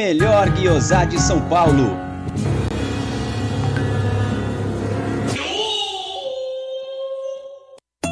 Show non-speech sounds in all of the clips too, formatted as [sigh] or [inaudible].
Melhor guiosá de São Paulo.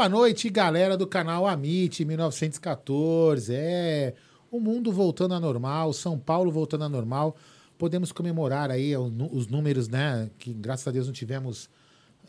Boa noite, galera do canal Amit 1914. É, o mundo voltando ao normal, São Paulo voltando ao normal. Podemos comemorar aí os números, né? Que graças a Deus não tivemos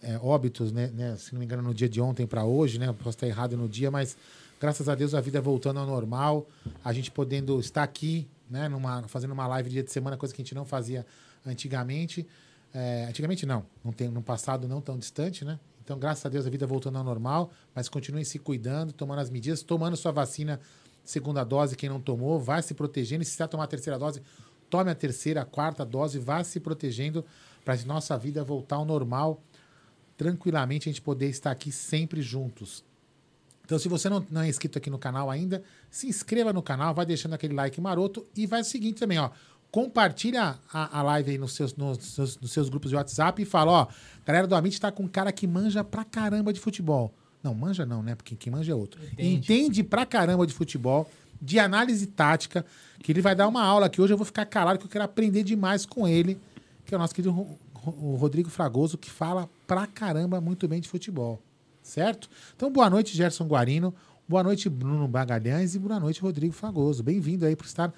é, óbitos, né, né, Se não me engano, no dia de ontem para hoje, né? Posso estar errado no dia, mas graças a Deus a vida voltando ao normal. A gente podendo estar aqui, né? Numa, fazendo uma live dia de semana, coisa que a gente não fazia antigamente. É, antigamente não, não tem, no passado não tão distante, né? Então, graças a Deus, a vida voltando ao normal, mas continuem se cuidando, tomando as medidas, tomando sua vacina, segunda dose, quem não tomou, vai se protegendo. E se precisar tomar a terceira dose, tome a terceira, a quarta dose, vá se protegendo para a nossa vida voltar ao normal, tranquilamente, a gente poder estar aqui sempre juntos. Então, se você não, não é inscrito aqui no canal ainda, se inscreva no canal, vai deixando aquele like maroto e vai o seguinte também, ó compartilha a, a live aí nos seus, nos, seus, nos seus grupos de WhatsApp e fala, ó, galera do Amit tá com um cara que manja pra caramba de futebol. Não, manja não, né? Porque quem manja é outro. Entende. Entende pra caramba de futebol, de análise tática, que ele vai dar uma aula que hoje eu vou ficar calado, que eu quero aprender demais com ele, que é o nosso querido o Rodrigo Fragoso, que fala pra caramba muito bem de futebol. Certo? Então, boa noite, Gerson Guarino. Boa noite, Bruno Bagalhães. E boa noite, Rodrigo Fragoso. Bem-vindo aí por estar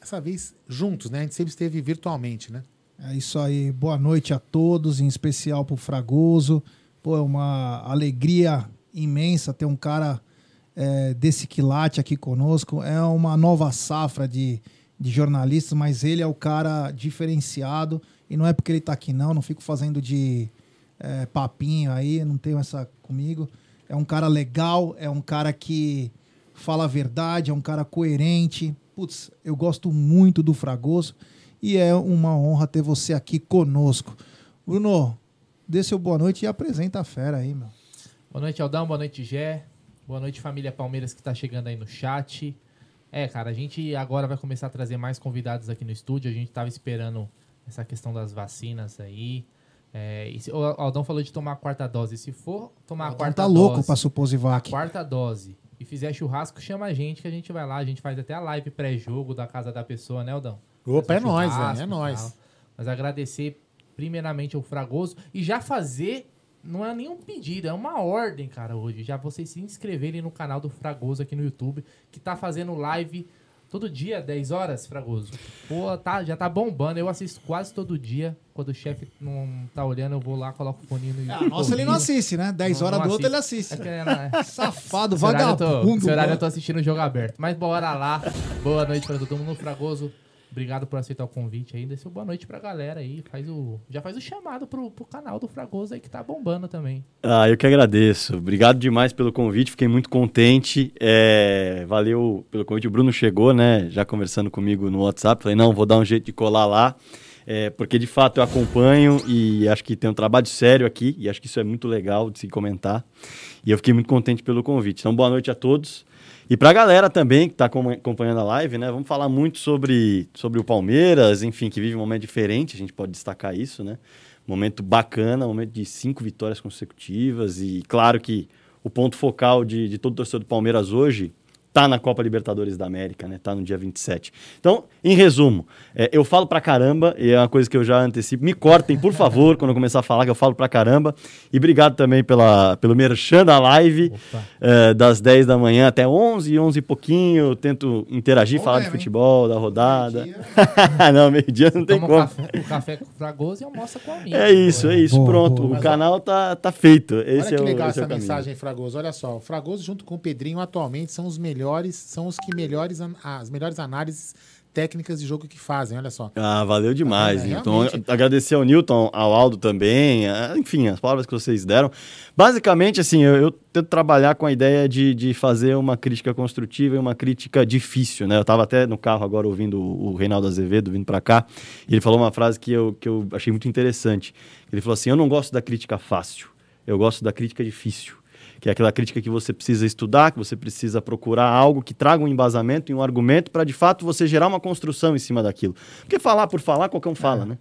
dessa vez juntos, né? A gente sempre esteve virtualmente, né? É isso aí. Boa noite a todos, em especial para o Fragoso. Pô, é uma alegria imensa ter um cara é, desse quilate aqui conosco. É uma nova safra de, de jornalistas, mas ele é o cara diferenciado. E não é porque ele está aqui, não. Não fico fazendo de é, papinho aí, não tenho essa comigo. É um cara legal, é um cara que fala a verdade, é um cara coerente putz, eu gosto muito do Fragoso e é uma honra ter você aqui conosco. Bruno, dê seu boa noite e apresenta a fera aí, meu. Boa noite, Aldão. Boa noite, Gé. Boa noite, família Palmeiras que está chegando aí no chat. É, cara, a gente agora vai começar a trazer mais convidados aqui no estúdio. A gente estava esperando essa questão das vacinas aí. É, se, o Aldão falou de tomar a quarta dose. Se for tomar a quarta tá dose. tá louco pra Suposivac. Quarta dose e fizer churrasco, chama a gente que a gente vai lá. A gente faz até a live pré-jogo da casa da pessoa, né, Aldão? Opa, é nóis, velho, é nóis. Mas agradecer primeiramente ao Fragoso e já fazer, não é nenhum pedido, é uma ordem, cara, hoje. Já vocês se inscreverem no canal do Fragoso aqui no YouTube, que tá fazendo live Todo dia, 10 horas, Fragoso. Pô, tá, já tá bombando. Eu assisto quase todo dia. Quando o chefe não tá olhando, eu vou lá, coloco o fone no YouTube. É, nossa, ele não assiste, né? 10 horas do outro ele assiste. É que, é, [laughs] Safado, vagabundo. Esse horário eu tô assistindo o jogo aberto. Mas bora lá. Boa noite pra todo mundo. Fragoso, Obrigado por aceitar o convite aí. Dê boa noite pra galera aí. Faz o, já faz o chamado pro, pro canal do Fragoso aí que tá bombando também. Ah, eu que agradeço. Obrigado demais pelo convite. Fiquei muito contente. É, valeu pelo convite. O Bruno chegou, né? Já conversando comigo no WhatsApp. Falei, não, vou dar um jeito de colar lá. É, porque de fato eu acompanho e acho que tem um trabalho sério aqui. E acho que isso é muito legal de se comentar. E eu fiquei muito contente pelo convite. Então, boa noite a todos. E para a galera também que está acompanhando a live, né? Vamos falar muito sobre, sobre o Palmeiras, enfim, que vive um momento diferente, a gente pode destacar isso, né? Momento bacana, momento de cinco vitórias consecutivas. E claro que o ponto focal de, de todo torcedor do Palmeiras hoje tá na Copa Libertadores da América, né? Tá no dia 27. Então, em resumo, é, eu falo pra caramba, e é uma coisa que eu já antecipo. Me cortem, por favor, [laughs] quando eu começar a falar, que eu falo pra caramba. E obrigado também pela, pelo merchan da live, é, das 10 da manhã até 11, 11 e pouquinho. Eu tento interagir, Bom falar mesmo, de futebol, hein? da rodada. [laughs] não, meio-dia não tem como. O café, o café com fragoso e almoça com a minha. É isso, é isso. Boa, Pronto, boa. o canal tá, tá feito. Esse Olha que é legal o, essa é mensagem, Fragoso. Olha só, o Fragoso junto com o Pedrinho atualmente são os melhores melhores, são os que melhores, as melhores análises técnicas de jogo que fazem, olha só. Ah, valeu demais. Tá então, agradecer ao Newton, ao Aldo também, enfim, as palavras que vocês deram. Basicamente, assim, eu, eu tento trabalhar com a ideia de, de fazer uma crítica construtiva e uma crítica difícil, né? Eu estava até no carro agora ouvindo o, o Reinaldo Azevedo vindo para cá, e ele falou uma frase que eu, que eu achei muito interessante. Ele falou assim: Eu não gosto da crítica fácil, eu gosto da crítica difícil que é aquela crítica que você precisa estudar, que você precisa procurar algo que traga um embasamento e um argumento para de fato você gerar uma construção em cima daquilo. Porque falar por falar, qualquer um fala, é. né?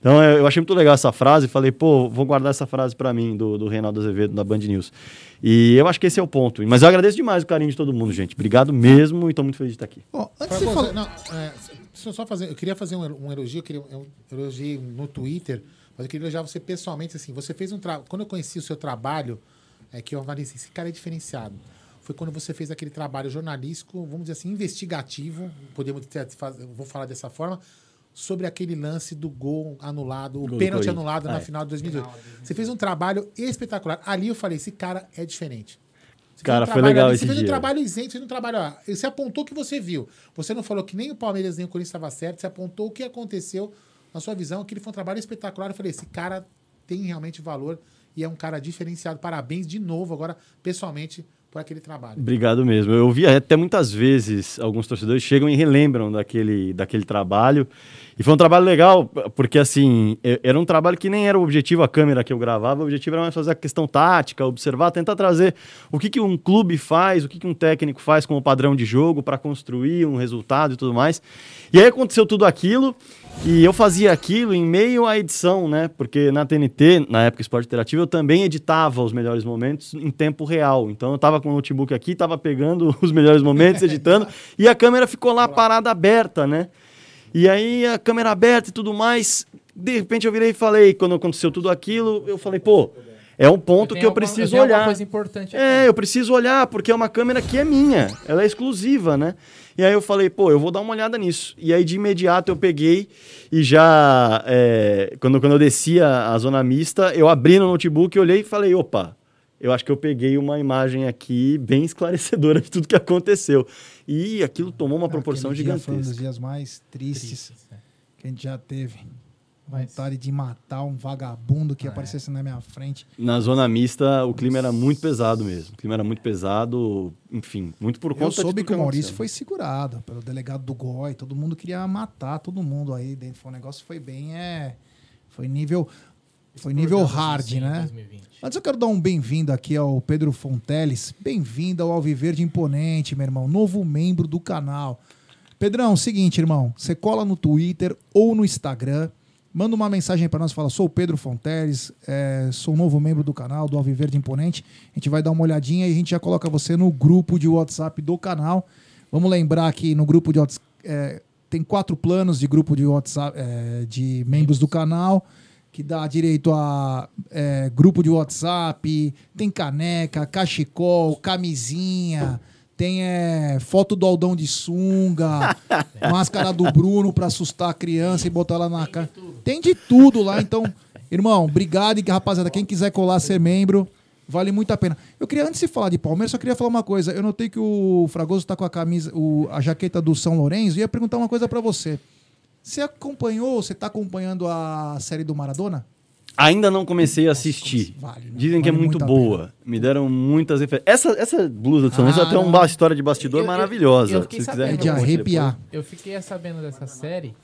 Então eu achei muito legal essa frase, falei, pô, vou guardar essa frase para mim, do, do Reinaldo Azevedo, da Band News. E eu acho que esse é o ponto. Mas eu agradeço demais o carinho de todo mundo, gente. Obrigado mesmo e estou muito feliz de estar aqui. Oh, antes de falar... não, é, só fazer, eu queria fazer um, um elogio, eu, queria, um elogio no Twitter, mas eu queria elogiar você pessoalmente, assim, você fez um trabalho, quando eu conheci o seu trabalho, é que eu avaliei assim, esse cara é diferenciado. Foi quando você fez aquele trabalho jornalístico, vamos dizer assim, investigativo, podemos ter, vou falar dessa forma, sobre aquele lance do gol anulado, o pênalti anulado na É. final de 2018. Você fez um trabalho espetacular. Ali eu falei, esse cara é diferente. Você fez Cara, um foi trabalho legal ali, esse Você fez um dia. trabalho isento, você fez um trabalho. Ó, você apontou o que você viu. Você não falou que nem o Palmeiras nem o Corinthians estava certo, você apontou o que aconteceu na sua visão. Aquele foi um trabalho espetacular. Eu falei, esse cara tem realmente valor e é um cara diferenciado. Parabéns de novo, agora, pessoalmente, por aquele trabalho. Obrigado mesmo. Eu vi até muitas vezes alguns torcedores chegam e relembram daquele, daquele trabalho. E foi um trabalho legal, porque assim, era um trabalho que nem era o objetivo a câmera que eu gravava, o objetivo era mais fazer a questão tática, observar, tentar trazer o que, que um clube faz, o que, que um técnico faz como padrão de jogo para construir um resultado e tudo mais. E aí aconteceu tudo aquilo, e eu fazia aquilo em meio à edição, né? Porque na TNT, na época Esporte Interativo, eu também editava os melhores momentos em tempo real. Então eu tava com o notebook aqui, tava pegando [laughs] os melhores momentos, editando, e a câmera ficou lá parada aberta, né? E aí a câmera aberta e tudo mais. De repente eu virei e falei, quando aconteceu tudo aquilo, eu falei, pô, é um ponto Tem que eu alguma- preciso alguma olhar. coisa importante aqui. É, eu preciso olhar, porque é uma câmera que é minha, ela é exclusiva, né? E aí eu falei, pô, eu vou dar uma olhada nisso. E aí de imediato eu peguei e já, é, quando, quando eu descia a zona mista, eu abri no notebook, olhei e falei, opa, eu acho que eu peguei uma imagem aqui bem esclarecedora de tudo que aconteceu. E aquilo tomou uma proporção Aquele dia Foi um dos gigantesca. dias mais tristes Tristes, é. que a gente já teve. Mas- Vontade de matar um vagabundo que Ah, é. aparecesse na minha frente. Na zona mista, o clima era muito pesado mesmo. O clima era muito pesado, enfim, muito por conta Eu soube que o Maurício aconteceu. foi segurado pelo delegado do GOI. Todo mundo queria matar todo mundo aí dentro. Foi um negócio que foi bem. É, foi nível. Foi nível hard, assim, né? 2020. Antes eu quero dar um bem-vindo aqui ao Pedro Fonteles. Bem-vindo ao Alviverde Imponente, meu irmão. Novo membro do canal. Pedrão, seguinte, irmão. Você cola no Twitter ou no Instagram. Manda uma mensagem para nós. Fala, sou o Pedro Fonteles. é, sou novo membro do canal, do Alviverde Imponente. A gente vai dar uma olhadinha e a gente já coloca você no grupo de WhatsApp do canal. Vamos lembrar que no grupo de WhatsApp... é, tem quatro planos de grupo de WhatsApp é, de membros do canal que dá direito a é, grupo de WhatsApp, tem caneca, cachecol, camisinha, tem é, foto do Aldão de sunga, [laughs] máscara do Bruno pra assustar a criança e botar ela na cara. Tem de tudo lá, então, irmão, obrigado e rapaziada, quem quiser colar ser membro, vale muito a pena. Eu queria antes de falar de Palmeiras, só queria falar uma coisa. Eu notei que o Fragoso tá com a camisa, o- a jaqueta do São Lourenço, e ia perguntar uma coisa pra você. Você acompanhou, você tá acompanhando a série do Maradona? Ainda não comecei a assistir. Vale, né? Dizem que é Vale muito muito boa. Me deram muitas referências. Essa, essa blusa do São Lourenço Ah, tem uma história de bastidor Eu- eu- maravilhosa. eu fiquei Se sabendo. É de eu arrepiar. depois. Eu fiquei sabendo dessa série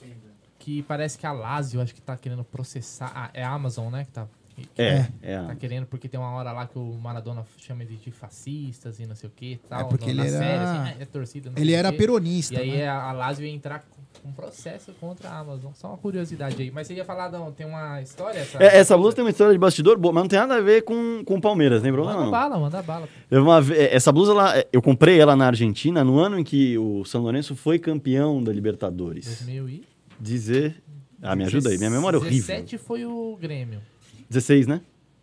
que parece que a Lazio, acho que tá querendo processar. Ah, é a Amazon, né? Que tá, que É, é. tá querendo, porque tem uma hora lá que o Maradona chama ele de fascistas e não sei o que tal. É porque na ele era- série, assim, ah, é torcida. Ele era peronista, E aí né? a, a Lazio ia entrar com um processo contra a Amazon. Só uma curiosidade aí. Mas você ia falar, não, tem uma história? Essa, É, essa blusa tem uma história de bastidor boa, mas não tem nada a ver com, com o Palmeiras, lembrou? Manda Não, bala, manda bala. Teve uma é, essa blusa, ela- eu comprei ela na Argentina no ano em que o São Lourenço foi campeão da Libertadores. 2000 e... Dizer... Ah, me ajuda aí, minha memória é horrível. 17 foi o Grêmio. 16, né?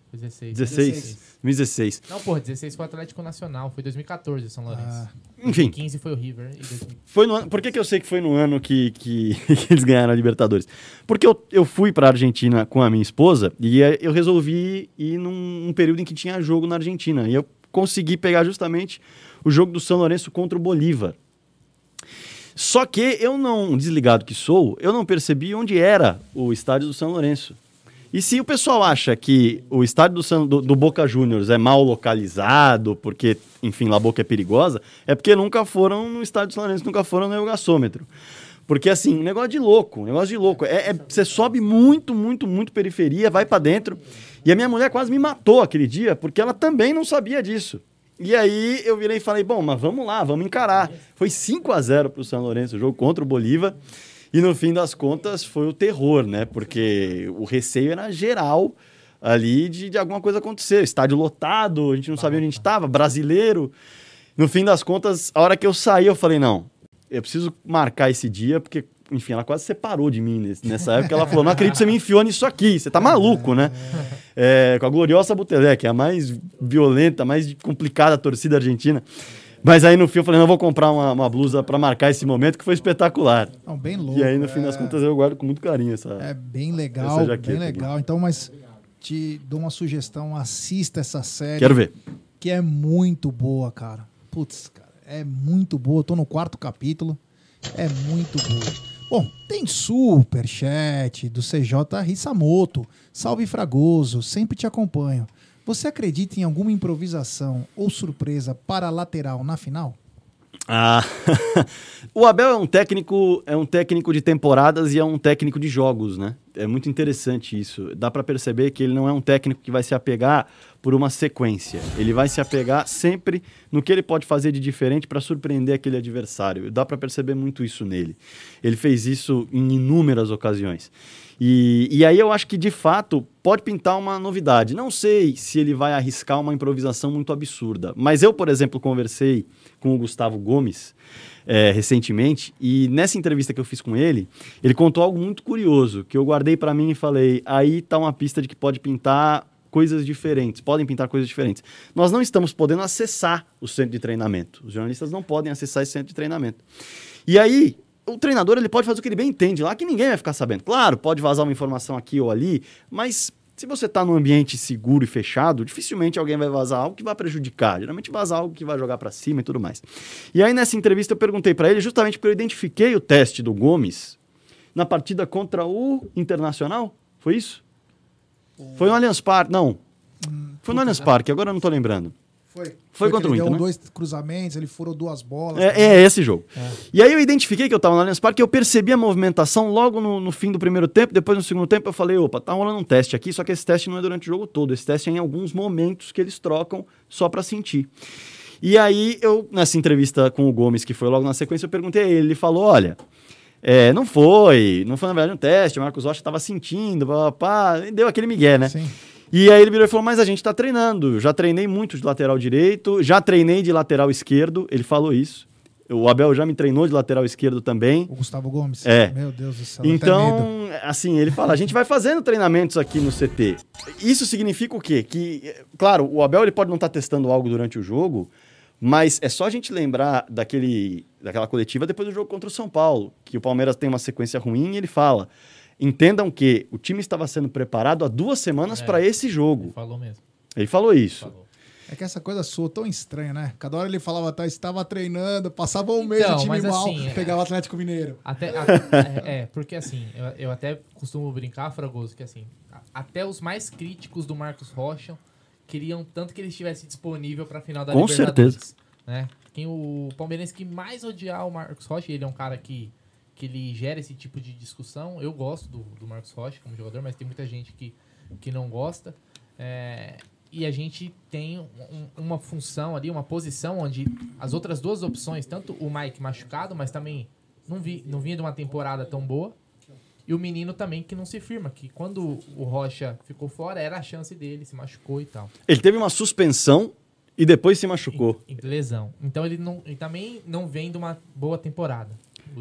Foi 16. 16. 2016. Não, porra, 16 foi o Atlético Nacional. Foi 2014 o São Lourenço. Ah, Enfim. 15 foi o River. E 2000... Foi no ano, por que, que eu sei que foi no ano que, que, [laughs] que eles ganharam a Libertadores? Porque eu, eu fui para a Argentina com a minha esposa e aí eu resolvi ir num, um período em que tinha jogo na Argentina. E eu consegui pegar justamente o jogo do São Lourenço contra o Bolívar. Só que eu não, desligado que sou, eu não percebi onde era o estádio do São Lourenço. E se o pessoal acha que o estádio do, do- do Boca Juniors é mal localizado, porque, enfim, lá a Boca é perigosa, é porque nunca foram no estádio do São Lourenço, nunca foram no Eugasômetro. Porque, assim, um negócio de louco, um negócio de louco. É, é- você sobe muito, muito, muito periferia, vai pra dentro. E a minha mulher quase me matou aquele dia, porque ela também não sabia disso. E aí eu virei e falei, bom, mas vamos lá, vamos encarar. Foi 5 a 0 pro São Lourenço, o jogo contra o Bolívar. E no fim das contas foi o terror, né? Porque o receio era geral ali de, de alguma coisa acontecer. Estádio lotado, a gente não sabia onde a gente estava, brasileiro. No fim das contas, a hora que eu saí, eu falei, não, eu preciso marcar esse dia, porque enfim, ela quase separou de mim nesse- nessa época. Ela falou: Não acredito que você me enfiou nisso aqui, você tá maluco, né? É, com a gloriosa Butelé, que é a mais violenta, mais complicada torcida argentina. Mas aí no fim eu falei: Não, eu vou comprar uma, uma blusa pra marcar esse momento, que foi espetacular. Não, bem louco. E aí no fim das é. contas eu guardo com muito carinho essa. É bem legal, bem aqui. legal. Então, mas te dou uma sugestão, assista essa série. Quero ver. Que é muito boa, cara. Putz, cara, é muito boa. Eu tô no quarto capítulo. É muito boa. Bom, tem superchat do CJ Rissamoto. Salve Fragoso, sempre te acompanho. Você acredita em alguma improvisação ou surpresa para lateral na final? Ah, [laughs] o Abel é um técnico, é um técnico de temporadas e é um técnico de jogos, né? É muito interessante isso. Dá pra perceber que ele não é um técnico que vai se apegar por uma sequência. Ele vai se apegar sempre no que ele pode fazer de diferente para surpreender aquele adversário. Dá pra perceber muito isso nele. Ele fez isso em inúmeras ocasiões. E, e aí eu acho que de fato pode pintar uma novidade. Não sei se ele vai arriscar uma improvisação muito absurda, mas eu, por exemplo, conversei com o Gustavo Gomes é, recentemente e nessa entrevista que eu fiz com ele, ele contou algo muito curioso que eu guardei para mim e falei: aí tá uma pista de que pode pintar coisas diferentes, podem pintar coisas diferentes. Nós não estamos podendo acessar o centro de treinamento. Os jornalistas não podem acessar esse centro de treinamento. E aí, o treinador ele pode fazer o que ele bem entende lá, que ninguém vai ficar sabendo. Claro, pode vazar uma informação aqui ou ali, mas se você está num ambiente seguro e fechado, dificilmente alguém vai vazar algo que vai prejudicar. Geralmente vaza algo que vai jogar para cima e tudo mais. E aí nessa entrevista eu perguntei para ele, justamente porque eu identifiquei o teste do Gomes na partida contra o Internacional. Foi isso? Foi no Allianz Parque, não. Foi no Allianz Parque, agora eu não tô lembrando. Foi. Foi que contra o ele Inter, deu né? dois cruzamentos, ele furou duas bolas. É, é esse jogo. E aí eu identifiquei que eu tava no Allianz Parque, eu percebi a movimentação logo no, no fim do primeiro tempo, depois no segundo tempo eu falei, opa, tá rolando um teste aqui, só que esse teste não é durante o jogo todo, esse teste é em alguns momentos que eles trocam só pra sentir. E aí eu, nessa entrevista com o Gomes, que foi logo na sequência, eu perguntei a ele, ele falou, olha, é, não foi, não foi na verdade um teste, o Marcos Rocha tava sentindo, pá, pá, pá, deu aquele migué, né? Sim. E aí ele virou e falou: Mas a gente tá treinando. Já treinei muito de lateral direito, já treinei de lateral esquerdo. Ele falou isso. O Abel já me treinou de lateral esquerdo também. O Gustavo Gomes? É. Meu Deus do céu. Então, assim, ele fala: a gente vai fazendo treinamentos aqui no CT. Isso significa o quê? Que, claro, o Abel ele pode não estar testando algo durante o jogo, mas é só a gente lembrar daquele, daquela coletiva depois do jogo contra o São Paulo, que o Palmeiras tem uma sequência ruim e ele fala. Entendam que o time estava sendo preparado há duas semanas É. para esse Ele jogo. falou mesmo. Ele falou isso. Falou. É que essa coisa sua tão estranha, né? Cada hora ele falava, tá, estava treinando, passava um mês Então, o time mas mal, assim, é- [laughs] pegava o Atlético Mineiro. Até, a- [laughs] é, é, porque assim, eu, eu até costumo brincar, Fragoso, que assim, a- até os mais críticos do Marcos Rocha queriam tanto que ele estivesse disponível para a final da Com Libertadores. Né? Quem o palmeirense que mais odiar o Marcos Rocha, ele é um cara que, que ele gera esse tipo de discussão. Eu gosto do, do Marcos Rocha como jogador, mas tem muita gente que, que não gosta. É, e a gente tem um- uma função ali, uma posição onde as outras duas opções, tanto o Mike machucado, mas também não, vi, não vinha de uma temporada tão boa, e o menino também que não se firma, que quando o Rocha ficou fora, era a chance dele, se machucou e tal. Ele teve uma suspensão e depois se machucou. Em lesão. Então ele, não, ele também não vem de uma boa temporada.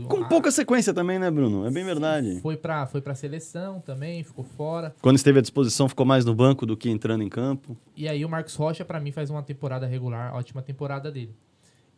Com A- pouca sequência também, né, Bruno? É bem verdade. Foi pra, foi pra seleção também, ficou fora. Quando esteve à disposição, ficou mais no banco do que entrando em campo. E aí o Marcos Rocha, pra mim, faz uma temporada regular, ótima temporada dele.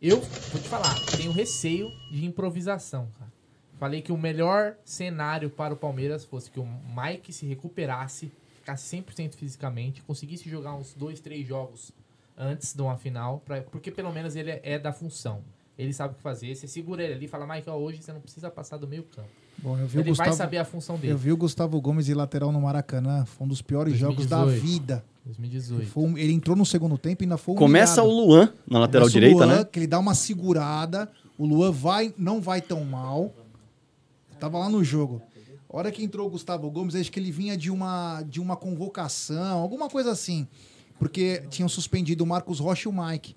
Eu, vou te falar, tenho receio de improvisação, cara. Falei que o melhor cenário para o Palmeiras fosse que o Mike se recuperasse, ficasse 100% fisicamente, conseguisse jogar uns dois, três jogos antes de uma final, pra, porque pelo menos ele é, é da função. Ele sabe o que fazer. Você segura ele ali e fala, Mike, ó, hoje você não precisa passar do meio campo. Bom, eu vi o Ele Gustavo, vai saber a função dele. Eu vi o Gustavo Gomes de lateral no Maracanã. Foi um dos piores jogos da 2018. vida. 2018. Foi um- ele entrou no segundo tempo e ainda foi Começa o. Luan na lateral Começa o direita, Luan, né? Que ele dá uma segurada. O Luan vai, não vai tão mal. Tava lá no jogo. A hora que entrou o Gustavo Gomes, acho que ele vinha de uma, de uma convocação, alguma coisa assim. Porque tinham suspendido o Marcos Rocha e o Mike.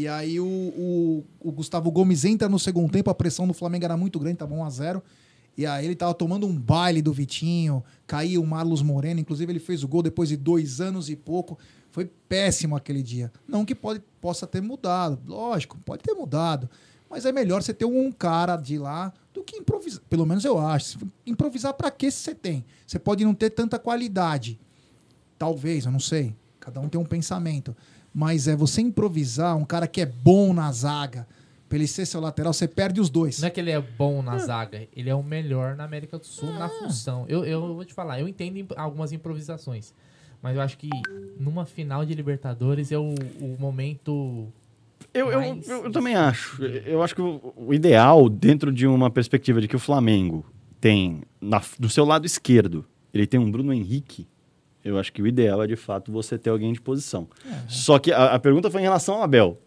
E aí o, o, o Gustavo Gomes entra no segundo tempo, a pressão do Flamengo era muito grande, tava 1 a 0 E aí ele tava tomando um baile do Vitinho, caiu o Marlos Moreno, inclusive ele fez o gol depois de dois anos e pouco. Foi péssimo aquele dia. Não que pode, possa ter mudado, lógico, pode ter mudado. Mas é melhor você ter um cara de lá do que improvisar. Pelo menos eu acho. Improvisar para que se você tem? Você pode não ter tanta qualidade. Talvez, eu não sei. Cada um tem um pensamento. Mas é você improvisar um cara que é bom na zaga, pra ele ser seu lateral, você perde os dois. Não é que ele é bom na zaga, ele é o melhor na América do Sul na função. Eu, eu vou te falar, eu entendo algumas improvisações. Mas eu acho que numa final de Libertadores é o, o momento. Eu, eu, mais eu, eu também acho. Eu acho que o, o ideal, dentro de uma perspectiva de que o Flamengo tem, na- do seu lado esquerdo, ele tem um Bruno Henrique, eu acho que o ideal é, de fato, você ter alguém de posição. Só que a, a pergunta foi em relação ao Abel.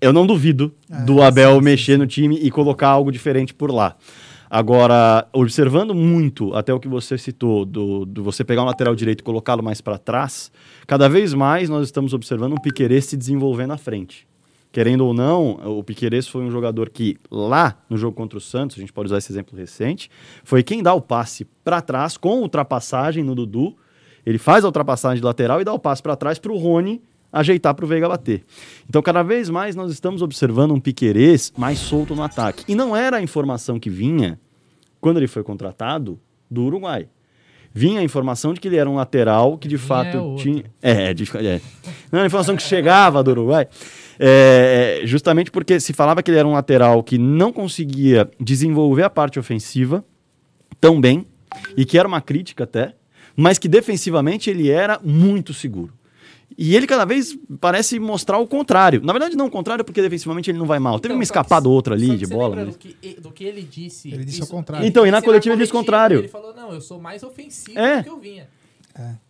Eu não duvido É, do Abel mexer no time e colocar algo diferente por lá. Agora, observando muito até o que você citou, do, do você pegar um lateral direito e colocá-lo mais para trás, cada vez mais nós estamos observando um Piquerez se desenvolvendo à frente. Querendo ou não, o Piquerez foi um jogador que, lá no jogo contra o Santos, a gente pode usar esse exemplo recente, foi quem dá o passe para trás com ultrapassagem no Dudu. Ele faz a ultrapassagem de lateral e dá o passe para trás para o Rony ajeitar para o Veiga bater. Então, cada vez mais nós estamos observando um Piquerez mais solto no ataque. E não era a informação que vinha, quando ele foi contratado, do Uruguai. Vinha a informação de que ele era um lateral que de Vinha fato é tinha. É, de, é. Não, a informação que chegava do Uruguai. É, justamente porque se falava que ele era um lateral que não conseguia desenvolver a parte ofensiva tão bem, e que era uma crítica até, mas que defensivamente ele era muito seguro. E ele cada vez parece mostrar o contrário. Na verdade, não o contrário, porque defensivamente ele não vai mal. Teve Então, uma escapada ou outra ali de bola. mas- Do que, do que ele disse. Ele disse isso- ao contrário. Então, e na disse coletiva ele disse o contrário. Ele falou, não, eu sou mais ofensivo É. do que eu vinha.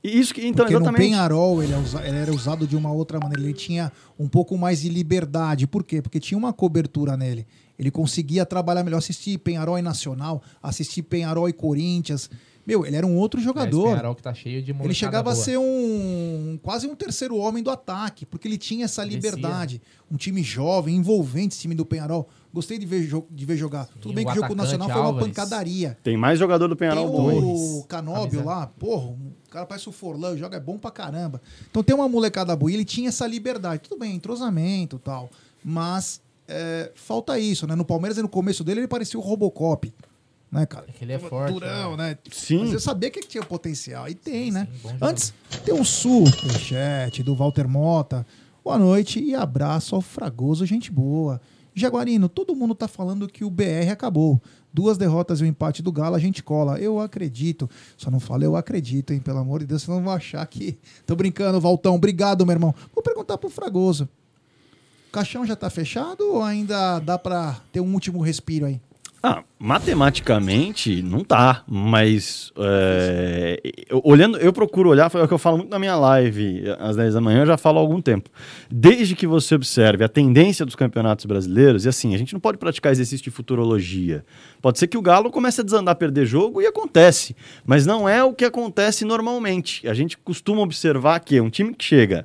E Isso que, então, Porque no exatamente. Penharol ele, é ele era usado de uma outra maneira. Ele tinha um pouco mais de liberdade. Por quê? Porque tinha uma cobertura nele. Ele conseguia trabalhar melhor, assistir Penharol e Nacional, assistir Penharol e Corinthians. Meu, ele era um outro Mas jogador. Penharol que tá cheio de Ele chegava a boa. ser um quase um terceiro homem do ataque, porque ele tinha essa Descia. liberdade. Um time jovem, envolvente, esse time do Penharol. Gostei de ver, de ver jogar. Tudo bem que o jogo Nacional foi uma pancadaria. Tem mais jogador do Penharol bom. o Canóbio lá, porra, o cara parece o Forlan, joga é bom pra caramba. Então tem uma molecada boa e ele tinha essa liberdade. Tudo bem, entrosamento e tal. Mas é, falta isso, né? No Palmeiras, no começo dele, ele parecia o Robocop. Né, cara? É que ele é forte. Durão, né? né? Sim. Mas eu sabia que tinha potencial. E tem, né? sim, jogador. Antes, tem um superchat do Walter Mota. Boa noite e abraço ao Fragoso, gente boa. Jaguarino, todo mundo tá falando que o BR acabou. Duas derrotas e um empate do Galo, a gente cola. Eu acredito. Só não fala eu acredito, hein? Pelo amor de Deus, senão vão achar que. Tô brincando, Valtão. Obrigado, meu irmão. Vou perguntar pro Fragoso. O caixão já tá fechado ou ainda dá pra ter um último respiro aí? Ah, matematicamente não tá, mas é, eu- olhando, eu procuro olhar, foi o que eu falo muito na minha live às 10 da manhã, eu já falo há algum tempo. Desde que você observe a tendência dos campeonatos brasileiros, e assim, a gente não pode praticar exercício de futurologia. Pode ser que o Galo comece a desandar, perder jogo e acontece, mas não é o que acontece normalmente. A gente costuma observar que um time que chega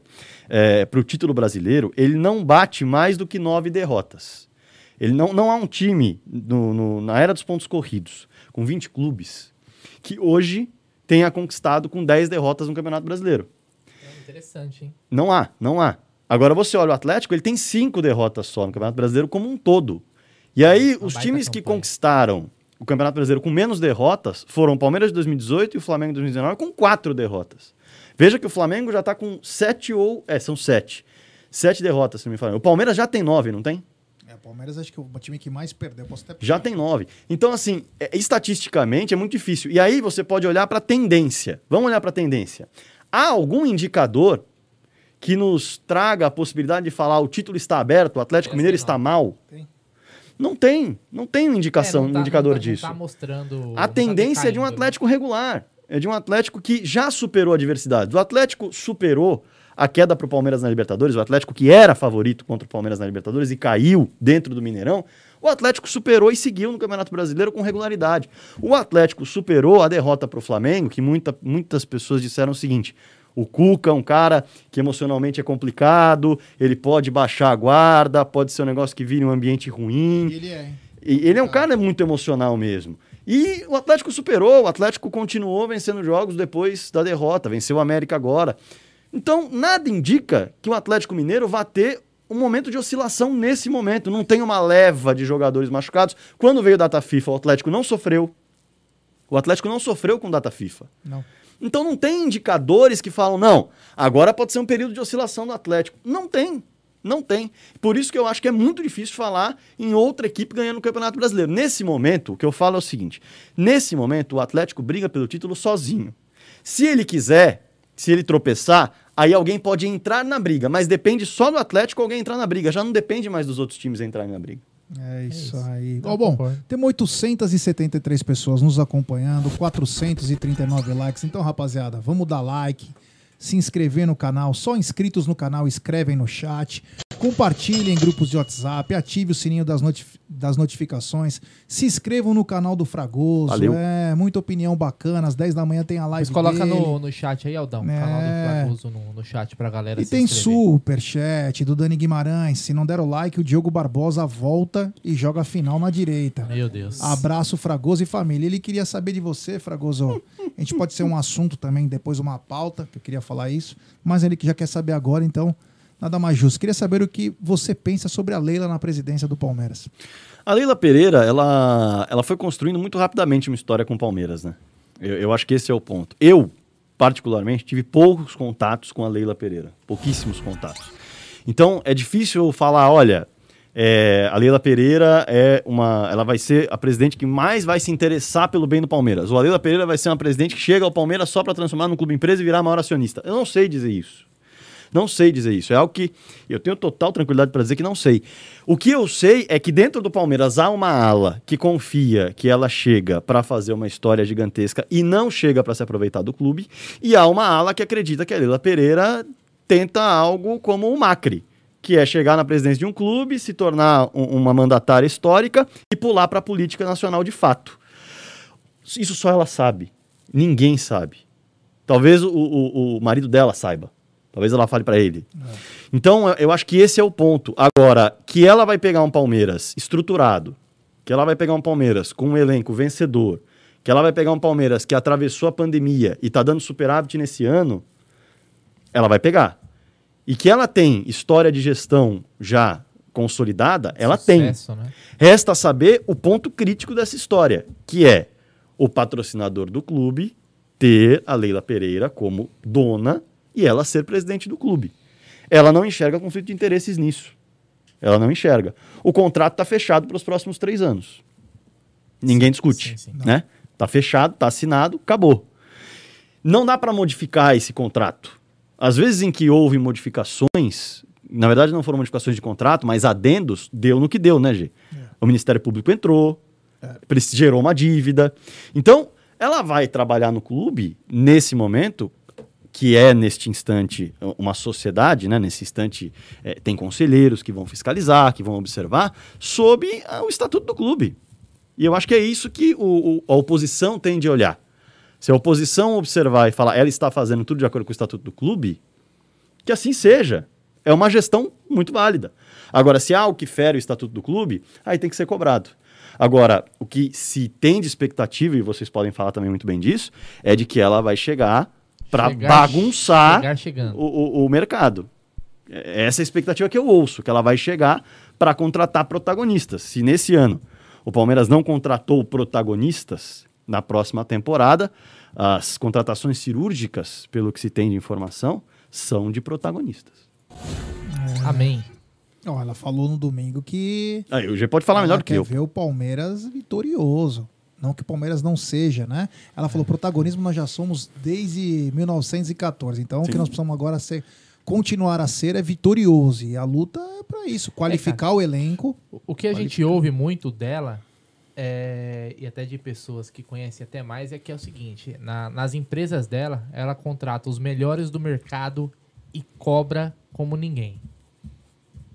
para o título brasileiro, ele não bate mais do que nove derrotas. Ele não, não há um time no- no- na era dos pontos corridos, com 20 clubes, que hoje tenha conquistado com 10 derrotas no Campeonato Brasileiro. É interessante, hein? Não há, não há. Agora você olha o Atlético, ele tem cinco derrotas só no Campeonato Brasileiro como um todo. E aí, Uma os times que campanha. conquistaram o Campeonato Brasileiro com menos derrotas foram o Palmeiras de 2018 e o Flamengo de 2019 com quatro derrotas. Veja que o Flamengo já está com sete ou. É, são sete. Sete derrotas, se não me falando. O Palmeiras já tem nove, não tem? É, o Palmeiras acho que é o time que mais perdeu. Posso até Já tem nove. Então, assim, é- estatisticamente é muito difícil. E aí você pode olhar para a tendência. Vamos olhar para a tendência. Há algum indicador que nos traga a possibilidade de falar o título está aberto, o Atlético Mineiro está não. mal? Tem. Não tem. Não tem indicação, É, não tá- um indicador não tá- não disso. tá mostrando. A não tá tendência é de um? Atlético regular. É de um Atlético que já superou adversidades. O Atlético superou a queda para o Palmeiras na Libertadores. O Atlético que era favorito contra o Palmeiras na Libertadores e caiu dentro do Mineirão. O Atlético superou e seguiu no Campeonato Brasileiro com regularidade. O Atlético superou a derrota para o Flamengo, que muita- muitas pessoas disseram o seguinte: o Cuca é um cara que emocionalmente é complicado, ele pode baixar a guarda, pode ser um negócio que vire um ambiente ruim. Ele é? E ele é um cara muito emocional mesmo. E o Atlético superou, o Atlético continuou vencendo jogos depois da derrota, venceu o América agora. Então, nada indica que o Atlético Mineiro vá ter um momento de oscilação nesse momento. Não tem uma leva de jogadores machucados. Quando veio o data FIFA, o Atlético não sofreu. O Atlético não sofreu com data FIFA. Não. Então não tem indicadores que falam, não, agora pode ser um período de oscilação do Atlético. Não tem. Não tem. Por isso que eu acho que é muito difícil falar em outra equipe ganhando o Campeonato Brasileiro. Nesse momento, o que eu falo é o seguinte: nesse momento, o Atlético briga pelo título sozinho. Se ele quiser, se ele tropeçar, aí alguém pode entrar na briga, mas depende só do Atlético alguém entrar na briga. Já não depende mais dos outros times entrarem na briga. É isso, isso. aí. Ó, bom, concordo. temos 873 pessoas nos acompanhando, 439 likes. Então, rapaziada, vamos dar like, se inscrever no canal. Só inscritos no canal escrevem no chat. Compartilhem em grupos de WhatsApp, ative o sininho das, notif- das notificações, se inscrevam no canal do Fragoso. Valeu. É, muita opinião bacana. Às 10 da manhã tem a live Mas coloca dele. no, no chat aí, Aldão. O canal do É. Fragoso no, no chat pra galera E se tem inscrever. superchat do Dani Guimarães. Se não der o like, o Diogo Barbosa volta e joga a final na direita. Meu Deus. Abraço, Fragoso e família. Ele queria saber de você, Fragoso. A gente pode ser um assunto também, depois uma pauta, que eu queria falar isso. Mas ele que já quer saber agora, então nada mais justo. Queria saber o que você pensa sobre a Leila na presidência do Palmeiras. A Leila Pereira, ela, ela foi construindo muito rapidamente uma história com o Palmeiras, né? Eu, eu acho que esse é o ponto. Eu, particularmente, tive poucos contatos com a Leila Pereira. Pouquíssimos contatos. Então, é difícil falar, olha, é, a Leila Pereira é uma. Ela vai ser a presidente que mais vai se interessar pelo bem do Palmeiras. Ou a Leila Pereira vai ser uma presidente que chega ao Palmeiras só para transformar num clube empresa e virar maior acionista. Eu não sei dizer isso. Não sei dizer isso. É algo que eu tenho total tranquilidade para dizer que não sei. O que eu sei é que dentro do Palmeiras há uma ala que confia que ela chega para fazer uma história gigantesca e não chega para se aproveitar do clube, e há uma ala que acredita que a Leila Pereira tenta algo como o Macri, que é chegar na presidência de um clube, se tornar um- uma mandatária histórica e pular para a política nacional de fato. Isso só ela sabe. Ninguém sabe. Talvez o, o, o marido dela saiba. Talvez ela fale para ele. Então, eu- acho que esse é o ponto. Agora, que ela vai pegar um Palmeiras estruturado, que ela vai pegar um Palmeiras com um elenco vencedor, que ela vai pegar um Palmeiras que atravessou a pandemia e tá dando superávit nesse ano, ela vai pegar. E que ela tem história de gestão já consolidada, ela tem. Sucesso, né? Resta saber o ponto crítico dessa história, que é o patrocinador do clube ter a Leila Pereira como dona e ela ser presidente do clube. Ela não enxerga conflito de interesses nisso. Ela não enxerga. O contrato está fechado para os próximos três anos. Ninguém discute. sim, sim. Né? Tá fechado, tá assinado, acabou. Não dá para modificar esse contrato. Às vezes em que houve modificações, na verdade não foram modificações de contrato, mas adendos, deu no que deu, né, G? O Ministério Público entrou, preci- gerou uma dívida. Então, ela vai trabalhar no clube nesse momento, que é neste instante uma sociedade, né? Nesse instante eh, tem conselheiros que vão fiscalizar, que vão observar, sob ah, o estatuto do clube. E eu acho que é isso que o- o- a oposição tem de olhar. Se a oposição observar e falar, ela está fazendo tudo de acordo com o estatuto do clube, que assim seja. É uma gestão muito válida. Agora, se há algo que fere o estatuto do clube, aí tem que ser cobrado. Agora, o que se tem de expectativa, e vocês podem falar também muito bem disso, é de que ela vai chegar para bagunçar chegar o, o- o mercado. É- Essa é a expectativa que eu ouço, que ela vai chegar para contratar protagonistas. Se nesse ano o Palmeiras não contratou protagonistas, na próxima temporada, as contratações cirúrgicas, pelo que se tem de informação, são de protagonistas. Amém. Ó, ela falou no domingo que Aí, o G pode falar ela melhor do que quer eu. ver o Palmeiras vitorioso. Não que o Palmeiras não seja, né? Ela falou, protagonismo nós já somos desde 1914. Então, o que Sim. nós precisamos agora ser, continuar a ser é vitorioso. E a luta é para isso, qualificar o elenco. O- que a gente ouve muito dela, é, e até de pessoas que conhecem até mais, é que é o seguinte: na- nas empresas dela, ela contrata os melhores do mercado e cobra como ninguém.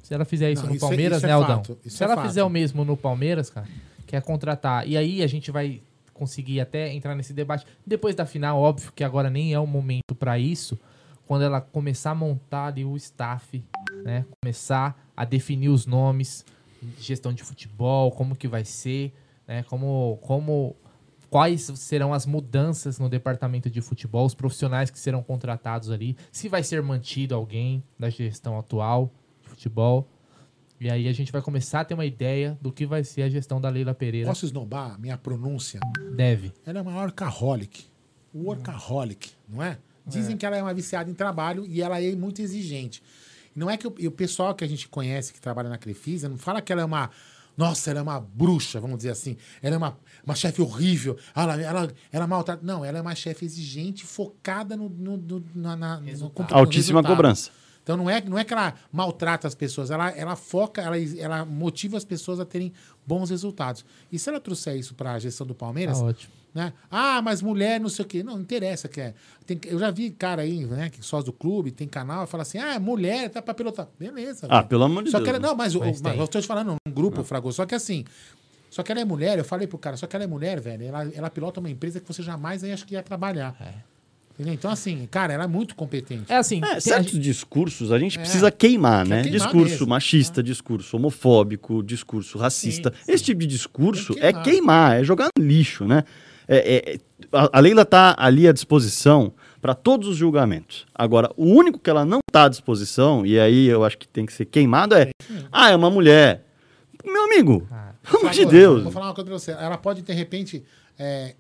Se ela fizer isso Não, no isso é- Palmeiras, isso é né, Aldão? fato, isso Se é ela fato. fizer o mesmo no Palmeiras, cara, que é contratar. E aí a gente vai conseguir até entrar nesse debate. Depois da final, óbvio que agora nem é o momento para isso. Quando ela começar a montar ali o staff, né? Começar a definir os nomes, gestão de futebol, como que vai ser, né? Como, como quais serão as mudanças no departamento de futebol, os profissionais que serão contratados ali, se vai ser mantido alguém da gestão atual de futebol. E aí a gente vai começar a ter uma ideia do que vai ser a gestão da Leila Pereira. Posso esnobar a minha pronúncia? Deve. Ela é uma workaholic. Workaholic, não é? Dizem que ela é uma viciada em trabalho e ela é muito exigente. Não é que o, o pessoal que a gente conhece que trabalha na Crefisa não fala que ela é uma. Nossa, ela é uma bruxa, vamos dizer assim. Ela é uma, uma chefe horrível. Ela, ela, ela maltrata. Não, ela é uma chefe exigente, focada no, no, no, na, na- no, no Altíssima resultado. cobrança. Então não é, não é que ela maltrata as pessoas, ela, ela foca, ela, ela motiva as pessoas a terem bons resultados. E se ela trouxer isso para a gestão do Palmeiras, Tá ótimo. né? Ah, mas mulher, não sei o quê. Não, não interessa que é. Tem, eu já vi cara aí, né, que sócio do clube, tem canal, fala assim: ah, mulher, tá pra pilotar. Beleza. Ah, velho. pelo amor de só Deus, Que ela, não, mas, o- Mas mas tem. eu tô te falando, um grupo, Fragoso. Só que assim. Só que ela é mulher, eu falei pro cara, só que ela é mulher, velho. Ela, ela pilota uma empresa que você jamais aí acho que ia trabalhar. Entendeu? Então, assim, cara, ela é muito competente. É assim, É, certos discursos a gente É. precisa queimar, né? queimar discurso mesmo, machista, discurso homofóbico, discurso racista. Sim, Esse tipo de discurso que é queimar. queimar, é jogar no lixo, né? É- é- a, a Leila tá ali à disposição para todos os julgamentos. Agora, o único que ela não tá à disposição, e aí eu acho que tem que ser queimado, é: ah, é uma mulher. Meu amigo, Ah, pelo amor de Deus. Vou falar uma coisa pra você. Ela pode, de repente. é,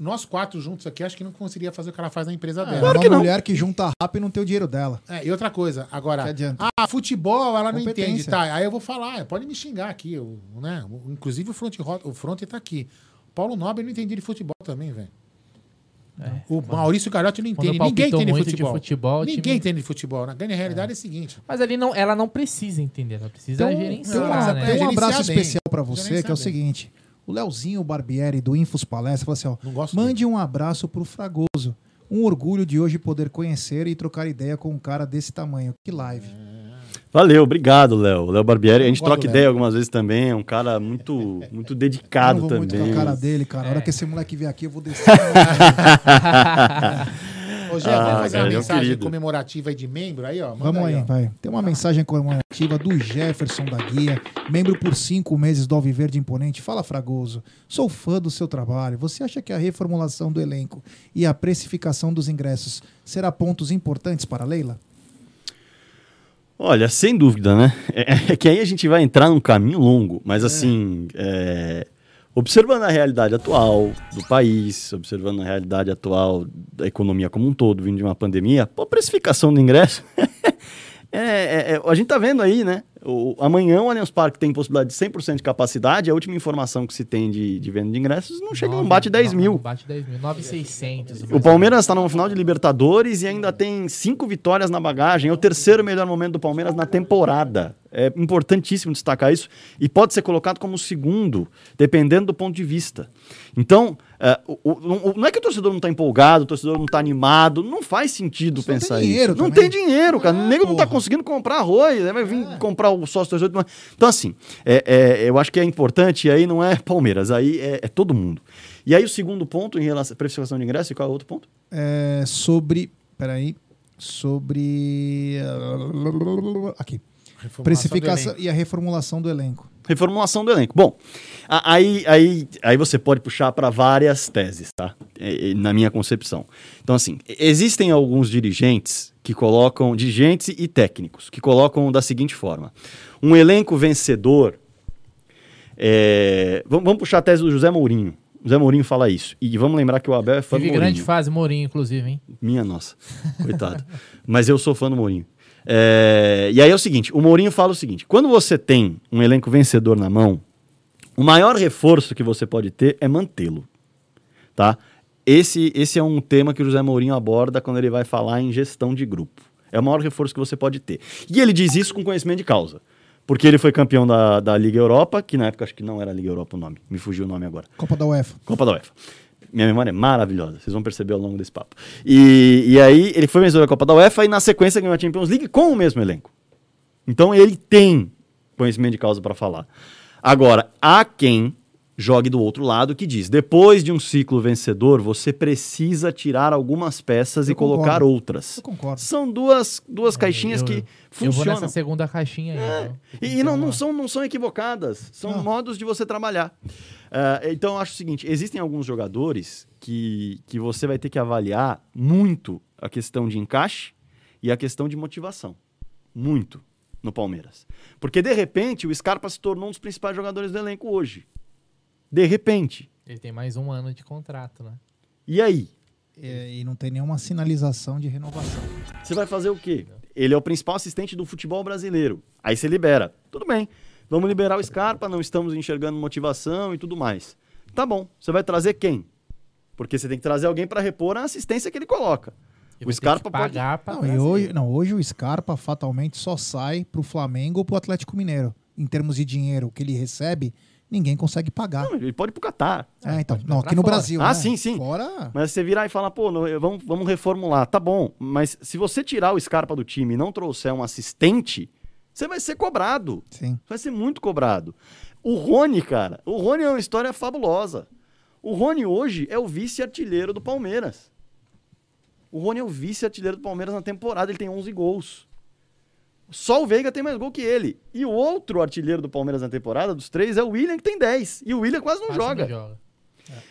nós quatro juntos aqui, acho que não conseguiria fazer o que ela faz na empresa É dela. uma que não. mulher que junta rap e não tem o dinheiro dela. É, e outra coisa, agora. Ah, futebol, ela não entende. Tá, aí eu vou falar, pode me xingar aqui. eu, né? Inclusive o front, ro- o front tá aqui. Paulo Nobre não entendia de futebol também, velho. o Maurício Garotti não É. Entende. Ninguém entende futebol. futebol, o Ninguém time- entende de futebol. Na grande realidade é, o seguinte. Mas ali não, ela não precisa entender, ela precisa Então, gerenciar, ela né? tem um abraço especial pra você, que é o bem. seguinte. O Leozinho Barbieri, do Infos Palestra, falou assim, ó. Não gosto Mande um abraço pro Fragoso. Um orgulho de hoje poder conhecer e trocar ideia com um cara desse tamanho. Que live. Valeu, obrigado, Léo. Léo Barbieri, a gente Eu troca ideia Léo. algumas vezes também, é um cara muito, muito Eu dedicado não vou muito também. com a cara dele, cara. A É. hora que esse moleque vier aqui, eu vou descer. [laughs] [laughs] Ô, Gé, Ah, vamos fazer uma é mensagem querido. comemorativa aí de membro aí, ó. Manda Vamos aí, ó. vai. Tem uma mensagem comemorativa do Jefferson da Guia, membro por cinco meses do Alviverde Imponente. Fala, Fragoso. Sou fã do seu trabalho. Você acha que a reformulação do elenco e a precificação dos ingressos será pontos importantes para a Leila? Olha, sem dúvida, né? É, é que aí a gente vai entrar num caminho longo, mas assim, é, observando a realidade atual do país, observando a realidade atual da economia como um todo, vindo de uma pandemia, pô, precificação do ingresso, [laughs] é, é, é, a gente tá vendo aí, né? O, amanhã o Allianz Parque tem possibilidade de 100% de capacidade, a última informação que se tem de, de venda de ingressos não chega, não Nove- bate 10 não, mil. Não bate 10 mil. 9,600. O Palmeiras está no final de Libertadores e ainda tem cinco vitórias na bagagem. É o terceiro melhor momento do Palmeiras na temporada. É importantíssimo destacar isso e pode ser colocado como segundo, dependendo do ponto de vista. Então, é, o- o- o- não é que o torcedor não está empolgado, o torcedor não está animado, não faz sentido não pensar tem isso. Não tem dinheiro, cara. É, o nego não está conseguindo comprar arroz, né? vai vir comprar o sócio torcedor. Então, assim, é- é, eu acho que é importante, e aí não é Palmeiras, aí é, é todo mundo. E aí o segundo ponto em relação à precificação de ingresso, e qual é o outro ponto? É, sobre. Peraí. Sobre. Aqui. Reformulação Precificação e a reformulação do elenco. Reformulação do elenco. Bom, aí, aí, aí você pode puxar para várias teses, tá? É, é, na minha concepção. Então, assim, existem alguns dirigentes que colocam, dirigentes e técnicos, que colocam da seguinte forma: um elenco vencedor. é, vamos, vamos puxar a tese do José Mourinho. José Mourinho fala isso. E vamos lembrar que o Abel é fã Vive do Mourinho. grande fase, Mourinho, inclusive, hein? Minha nossa, [laughs] coitado. Mas eu sou fã do Mourinho. É, e aí é o seguinte: o Mourinho fala o seguinte: quando você tem um elenco vencedor na mão, o maior reforço que você pode ter é mantê-lo. Tá? Esse, esse é um tema que o José Mourinho aborda quando ele vai falar em gestão de grupo. É o maior reforço que você pode ter. E ele diz isso com conhecimento de causa. Porque ele foi campeão da, da Liga Europa, que na época acho que não era Liga Europa o nome, me fugiu o nome agora. Copa da UEFA. Copa da UEFA. Minha memória é maravilhosa, vocês vão perceber ao longo desse papo. E, e aí ele foi vencedor da Copa da UEFA e na sequência ganhou a Champions League com o mesmo elenco. Então ele tem conhecimento de causa para falar. Agora, há quem jogue do outro lado que diz: depois de um ciclo vencedor, você precisa tirar algumas peças Eu e colocar concordo. outras. Eu concordo. São duas, duas caixinhas eu, que Eu vou funcionam. nessa segunda caixinha aí. então. E, e não, não, são, não são equivocadas, são Não. modos de você trabalhar. Ah, então, eu acho o seguinte: existem alguns jogadores que, que você vai ter que avaliar muito a questão de encaixe e a questão de motivação. Muito. no Palmeiras. Porque, de repente, o Scarpa se tornou um dos principais jogadores do elenco hoje. De repente. Ele tem mais um ano de contrato, né? E aí? E, e não tem nenhuma sinalização de renovação. Você vai fazer o quê? Ele é o principal assistente do futebol brasileiro. Aí você libera. Tudo bem. Vamos liberar o Scarpa, não estamos enxergando motivação e tudo mais. Tá bom. Você vai trazer quem? Porque você tem que trazer alguém para repor a assistência que ele coloca. E O Scarpa que pagar pra Não, e hoje, não, hoje o Scarpa fatalmente só sai pro Flamengo ou pro Atlético Mineiro. Em termos de dinheiro que ele recebe, ninguém consegue pagar. Não, ele pode ir pro Catar. É, então, pode não, aqui no fora. Brasil. Ah, né? sim, sim. Fora. Mas você virar e falar, pô, não, vamos, vamos reformular. Tá bom, mas se você tirar o Scarpa do time e não trouxer um assistente, você vai ser cobrado. Sim. Vai ser muito cobrado. O Rony, cara, o Rony é uma história fabulosa. O Rony hoje é o vice-artilheiro do Palmeiras. O Rony é o vice-artilheiro do Palmeiras na temporada, ele tem 11 gols. Só o Veiga tem mais gol que ele. E o outro artilheiro do Palmeiras na temporada, dos três, é o William, que tem 10. E o William quase não Quase joga. não joga.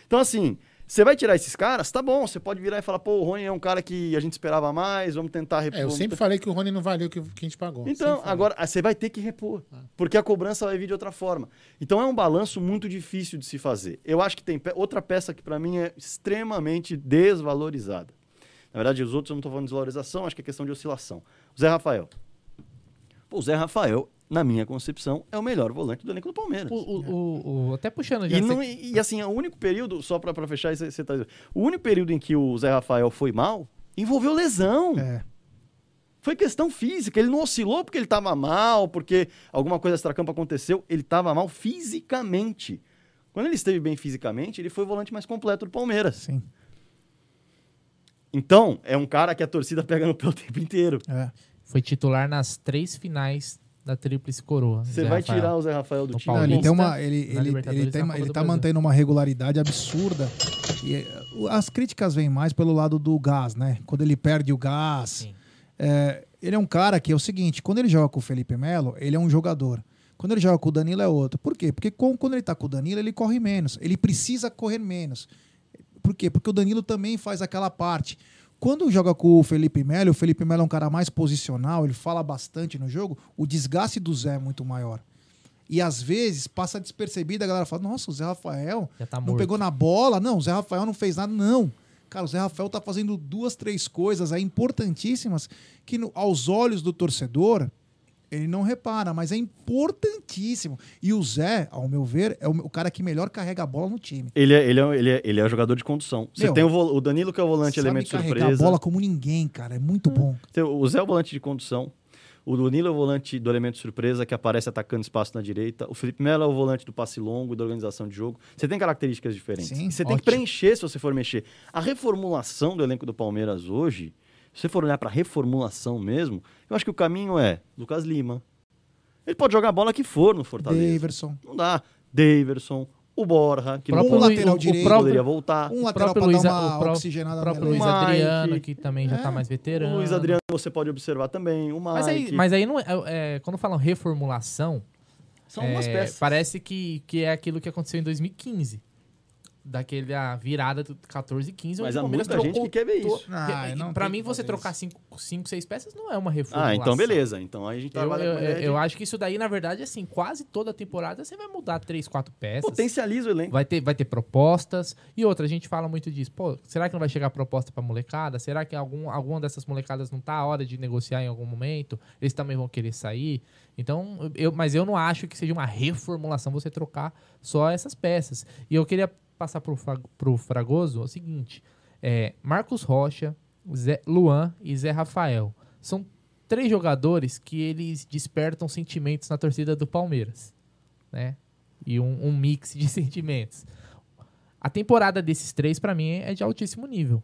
Então, assim, você vai tirar esses caras, tá bom, você pode virar e falar, pô, o Rony é um cara que a gente esperava mais, vamos tentar repor. É, eu sempre falei que o Rony não valeu o que, que a gente pagou. Então, agora ah, você vai ter que repor, porque a cobrança vai vir de outra forma. Então é um balanço muito difícil de se fazer. Eu acho que tem pe- outra peça que para mim é extremamente desvalorizada. Na verdade, os outros eu não estou falando de desvalorização, acho que é questão de oscilação. Zé Rafael. O Zé Rafael, na minha concepção, é o melhor volante do elenco do Palmeiras. O, o, o- o- até puxando já. E, não- você- e- e, assim, o único período, só pra, pra fechar isso, você tá dizendo, o único período em que o Zé Rafael foi mal envolveu lesão. É. Foi questão física. Ele não oscilou porque ele tava mal, porque alguma coisa extracampo aconteceu. Ele tava mal fisicamente. Quando ele esteve bem fisicamente, ele foi o volante mais completo do Palmeiras. Sim. Então, é um cara que a torcida pega no pé o tempo inteiro. É. Foi titular nas três finais da Tríplice Coroa. Você vai Rafael. tirar o Zé Rafael do time. Não, ele tem uma, ele, ele, ele, tem, ele tá Brasil. mantendo uma regularidade absurda. E é, as críticas vêm mais pelo lado do gás, né? Quando ele perde o gás. É, ele é um cara que é o seguinte: quando ele joga com o Felipe Melo, ele é um jogador. Quando ele joga com o Danilo é outro. Por quê? Porque com- quando ele tá com o Danilo, ele corre menos. Ele precisa correr menos. Por quê? Porque o Danilo também faz aquela parte. Quando joga com o Felipe Melo, o Felipe Melo é um cara mais posicional, ele fala bastante no jogo, o desgaste do Zé é muito maior. E às vezes passa despercebido, a galera fala: Nossa, o Zé Rafael tá não pegou na bola. Não, o Zé Rafael não fez nada. Não. Cara, o Zé Rafael tá fazendo duas, três coisas aí importantíssimas que, no- aos olhos do torcedor, ele não repara, mas é importantíssimo. E o Zé, ao meu ver, é o, cara que melhor carrega a bola no time. Ele é, ele, é, ele, é, ele é jogador de condução. Você Meu, tem o, o Danilo, que é o volante elemento surpresa. a bola como ninguém, cara. É muito bom. Tem O Zé é o volante de condução. O Danilo é o volante do elemento surpresa, que aparece atacando espaço na direita. O Felipe Melo é o volante do passe longo, da organização de jogo. Você tem características diferentes. Sim, você tem que ótimo. preencher se você for mexer. A reformulação do elenco do Palmeiras hoje, se você for olhar para reformulação mesmo, eu acho que o caminho é Lucas Lima. Ele pode jogar a bola que for no Fortaleza. Daverson. Não dá. Daverson, o Borja, que Próprio não Um lateral o direito. próprio- poderia voltar. Um O lateral próprio pra Luiz, dar uma o oxigenada o próprio Luiz. Adriano, que também já É. tá mais veterano. O Luiz Adriano você pode observar também. O Mike. Mas aí, mas aí não é, é, quando falam reformulação, São umas é, peças. parece que, que é aquilo que aconteceu em 2015. Daquele a virada do 14 e 15. Mas há muita gente que quer ver isso. Ah, não pra mim, você trocar isso. 5, 6 peças não é uma reformulação. Ah, então beleza. Então aí a gente Eu, trabalha eu, com a ideia de- eu acho que isso daí, na verdade, assim, quase toda temporada você vai mudar 3, 4 peças. potencializa o elenco. Vai ter, vai ter propostas. E outra, a gente fala muito disso. Pô, será que não vai chegar proposta pra molecada? Será que algum, alguma dessas molecadas não tá a hora de negociar em algum momento? Eles também vão querer sair. Então, eu, mas eu não acho que seja uma reformulação você trocar só essas peças. E eu queria passar pro, pro Fragoso o seguinte: é, Marcos Rocha, Zé- Luan e Zé Rafael. São três jogadores que eles despertam sentimentos na torcida do Palmeiras. Né? E um, um mix [laughs] de sentimentos. A temporada desses três, pra mim, é de altíssimo nível.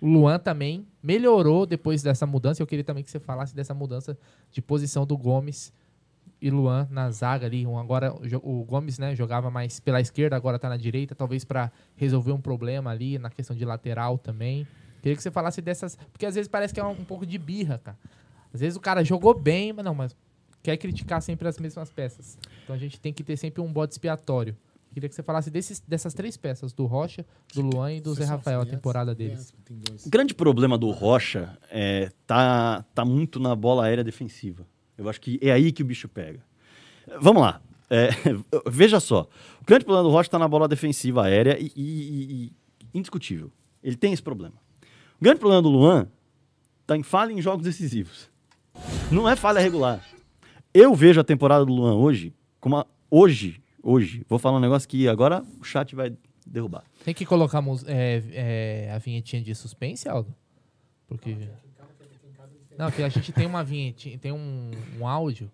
O Luan também melhorou depois dessa mudança. Eu queria também que você falasse dessa mudança de posição do Gomes e Luan na zaga ali. Um, agora o Gomes né, jogava mais pela esquerda, agora tá na direita, talvez pra resolver um problema ali na questão de lateral também. Queria que você falasse dessas. Porque às vezes parece que é um, um pouco de birra, cara. Às vezes o cara jogou bem, mas não, mas quer criticar sempre as mesmas peças. Então a gente tem que ter sempre um bode expiatório. Queria que você falasse desses, dessas três peças, do Rocha, do Luan e do Zé Rafael, a temporada deles. O grande problema do Rocha é tá, tá muito na bola aérea defensiva. Eu acho que é aí que o bicho pega. Vamos lá. É, [laughs] veja só. O grande problema do Rocha está na bola defensiva aérea e, e- e- indiscutível. Ele tem esse problema. O grande problema do Luan está em falha em jogos decisivos. Não é falha regular. Eu vejo a temporada do Luan hoje como uma, hoje, hoje. Vou falar um negócio que agora o chat vai derrubar. Tem que colocar é, é, a vinhetinha de suspense, Aldo? Porque. Não, que a gente tem uma vinhetinha, tem um, um áudio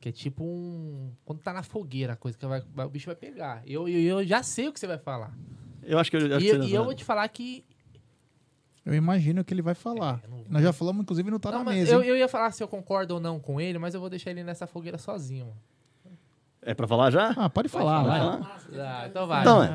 que é tipo um. Quando tá na fogueira, a coisa que vai, vai- o bicho vai pegar. Eu, eu, eu já sei o que você vai falar. Eu acho que eu, acho E, que eu- e não- eu vou te falar que. Eu imagino que ele vai falar. Nós já falamos, inclusive, não tá Não, na mesa. eu, eu ia falar se eu concordo ou não com ele, mas eu vou deixar ele nessa fogueira sozinho. mano. É pra falar já? Ah, pode falar, vai. Ah, então vai. Então é.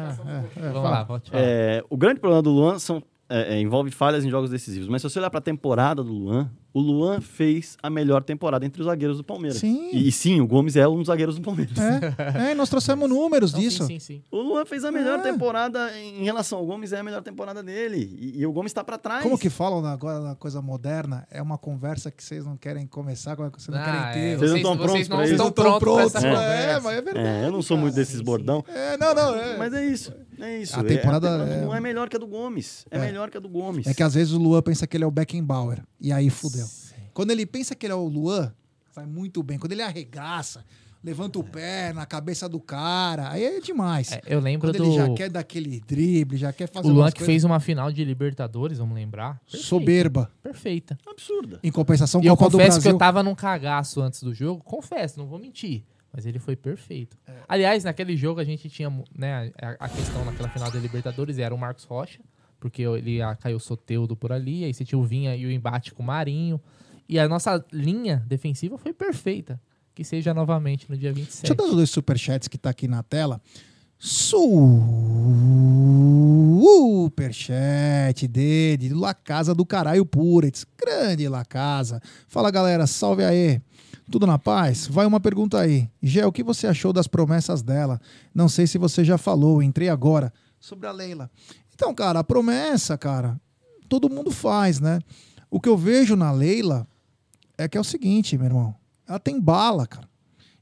Vamos fala. lá, pode falar. É, o grande problema do Luan são, é, é, envolve falhas em jogos decisivos. Mas se você olhar para a temporada do Luan, o Luan fez a melhor temporada entre os zagueiros do Palmeiras. Sim. E, e sim, o Gomes é um dos zagueiros do Palmeiras. É, [laughs] é, nós trouxemos números Não, disso. Sim, sim, sim. O Luan fez a melhor É. temporada em relação ao Gomes, é a melhor temporada dele. E, e o Gomes está para trás. Como que falam agora na coisa moderna? É uma conversa que vocês não querem começar, que vocês não Ah, querem é, ter. Vocês não vocês, estão prontos vocês não pra isso? estão Não tão prontos pra essa prontos, conversa. É, mas é verdade. É, eu não sou muito desses bordão. É, não, não. É, Mas é isso. É isso. A temporada É, a é- do Luan é melhor que a do Gomes. É, É. melhor que a do Gomes. É que às vezes o Luan pensa que ele é o Beckenbauer. E aí fudeu. Quando ele pensa que ele é o Luan, vai muito bem. Quando ele arregaça, levanta o pé na cabeça do cara, aí é demais. É, eu lembro Quando do. ele já quer dar aquele drible, já quer fazer O Luan que coisas fez uma final de Libertadores, vamos lembrar. Perfeita, soberba. Perfeita. Absurda. Em compensação, E eu Copa do confesso que eu tava num cagaço antes do jogo. Confesso, não vou mentir. Mas ele foi perfeito. É. Aliás, naquele jogo a gente tinha, né, a, a questão naquela final da Libertadores era o Marcos Rocha, porque ele ah, caiu Soteudo por ali, aí você tinha o Vinha e o embate com o Marinho. E a nossa linha defensiva foi perfeita. Que seja novamente no dia 27. Deixa eu dar os dois superchats que tá aqui na tela. Superchat dele, La Casa do Caralho Puretz. Grande La Casa. Fala galera, salve aí. Tudo na paz? Vai uma pergunta aí. Gé, o que você achou das promessas dela? Não sei se você já falou, entrei agora. Sobre a Leila. Então, cara, a promessa, cara, todo mundo faz, né? O que eu vejo na Leila é que é o seguinte, meu irmão. Ela tem bala, cara.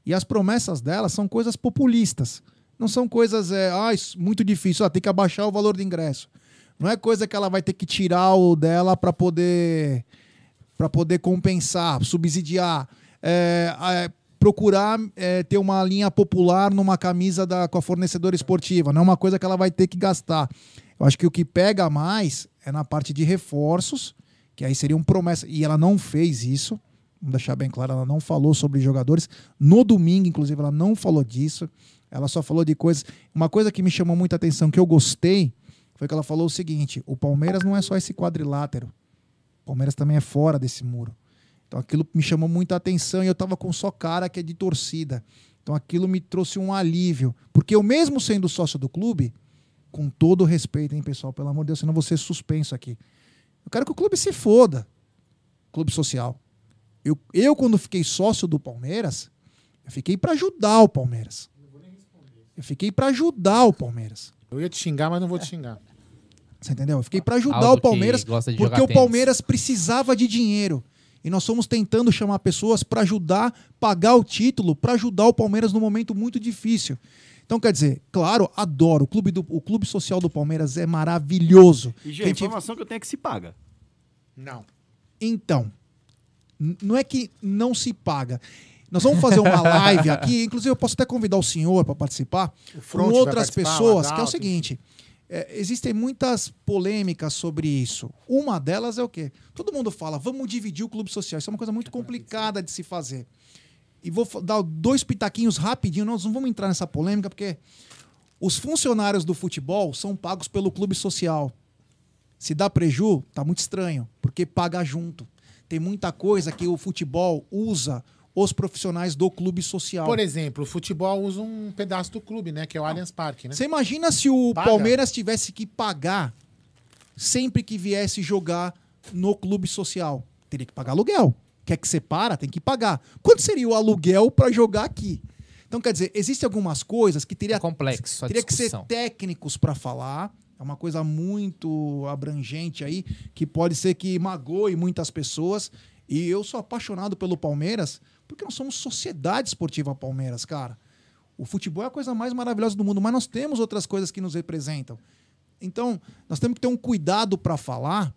E as promessas dela são coisas populistas. Não são coisas, é, ah, muito difícil, ah, tem que abaixar o valor do ingresso. Não é coisa que ela vai ter que tirar o dela para poder para poder compensar, subsidiar, é, é, procurar é, ter uma linha popular numa camisa da, com a fornecedora esportiva. Não é uma coisa que ela vai ter que gastar. Eu acho que o que pega mais é na parte de reforços, que aí seriam promessas. E ela não fez isso. Vamos deixar bem claro, ela não falou sobre jogadores. No domingo, inclusive, ela não falou disso. Ela só falou de coisas. Uma coisa que me chamou muita atenção, que eu gostei, foi que ela falou o seguinte: o Palmeiras não é só esse quadrilátero. O Palmeiras também é fora desse muro. Então aquilo me chamou muita atenção e eu tava com só cara que é de torcida. Então aquilo me trouxe um alívio. Porque eu mesmo sendo sócio do clube, com todo respeito, hein, pessoal, pelo amor de Deus, senão eu vou ser suspenso aqui. Eu quero que o clube se foda. Clube social. Eu, eu quando fiquei sócio do Palmeiras, eu fiquei para ajudar o Palmeiras. Eu fiquei para ajudar o Palmeiras. Eu ia te xingar, mas não vou te xingar. Você entendeu? Eu fiquei para ajudar Algo o Palmeiras porque o tênis. Palmeiras precisava de dinheiro. E nós fomos tentando chamar pessoas para ajudar, pagar o título, para ajudar o Palmeiras num momento muito difícil. Então, quer dizer, claro, adoro. O clube, do, o clube social do Palmeiras é maravilhoso. E, gente, a gente- informação que eu tenho é que se paga. Não. Então, não é que não se paga. Nós vamos fazer uma [laughs] live aqui, inclusive eu posso até convidar o senhor para participar, com outras participar, pessoas, que é o seguinte: é, existem muitas polêmicas sobre isso. Uma delas é o quê? Todo mundo fala, vamos dividir o clube social. Isso é uma coisa muito complicada de se fazer. E vou dar dois pitaquinhos rapidinho, nós não vamos entrar nessa polêmica, porque os funcionários do futebol são pagos pelo clube social. Se dá preju, tá muito estranho, porque paga junto. Tem muita coisa que o futebol usa os profissionais do clube social. Por exemplo, o futebol usa um pedaço do clube, né? Que é o Allianz Parque, né? Você imagina se o Paga. Palmeiras tivesse que pagar sempre que viesse jogar no clube social? Teria que pagar aluguel. Quer que separa, tem que pagar. Quanto seria o aluguel para jogar aqui? Então, quer dizer, existem algumas coisas que teria, É complexo teria que ser técnicos para falar. É uma coisa muito abrangente aí, que pode ser que magoe muitas pessoas. E eu sou apaixonado pelo Palmeiras Porque nós somos Sociedade Esportiva Palmeiras, cara. O futebol é a coisa mais maravilhosa do mundo, mas nós temos outras coisas que nos representam. Então, nós temos que ter um cuidado para falar.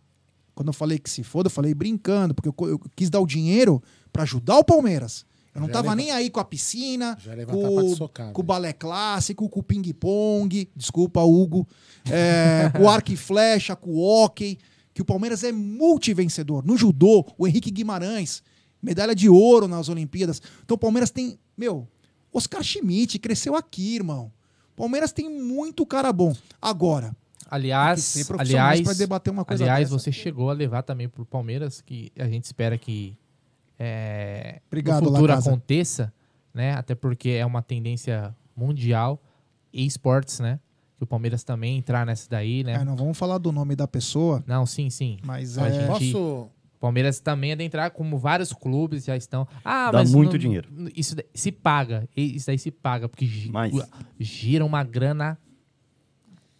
Quando eu falei que se foda, eu falei brincando, porque eu, eu quis dar o dinheiro para ajudar o Palmeiras. Eu não Já tava leva- nem aí com a piscina, com, socada. com o balé clássico, com o ping-pong, desculpa, Hugo, é, [laughs] com o arco e flecha, com o hockey, que o Palmeiras é multivencedor. No judô, o Henrique Guimarães, medalha de ouro nas Olimpíadas. Então o Palmeiras tem, meu, Oscar Schmidt cresceu aqui, irmão. Palmeiras tem muito cara bom. Agora, Aliás, Tem que ser profissionais aliás, pra debater uma coisa aliás, dessa. você chegou a levar também pro Palmeiras, que a gente espera que é, Obrigado, no futuro aconteça, né? Até porque é uma tendência mundial e esportes, né? Que o Palmeiras também entrar nessa daí, né? é, não vamos falar do nome da pessoa, Não, sim, sim. mas A é, gente- Posso. Palmeiras também é de entrar, como vários clubes já estão. Ah, Dá mas muito não- dinheiro. Isso daí se paga. e- Isso daí se paga, porque Mais. gira uma grana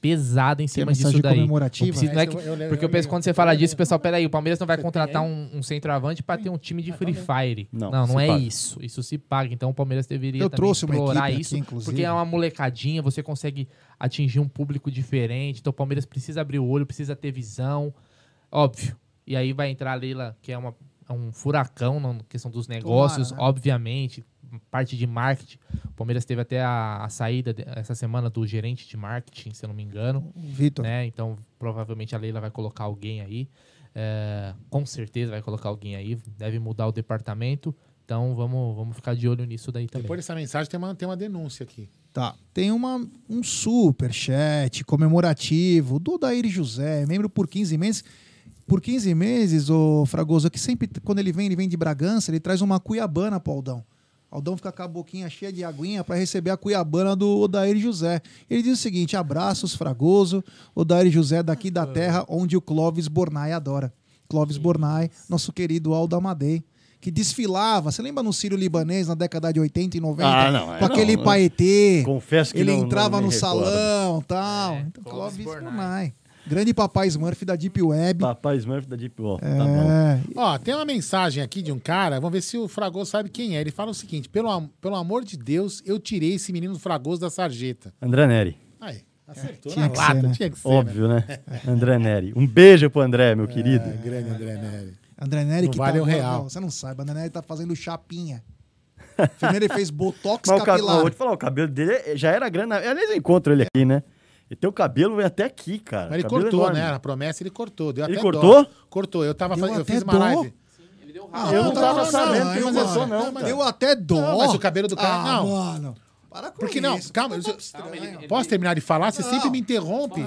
pesada em cima disso daí. comemorativa? Não é Essa que- eu- eu porque eu eu penso quando você fala disso, o pessoal, peraí, o Palmeiras não vai contratar um, um centroavante para ter um time de Free Fire. Não, Não, não, é paga. isso. Isso se paga. Então o Palmeiras deveria Eu trouxe explorar isso. aqui, inclusive. porque é uma molecadinha, você consegue atingir um público diferente. Então o Palmeiras precisa abrir o olho, precisa ter visão. Óbvio. E aí vai entrar a Leila, que é uma, é um furacão na questão dos negócios, né? obviamente. Parte de marketing. O Palmeiras teve até a, a saída de- essa semana do gerente de marketing, se eu não me engano Vitor. né? Então, provavelmente a Leila vai colocar alguém aí. É, com certeza vai colocar alguém aí. Deve mudar o departamento. Então, vamos, vamos ficar de olho nisso daí também. Depois dessa mensagem tem uma, tem uma denúncia aqui. Tá. Tem uma, um super chat comemorativo do Daír José, membro por 15 meses. Por 15 meses, o Fragoso, que sempre, quando ele vem, ele vem de Bragança, ele traz uma cuiabana pro Aldão. Aldão fica com a boquinha cheia de aguinha para receber a cuiabana do Odair José. Ele diz o seguinte: abraços, Fragoso, Odair José daqui da terra onde o Clóvis Bornai adora. Clóvis Bornai, nosso querido Aldo Amadei, que desfilava, você lembra no Sírio Libanês na década de 80 e 90? Ah, não, é, com aquele não, paetê. Confesso que Ele não- entrava não no recordo. salão tal. É, então, Clóvis Clóvis Bornai. Bornai. Grande papai Smurf da Deep Web. Papai Smurf da Deep Wall. Tá bom. É, Ó, tem uma mensagem aqui de um cara, vamos ver se o Fragoso sabe quem é. Ele fala o seguinte: pelo, am- pelo amor de Deus, eu tirei esse menino Fragoso da sarjeta. André Neri. Aí, acertou Tinha na que lata, ser, né? tinha que ser. Óbvio, né? André Neri. Um beijo pro André, meu querido. Né? É, grande André Nery. André Neri Não que vale tá um real. Não, você não sabe, André Neri tá fazendo chapinha. Primeiro ele fez [laughs] botox Mas o cabelo, capilar. vou te falar, o cabelo dele é- já era grande. Aliás, eu encontro ele aqui, né? E teu cabelo vem até aqui, cara. Mas ele Cabelo cortou, enorme. né? A promessa ele cortou. Deu Ele até cortou? Dó. Cortou. Eu, tava Deu faz- eu fiz uma dó? live. Ah, Eu não tava sabendo que hein, ele cortou, mano? não, cara. Deu até dó. Não, mas o cabelo do cara- Ah, não. mano. Para com Porque não, isso. calma, Tá eu- estranho. Posso terminar de falar? Você Não. sempre me interrompe.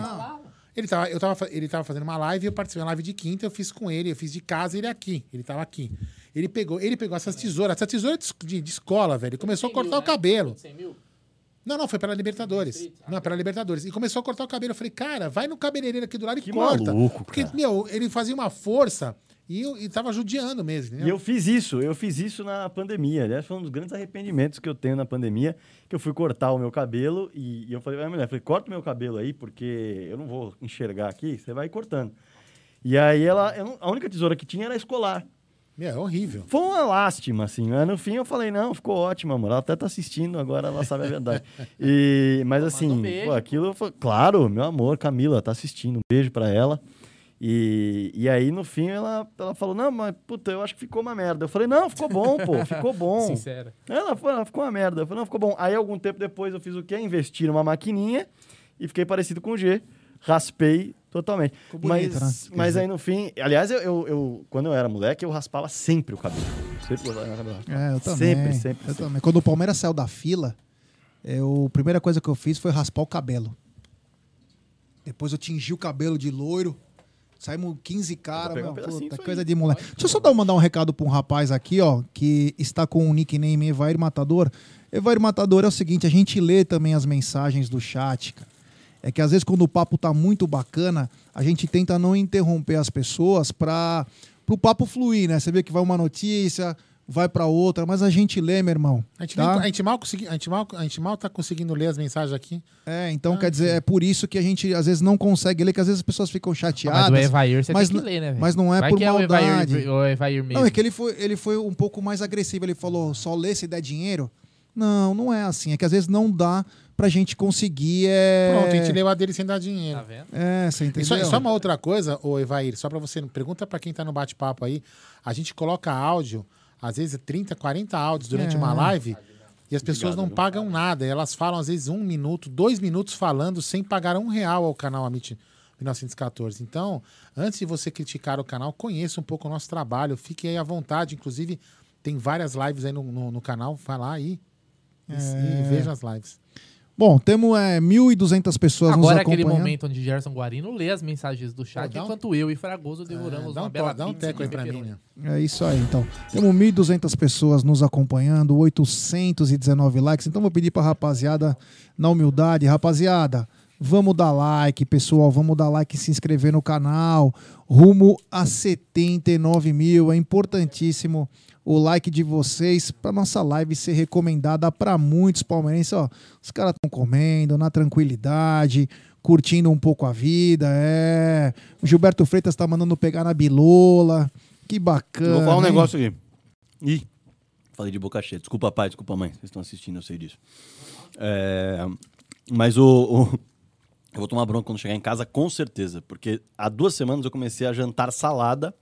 Ele tava, eu tava, ele tava fazendo uma live, eu participei de uma live de quinta, eu fiz com ele, eu fiz de casa, ele aqui. Ele tava aqui. Ele pegou, ele pegou essas tesouras, essa tesoura de, de- escola, velho. Ele começou a cortar o cabelo. 100 mil? Não, não, foi pela Libertadores. Não, pela Libertadores. E começou a cortar o cabelo. Eu falei, cara, vai no cabeleireiro aqui do lado e Que corta. maluco, Porque, cara. meu, ele fazia uma força e, eu, e tava judiando mesmo. E eu fiz isso, eu fiz isso na pandemia. Aliás, foi um dos grandes arrependimentos que eu tenho na pandemia, que eu fui cortar o meu cabelo e, e eu falei pra minha mulher, falei, corta o meu cabelo aí, porque eu não vou enxergar aqui, você vai cortando. E aí ela, não- a única tesoura que tinha era escolar. Meu, é horrível. Foi uma lástima, assim. Mas no fim eu falei, não, ficou ótimo, amor. Ela até tá assistindo, agora ela sabe a verdade. E, [laughs] mas assim, um pô, aquilo foi. Claro, meu amor, Camila tá assistindo. Um beijo pra ela. E, e aí, no fim, ela, ela falou: Não, mas puta, eu acho que ficou uma merda. Eu falei: Não, ficou bom, pô, ficou [laughs] bom. Sincera. Ela falou: "Ela ficou uma merda. Eu falei: Não, ficou bom. Aí, algum tempo depois, eu fiz o quê? Investi numa maquininha e fiquei parecido com o G. Raspei totalmente. bonito, mas, né? mas aí, no fim, aliás, eu, eu, eu- quando eu era moleque, eu raspava sempre o cabelo. Sempre meu cabelo. É, eu também. Sempre, sempre. Eu sempre. também. Quando o Palmeiras saiu da fila, eu, a primeira coisa que eu fiz foi raspar o cabelo. Depois eu tingi o cabelo de loiro. Saímos 15 caras, um puta, coisa aí. de moleque. Deixa eu só dar, mandar um recado pra um rapaz aqui, ó, que está com o nickname Evair Matador. Evair Matador é o seguinte, a gente lê também as mensagens do chat, cara. É que às vezes quando o papo tá muito bacana, a gente tenta não interromper as pessoas para o papo fluir, né? Você vê que vai uma notícia, vai pra outra, mas a gente lê, meu irmão. A gente, tá? nem- a gente mal consegui, a gente mal, a gente mal tá conseguindo ler as mensagens aqui. É, então quer dizer, é por isso que a gente às vezes não consegue ler, que às vezes as pessoas ficam chateadas. Mas o Evair você mas tem que ler, né, velho? Mas não é Vai por que é o Evair- maldade. o Evair mesmo. Não, é que ele foi, ele foi um pouco mais agressivo. Ele falou, só lê se der dinheiro. Não, não é assim. É que às vezes não dá pra gente conseguir. É... Pronto, a gente leu a dele sem dar dinheiro. Tá vendo? É, você E entendeu? só, e só uma outra coisa, ô Evair, só pra você, pergunta pra quem tá no bate-papo aí. A gente coloca áudio, às vezes 30, 40 áudios durante É. uma live e as pessoas não pagam nada. Elas falam, às vezes, um minuto, dois minutos falando sem pagar um real ao canal Amit 1914. Então, antes de você criticar o canal, conheça um pouco o nosso trabalho, fique aí à vontade. Inclusive, tem várias lives aí no, no, no canal, vai lá aí É. e veja as lives. Bom, temos é, 1.200 pessoas nos Agora é aquele acompanhando. momento onde Gerson Guarino lê as mensagens do chat, Pô, dá um- enquanto eu e Fragoso devoramos dá uma um, bela to- dá um teco aí pra mim, né? É isso aí, então. Temos 1.200 pessoas nos acompanhando, 819 likes. Então vou pedir pra rapaziada, na humildade, rapaziada, vamos dar like, pessoal, vamos dar like e se inscrever no canal. Rumo a 79 mil. É importantíssimo o like de vocês para nossa live ser recomendada para muitos palmeirenses. Ó, os caras estão comendo na tranquilidade, curtindo um pouco a vida. É. O Gilberto Freitas tá mandando pegar na bilola. Que bacana. Vou falar um hein? negócio aqui. Ih, falei de boca cheia. Desculpa, pai, desculpa, mãe. Vocês estão assistindo, eu sei disso. É, mas o, o- Eu vou tomar bronca quando chegar em casa, com certeza. Porque há duas semanas eu comecei a jantar salada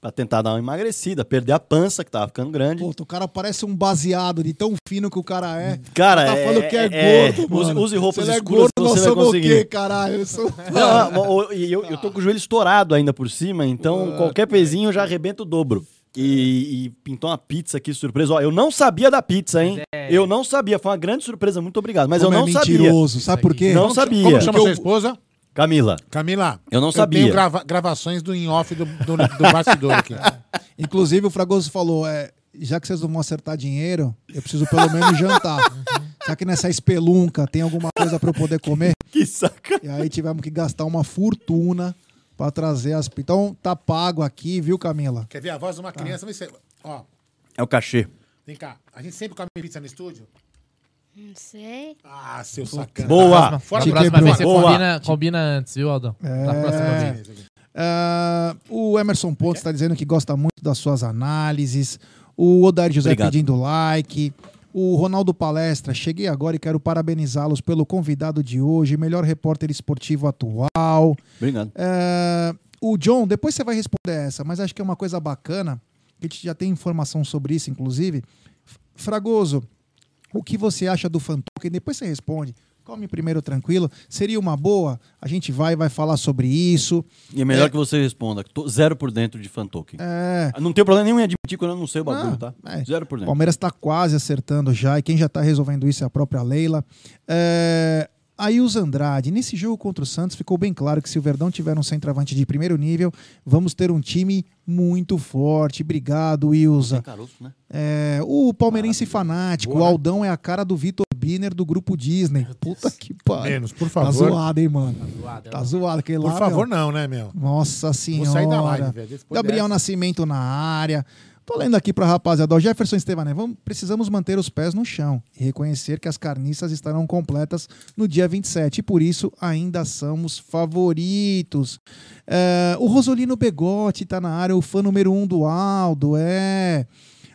pra tentar dar uma emagrecida, perder a pança, que tava ficando grande. Puta, o cara parece um baseado de tão fino que o cara é. Cara, tá é- falando que é, é- gordo, use- mano. use roupas Se ele é escuras gordo, que nós você vai somos o conseguir. quê, caralho? Eu sou... [laughs] Não, eu, eu tô com o joelho estourado ainda por cima, então qualquer pezinho já arrebenta o dobro. E, e pintou uma pizza aqui, surpresa. Ó, eu não sabia da pizza, hein? Eu não sabia, foi uma grande surpresa, muito obrigado. Mas Como eu é não mentiroso, sabia. sabe por quê? Não Como- sabia. Como chama Porque sua eu- esposa? Camila, Camila. Eu não Eu sabia. tenho grava- gravações do in-off do, do, do bastidor aqui. [laughs] Inclusive, o Fragoso falou: é, já que vocês não vão acertar dinheiro, eu preciso pelo menos jantar. Será que nessa espelunca tem alguma coisa pra eu poder comer? [laughs] que saca. E aí tivemos que gastar uma fortuna pra trazer as. Então tá pago aqui, viu, Camila? Quer ver a voz de uma criança? Vamos ver se- Ó, É o cachê. vem cá. A gente sempre come pizza no estúdio? Não sei. Ah, seu sacana. Boa! Fora Na Te próxima vez você Boa. combina, combina antes, viu, Aldão? É. Na próxima vez. Ah, o Emerson Pontes está dizendo que gosta muito das suas análises. O Odair José Obrigado. pedindo like. O Ronaldo Palestra, cheguei agora e quero parabenizá-los pelo convidado de hoje, melhor repórter esportivo atual. Obrigado. É, o John, depois você vai responder essa, mas acho que é uma coisa bacana, que a gente já tem informação sobre isso, inclusive. Fragoso, o que você acha do Fantoken? Depois você responde. Come primeiro tranquilo. Seria uma boa? A gente vai vai falar sobre isso. E é melhor É. que você responda. Tô zero por dentro de fan token. É, Não tenho problema nenhum em admitir quando eu não sei o bagulho, Não, tá? é. Zero por O dentro. Palmeiras está quase acertando já, e quem já está resolvendo isso é a própria Leila. É... Aí os Andrade, nesse jogo contra o Santos, ficou bem claro que se o Verdão tiver um centroavante de primeiro nível, vamos ter um time muito forte. Obrigado, Ilza. Caroço, né? É, o palmeirense fanático, o Aldão é a cara do Vitor Biner do grupo Disney. Puta que pariu. Menos, por Tá favor. zoado, hein, mano? Zoado, Tá zoado. Aquele Por lá, favor, meu, não, né, meu? nossa senhora. sair da live, velho. Gabriel dessa. Nascimento na área. Tô lendo aqui pra rapaziada. O Jefferson Estevané. Vamos, precisamos manter os pés no chão e reconhecer que as carniças estarão completas no dia 27 e por isso ainda somos favoritos. É, o Rosolino Begotti tá na área, o fã número um do Aldo. É.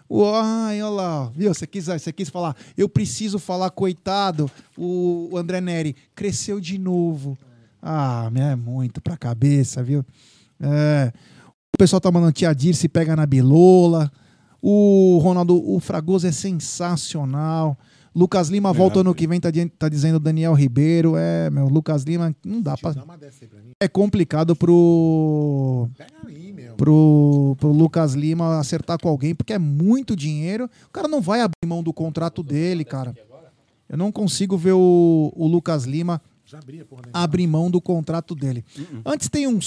O- Ai, olha lá, viu? Você quis, você quis falar, eu preciso falar, coitado. O, o André Neri cresceu de novo. Ah, é muito pra cabeça, viu? É. O pessoal tá mandando tia Dirce pega na bilola. O Ronaldo, o Fragoso é sensacional. Lucas Lima volta ano que vem, tá, tá dizendo Daniel Ribeiro. É, meu, Lucas Lima, não dá pra. Dá. É complicado pro, aí, pro, pro Lucas Lima acertar com alguém, porque é muito dinheiro. O cara não vai abrir mão do contrato dele, cara. Eu não consigo ver o, o Lucas Lima Já abri a porra da abrir mão do contrato dele. Antes tem um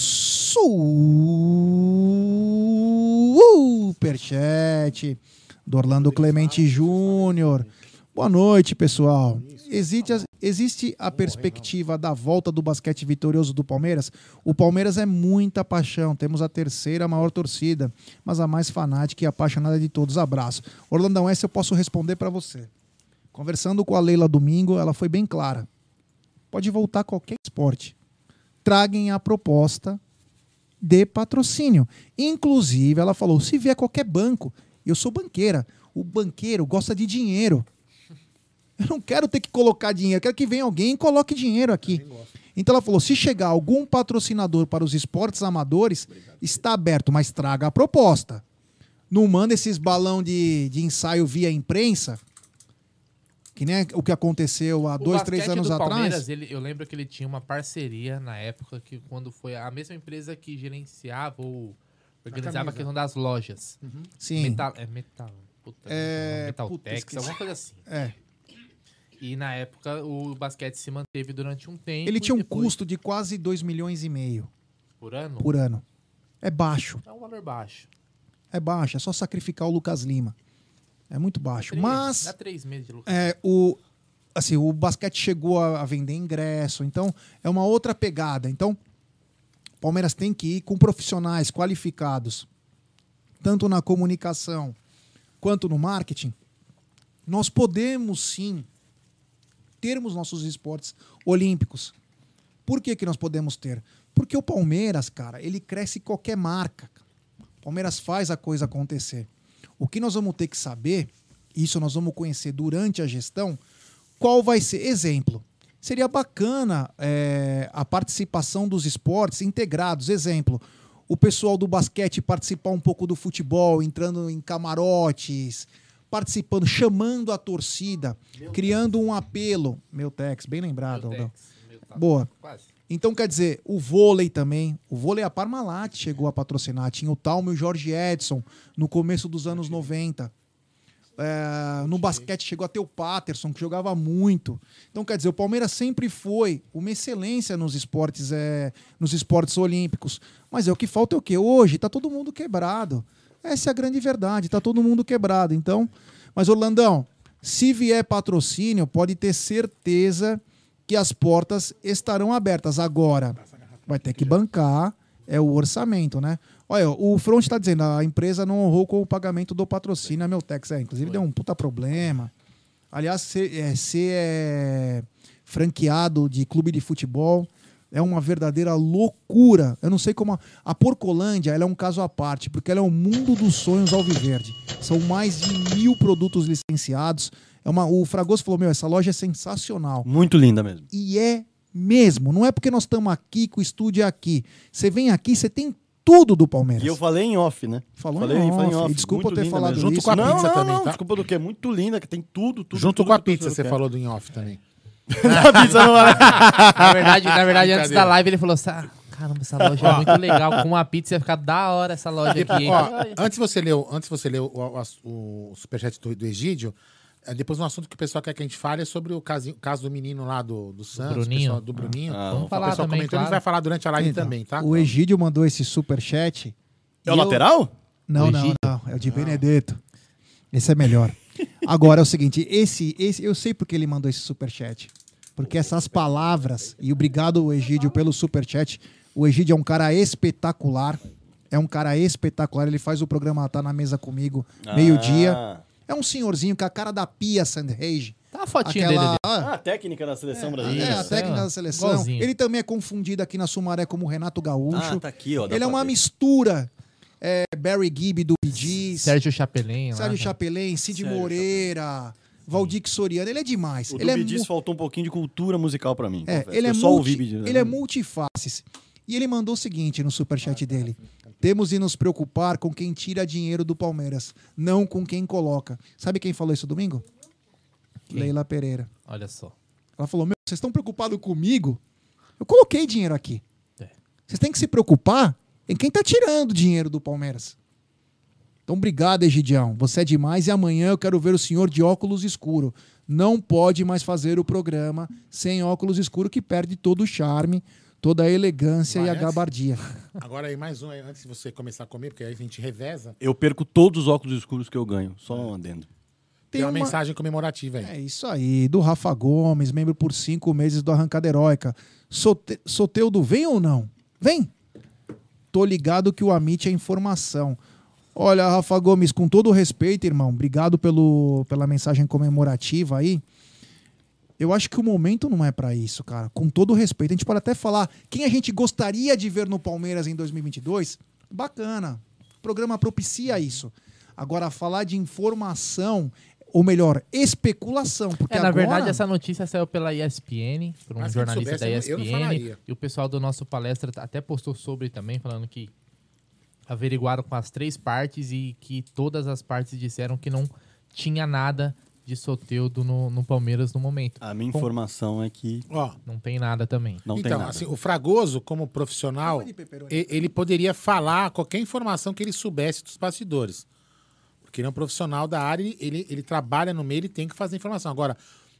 superchat do Orlando Clemente Júnior. Boa noite, pessoal. Existe, existe a perspectiva da volta do basquete vitorioso do Palmeiras? O Palmeiras é muita paixão. Temos a terceira maior torcida, mas a mais fanática e apaixonada de todos. Abraço. Orlandão, essa eu posso responder para você. Conversando com a Leila domingo, ela foi bem clara. Pode voltar qualquer esporte. Traguem a proposta de patrocínio. Inclusive, ela falou: se vier qualquer banco, eu sou banqueira. O banqueiro gosta de dinheiro. Eu não quero ter que colocar dinheiro, eu quero que venha alguém e coloque dinheiro aqui. Então ela falou: se chegar algum patrocinador para os esportes amadores, está aberto, mas traga a proposta. Não manda esses balão de, de ensaio via imprensa, que nem o que aconteceu há O dois, três anos do atrás. Palmeiras, ele- eu lembro que ele tinha uma parceria na época que quando foi a mesma empresa que gerenciava ou organizava a, questão das lojas. Sim. Metal, é metal. Puta, É, Metaltex, puta, alguma coisa assim. É. E na época o basquete se manteve durante um tempo. Ele tinha um depois- custo de quase 2 milhões e meio por ano. por ano. É baixo. É um valor baixo. É baixo. É só sacrificar o Lucas Lima. É muito baixo. Três- Mas Dá três meses de lucro. é, o, assim, o basquete chegou a, a vender ingresso. Então, é uma outra pegada. Então, o Palmeiras tem que ir com profissionais qualificados, tanto na comunicação quanto no marketing. Nós podemos sim termos nossos esportes olímpicos. Por que, que nós podemos ter? Porque o Palmeiras, cara, ele cresce qualquer marca. O Palmeiras faz a coisa acontecer. O que nós vamos ter que saber, isso nós vamos conhecer durante a gestão, qual vai ser. Exemplo. Seria bacana é, a participação dos esportes integrados. Exemplo, o pessoal do basquete participar um pouco do futebol, entrando em camarotes, participando, chamando a torcida, criando um apelo. Meu Tex, bem lembrado, Aldão. Boa. Então, quer dizer, o vôlei também. O vôlei, a Parmalat chegou a patrocinar. Tinha o Talmo e o Jorge Edson no começo dos anos 90. É, no basquete chegou a ter o Patterson, que jogava muito. Então, quer dizer, o Palmeiras sempre foi uma excelência nos esportes, é, nos esportes olímpicos. Mas é o que falta é o quê? Hoje tá todo mundo quebrado. Essa é a grande verdade, tá todo mundo quebrado. Então, mas Orlandão, se vier patrocínio, pode ter certeza que as portas estarão abertas. Agora, vai ter que bancar é o orçamento, né? Olha, o Front está dizendo, a empresa não honrou com o pagamento do patrocínio, a Meltex. É, inclusive deu um puta problema. Aliás, ser, é, é, franqueado de clube de futebol é uma verdadeira loucura. Eu não sei como. A, a Porcolândia ela é um caso à parte, porque ela é o mundo dos sonhos alviverde. São mais de mil produtos licenciados. É uma, o Fragoso falou: Meu, essa loja é sensacional. Muito linda mesmo. E é mesmo. Não é porque nós estamos aqui, que o estúdio é aqui. Você vem aqui, você tem tudo do Palmeiras. E eu falei em off, né? Falou falei, em falei off. E desculpa Muito eu ter linda falado mesmo. isso. Junto com a não, pizza não, também, não, tá? Desculpa do que? Muito linda, que tem tudo, tudo. Junto tudo com a pizza, você falou do em off também. [laughs] a pizza não é. [laughs] Na verdade, na verdade antes da live, ele falou assim: "Ah, caramba, essa loja é muito legal. Com uma pizza ia ficar da hora essa loja aqui. hein?" Ó, antes você leu, antes você leu o, o, o superchat do, do Egídio, é, depois um assunto que o pessoal quer que a gente fale é sobre o caso, caso do menino lá do, do Santos, o Bruninho. pessoal do Bruninho. Ah, o vamos falar pessoal também, comentou, a gente claro. vai falar durante a live Então, também, tá? O Egídio mandou esse superchat. É o e eu- lateral? Não, O não, não. É o de Benedetto. Esse é melhor. [laughs] Agora é o seguinte, esse, esse, eu sei porque ele mandou esse superchat. Porque essas palavras, e obrigado, Egídio, pelo superchat. O Egídio é um cara espetacular. É um cara espetacular. Ele faz o programa Tá na Mesa comigo, meio-dia. Ah. É um senhorzinho com a cara da Pia Sandhage. Tá a fotinha Aquela, dele. ah, Ah, a técnica da seleção é, brasileira. a técnica é, da seleção. igualzinho. Ele também é confundido aqui na Sumaré como Renato Gaúcho. Ah, tá aqui, ó. Ele é uma ver. mistura. É, Barry Gibb do Bee Gees, Sérgio Chapelin. Sérgio né? Chapelin, Cid Sérgio Moreira, Valdir Soriano. Ele é demais. O ele é, Dubi diz mu- faltou um pouquinho de cultura musical pra mim. é, ele é só ouvi multi, Gees, ele é né? multifaces. E ele mandou o seguinte no superchat dele. Temos de nos preocupar com quem tira dinheiro do Palmeiras, não com quem coloca. Sabe quem falou isso domingo? Quem? Leila Pereira. Olha só. Ela falou: Meu, vocês estão preocupados comigo? Eu coloquei dinheiro aqui. É. Vocês têm que se preocupar em quem tá tirando dinheiro do Palmeiras. Então, obrigado, Egidião. Você é demais e amanhã eu quero ver o senhor de óculos escuro. Não pode mais fazer o programa sem óculos escuro, que perde todo o charme, toda a elegância e a gabardia. [laughs] Agora aí mais um aí, antes de você começar a comer, porque aí a gente reveza. Eu perco todos os óculos escuros que eu ganho. Só um adendo. Tem uma uma- mensagem comemorativa aí. É isso aí, do Rafa Gomes, membro por cinco meses do Arrancada Heróica. Sote... Soteudo, vem ou não? Vem! Tô ligado que o Amit é informação. Olha, Rafa Gomes, com todo o respeito, irmão, obrigado pelo, pela mensagem comemorativa aí. Eu acho que o momento não é pra isso, cara. Com todo o respeito. A gente pode até falar quem a gente gostaria de ver no Palmeiras em 2022. Bacana. O programa propicia isso. Agora, falar de informação, ou melhor, especulação. Porque É, na agora... verdade, essa notícia saiu pela ESPN, por um Ah, se eu jornalista soubesse, da ESPN. e o pessoal do nosso palestra até postou sobre também, falando que averiguaram com as três partes e que todas as partes disseram que não tinha nada de Soteudo no, no Palmeiras no momento. A minha Com- informação é que Ó, Não tem nada também. não tem então, nada. assim, o Fragoso, como profissional, e- ele poderia falar qualquer informação que ele soubesse dos bastidores. Porque ele é um profissional da área, ele, ele, trabalha no meio, ele tem que fazer informação. Agora,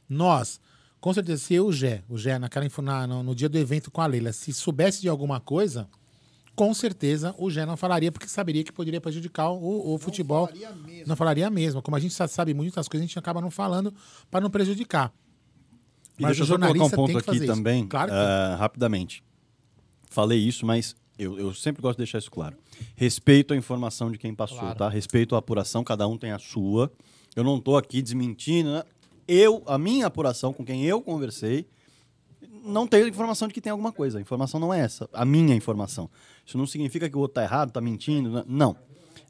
nós, com certeza, se eu o Gé, o Gé naquela, na, no, no dia do evento com a Leila, se soubesse de alguma coisa, com certeza o Gé não falaria, porque saberia que poderia prejudicar o, o futebol. Não falaria mesmo. Como a gente já sabe muitas coisas, a gente acaba não falando para não prejudicar. E Mas deixa o eu só colocar um ponto aqui também, Claro que ah, rapidamente. Falei isso, mas eu, eu sempre gosto de deixar isso claro. Respeito a informação de quem passou, Claro. tá? Respeito a apuração, cada um tem a sua. Eu não tô aqui desmentindo. né? Eu, a minha apuração com quem eu conversei, não tenho informação de que tem alguma coisa. A informação não é essa. A minha informação. Isso não significa que o outro tá errado, tá mentindo. né? Não.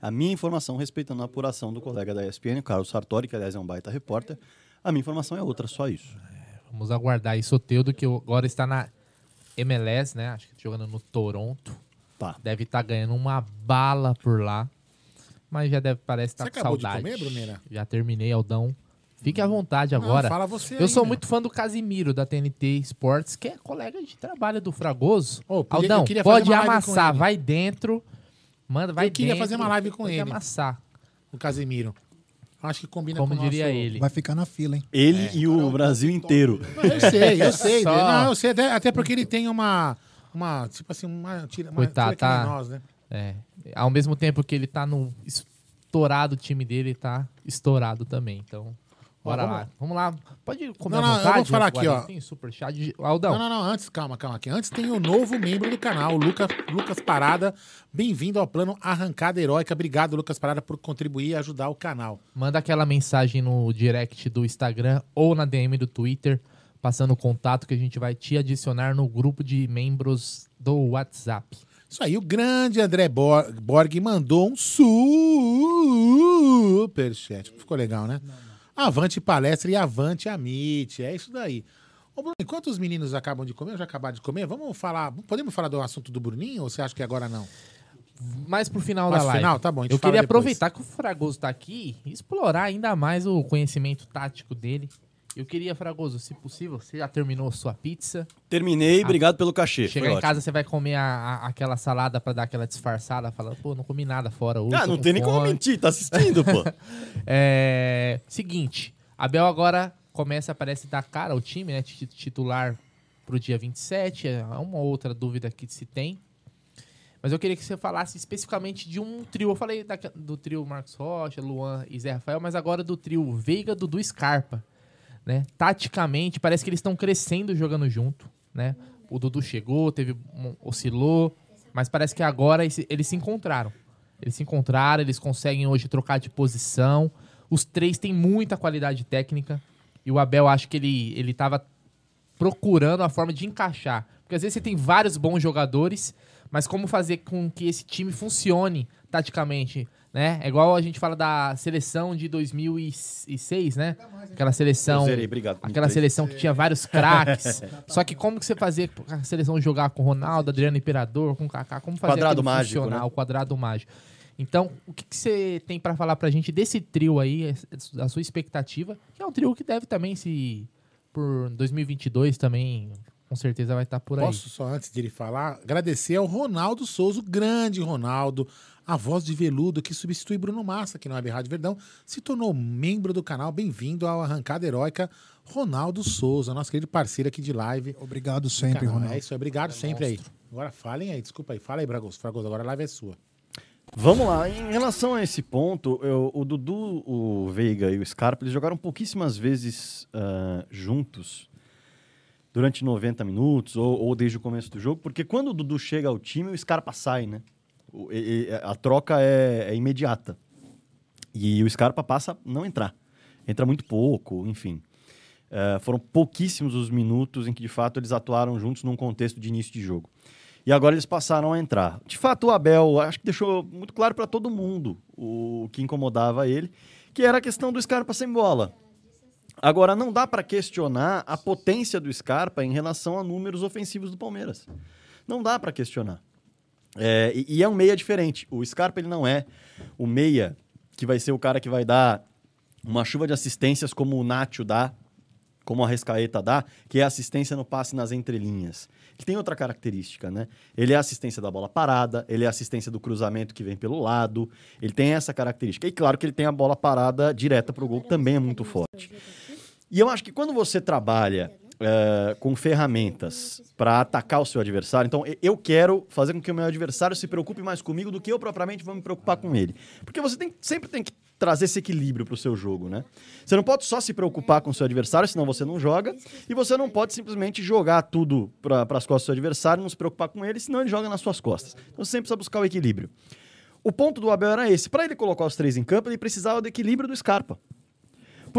A minha informação, respeitando a apuração do colega da ESPN, o Carlos Sartori, que aliás é um baita repórter, a minha informação é outra, só isso. Vamos aguardar aí Soteudo, que agora está na MLS, né? Acho que jogando no Toronto. Tá. Deve estar ganhando uma bala por lá. Mas já deve, parece estar Você com acabou de saudade. comer, Bruneira? Já terminei, Aldão. Fique à vontade agora. fala você Eu sou ainda. muito fã do Casimiro, da TNT Sports, que é colega de trabalho do Fragoso. Ô, podia- Aldão, pode amassar, vai dentro. Manda, vai Eu queria dentro, fazer uma live com pode ele. amassar. O Casemiro. Acho que combina Como com o nosso... diria ele. Vai ficar na fila, hein? Ele e o Brasil inteiro. Eu sei, eu [laughs] sei. Só- Não, eu sei, até, até porque ele tem uma. Uma, tipo assim, uma tira, uma Coitado, tira tá- nós, né? É. Ao mesmo tempo que ele tá no estourado, o time dele tá estourado também. Então, bora vamos lá. Vamos lá. Pode comer Não, à não, eu vontade. vou falar aqui, ó. Tem superchat. Aldão, Não, não, não, antes, calma, calma aqui. Antes tem o novo membro do canal, Lucas, Lucas Parada. Bem-vindo ao plano Arrancada Heróica. Obrigado, Lucas Parada, por contribuir e ajudar o canal. manda aquela mensagem no direct do Instagram ou na DM do Twitter, passando o contato que a gente vai te adicionar no grupo de membros do WhatsApp. Isso aí, o grande André Bor- Borg mandou um superchat. Ficou legal, né? Avante palestra e avante Amit. É isso daí. Ô, Bruno, enquanto os meninos acabam de comer, já acabaram de comer, vamos falar. Podemos falar do assunto do Bruninho ou você acha que agora não? Mais pro final Mais da pro live. final? Tá bom, a gente Eu queria aproveitar que o Fragoso tá aqui e explorar ainda mais o conhecimento tático dele. Eu queria, Fragoso, se possível, você já terminou sua pizza. Terminei, obrigado pelo cachê. Chegar em casa, você vai comer a- a- aquela salada pra dar aquela disfarçada, falando, pô, não comi nada fora hoje. Ah, não tem nem como fome." mentir, tá assistindo, pô. [laughs] É, seguinte, Abel agora começa, parece, dar cara ao time, né? ti- Titular pro dia 27. É uma outra dúvida que se tem. Mas eu queria que você falasse especificamente de um trio. Eu falei da- do trio Marcos Rocha, Luan e Zé Rafael, mas agora do trio Veiga, Dudu Scarpa. Né? Taticamente, parece que eles estão crescendo jogando junto. Né? O Dudu chegou, teve oscilou, mas parece que agora eles se encontraram. Eles se encontraram, eles conseguem hoje trocar de posição. Os três têm muita qualidade técnica. E o Abel, acho que ele, ele tava procurando a forma de encaixar. Porque às vezes você tem vários bons jogadores, mas como fazer com que esse time funcione taticamente, né? É igual a gente fala da seleção de 2006, né? Aquela seleção, zerei, obrigado. aquela 23. seleção que tinha vários craques. [laughs] Só que como que você fazia a seleção jogar com Ronaldo, Adriano Imperador, com Kaká, como fazer Quadrado mágico, funcionar, né? o quadrado mágico. Então, o que, que você tem pra falar pra gente desse trio aí, a sua expectativa? Que é um trio que deve também se por 2022 também com certeza vai estar por aí. Posso só, antes de ele falar, agradecer ao Ronaldo Souza, o grande Ronaldo, a voz de veludo que substitui Bruno Massa aqui no Web Rádio Verdão, se tornou membro do canal. Bem-vindo ao Arrancada Heróica, Ronaldo Souza, nosso querido parceiro aqui de live. Obrigado sempre, Canal. Ronaldo. É isso, aí, obrigado sempre aí. Agora falem aí, desculpa aí. Fala aí, Fragoso. Fragoso, agora a live é sua. Vamos lá, em relação a esse ponto, eu- o Dudu, o Veiga e o Scarpa, eles jogaram pouquíssimas vezes ah, juntos durante 90 minutos ou, ou desde o começo do jogo, porque quando o Dudu chega ao time, o Scarpa sai, né? A troca é, é imediata. E o Scarpa passa a não entrar. Entra muito pouco, enfim. Eh, foram pouquíssimos os minutos em que, de fato, eles atuaram juntos num contexto de início de jogo. E agora eles passaram a entrar. De fato, o Abel, acho que deixou muito claro para todo mundo o que incomodava ele, que era a questão do Scarpa sem bola. Agora, não dá para questionar a potência do Scarpa em relação a números ofensivos do Palmeiras. Não dá para questionar. É, e, e é um meia diferente. O Scarpa ele não é o meia que vai ser o cara que vai dar uma chuva de assistências como o Nacho dá, como a Rescaeta dá, que é assistência no passe nas entrelinhas. Ele tem outra característica, né? Ele é assistência da bola parada, ele é assistência do cruzamento que vem pelo lado, ele tem essa característica. E claro que ele tem a bola parada direta para o gol, que também é muito forte. E eu acho que quando você trabalha eh, com ferramentas para atacar o seu adversário, então eu quero fazer com que o meu adversário se preocupe mais comigo do que eu propriamente vou me preocupar com ele. Porque você tem- sempre tem que trazer esse equilíbrio para o seu jogo, né? Você não pode só se preocupar com o seu adversário, senão você não joga, e você não pode simplesmente jogar tudo para as costas do seu adversário, não se preocupar com ele, senão ele joga nas suas costas. Então você sempre precisa buscar o equilíbrio. O ponto do Abel era esse. Para ele colocar os três em campo, ele precisava do equilíbrio do Scarpa.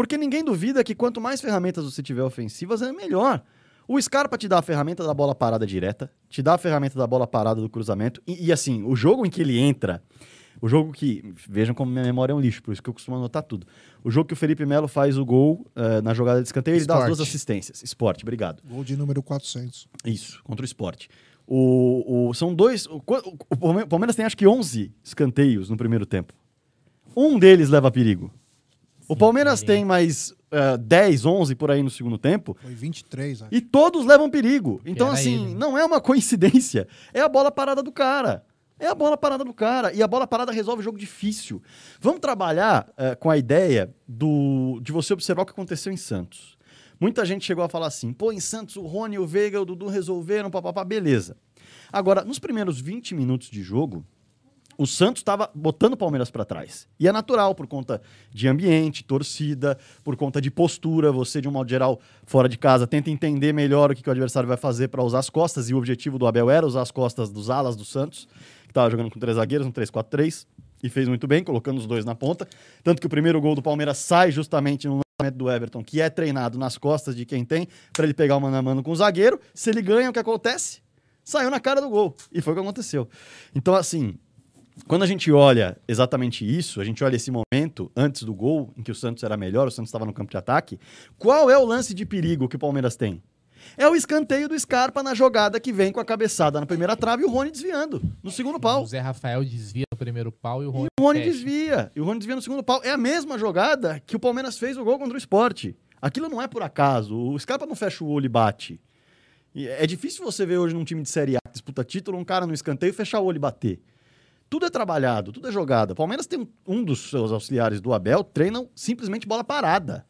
Porque ninguém duvida que quanto mais ferramentas você tiver ofensivas, é melhor. O Scarpa te dá a ferramenta da bola parada direta, te dá a ferramenta da bola parada do cruzamento. E, e, assim, o jogo em que ele entra, o jogo que. Vejam como minha memória é um lixo, por isso que eu costumo anotar tudo. O jogo que o Felipe Melo faz o gol eh, na jogada de escanteio, ele dá as duas assistências. Esporte, obrigado. Gol de número 400. Isso, contra o esporte. O, o- são dois. O, o Palme- Palmeiras tem acho que 11 escanteios no primeiro tempo. Um deles leva perigo. O Palmeiras tem mais eh, 10, 11 por aí no segundo tempo. Foi 23, acho. E todos levam perigo. Então, era assim, ele, né? não é uma [laughs] coincidência. É a bola parada do cara. É a bola parada do cara. E a bola parada resolve jogo difícil. Vamos trabalhar eh, com a ideia do, de você observar o que aconteceu em Santos. Muita gente chegou a falar assim: pô, em Santos o Rony, o Veiga, o Dudu resolveram, papapá, beleza. Agora, nos primeiros 20 minutos de jogo, o Santos estava botando o Palmeiras para trás. E é natural, por conta de ambiente, torcida, por conta de postura. Você, de um modo geral, fora de casa, tenta entender melhor o que, que o adversário vai fazer para usar as costas. E o objetivo do Abel era usar as costas dos alas do Santos, que estava jogando com três zagueiros, um 3-4-3. E fez muito bem, colocando os dois na ponta. Tanto que o primeiro gol do Palmeiras sai justamente no do Everton, que é treinado nas costas de quem tem, para ele pegar o mano a mano com o zagueiro. Se ele ganha, o que acontece? Saiu na cara do gol. E foi o que aconteceu. Então, assim, quando a gente olha exatamente isso, a gente olha esse momento antes do gol, em que o Santos era melhor, o Santos estava no campo de ataque, qual é o lance de perigo que o Palmeiras tem? É o escanteio do Scarpa na jogada que vem com a cabeçada na primeira trave e o Rony desviando no segundo pau. O Zé Rafael desvia no primeiro pau e o Rony, E o Rony desvia. E o Rony desvia no segundo pau. É a mesma jogada que o Palmeiras fez o gol contra o esporte. Aquilo não é por acaso. O Scarpa não fecha o olho e bate. E é difícil você ver hoje num time de Série A que disputa título, um cara no escanteio fechar o olho e bater. Tudo é trabalhado, tudo é jogada. O Palmeiras tem um, um dos seus auxiliares do Abel, treinam simplesmente bola parada.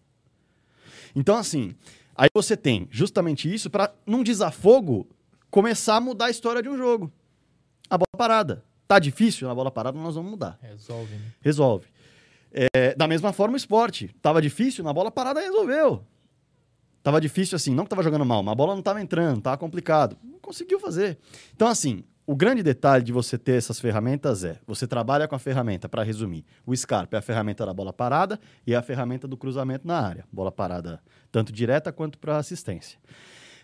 Então, assim, aí você tem justamente isso para, num desafogo, começar a mudar a história de um jogo. A bola parada. Tá difícil? Na bola parada nós vamos mudar. Resolve, né? Resolve. É, da mesma forma o esporte. Tava difícil, na bola parada resolveu. Tava difícil assim, não que tava jogando mal, mas a bola não tava entrando, tava complicado. Não conseguiu fazer. Então, assim, o grande detalhe de você ter essas ferramentas é, você trabalha com a ferramenta, para resumir, o Scarpa é a ferramenta da bola parada e é a ferramenta do cruzamento na área. Bola parada tanto direta quanto para assistência.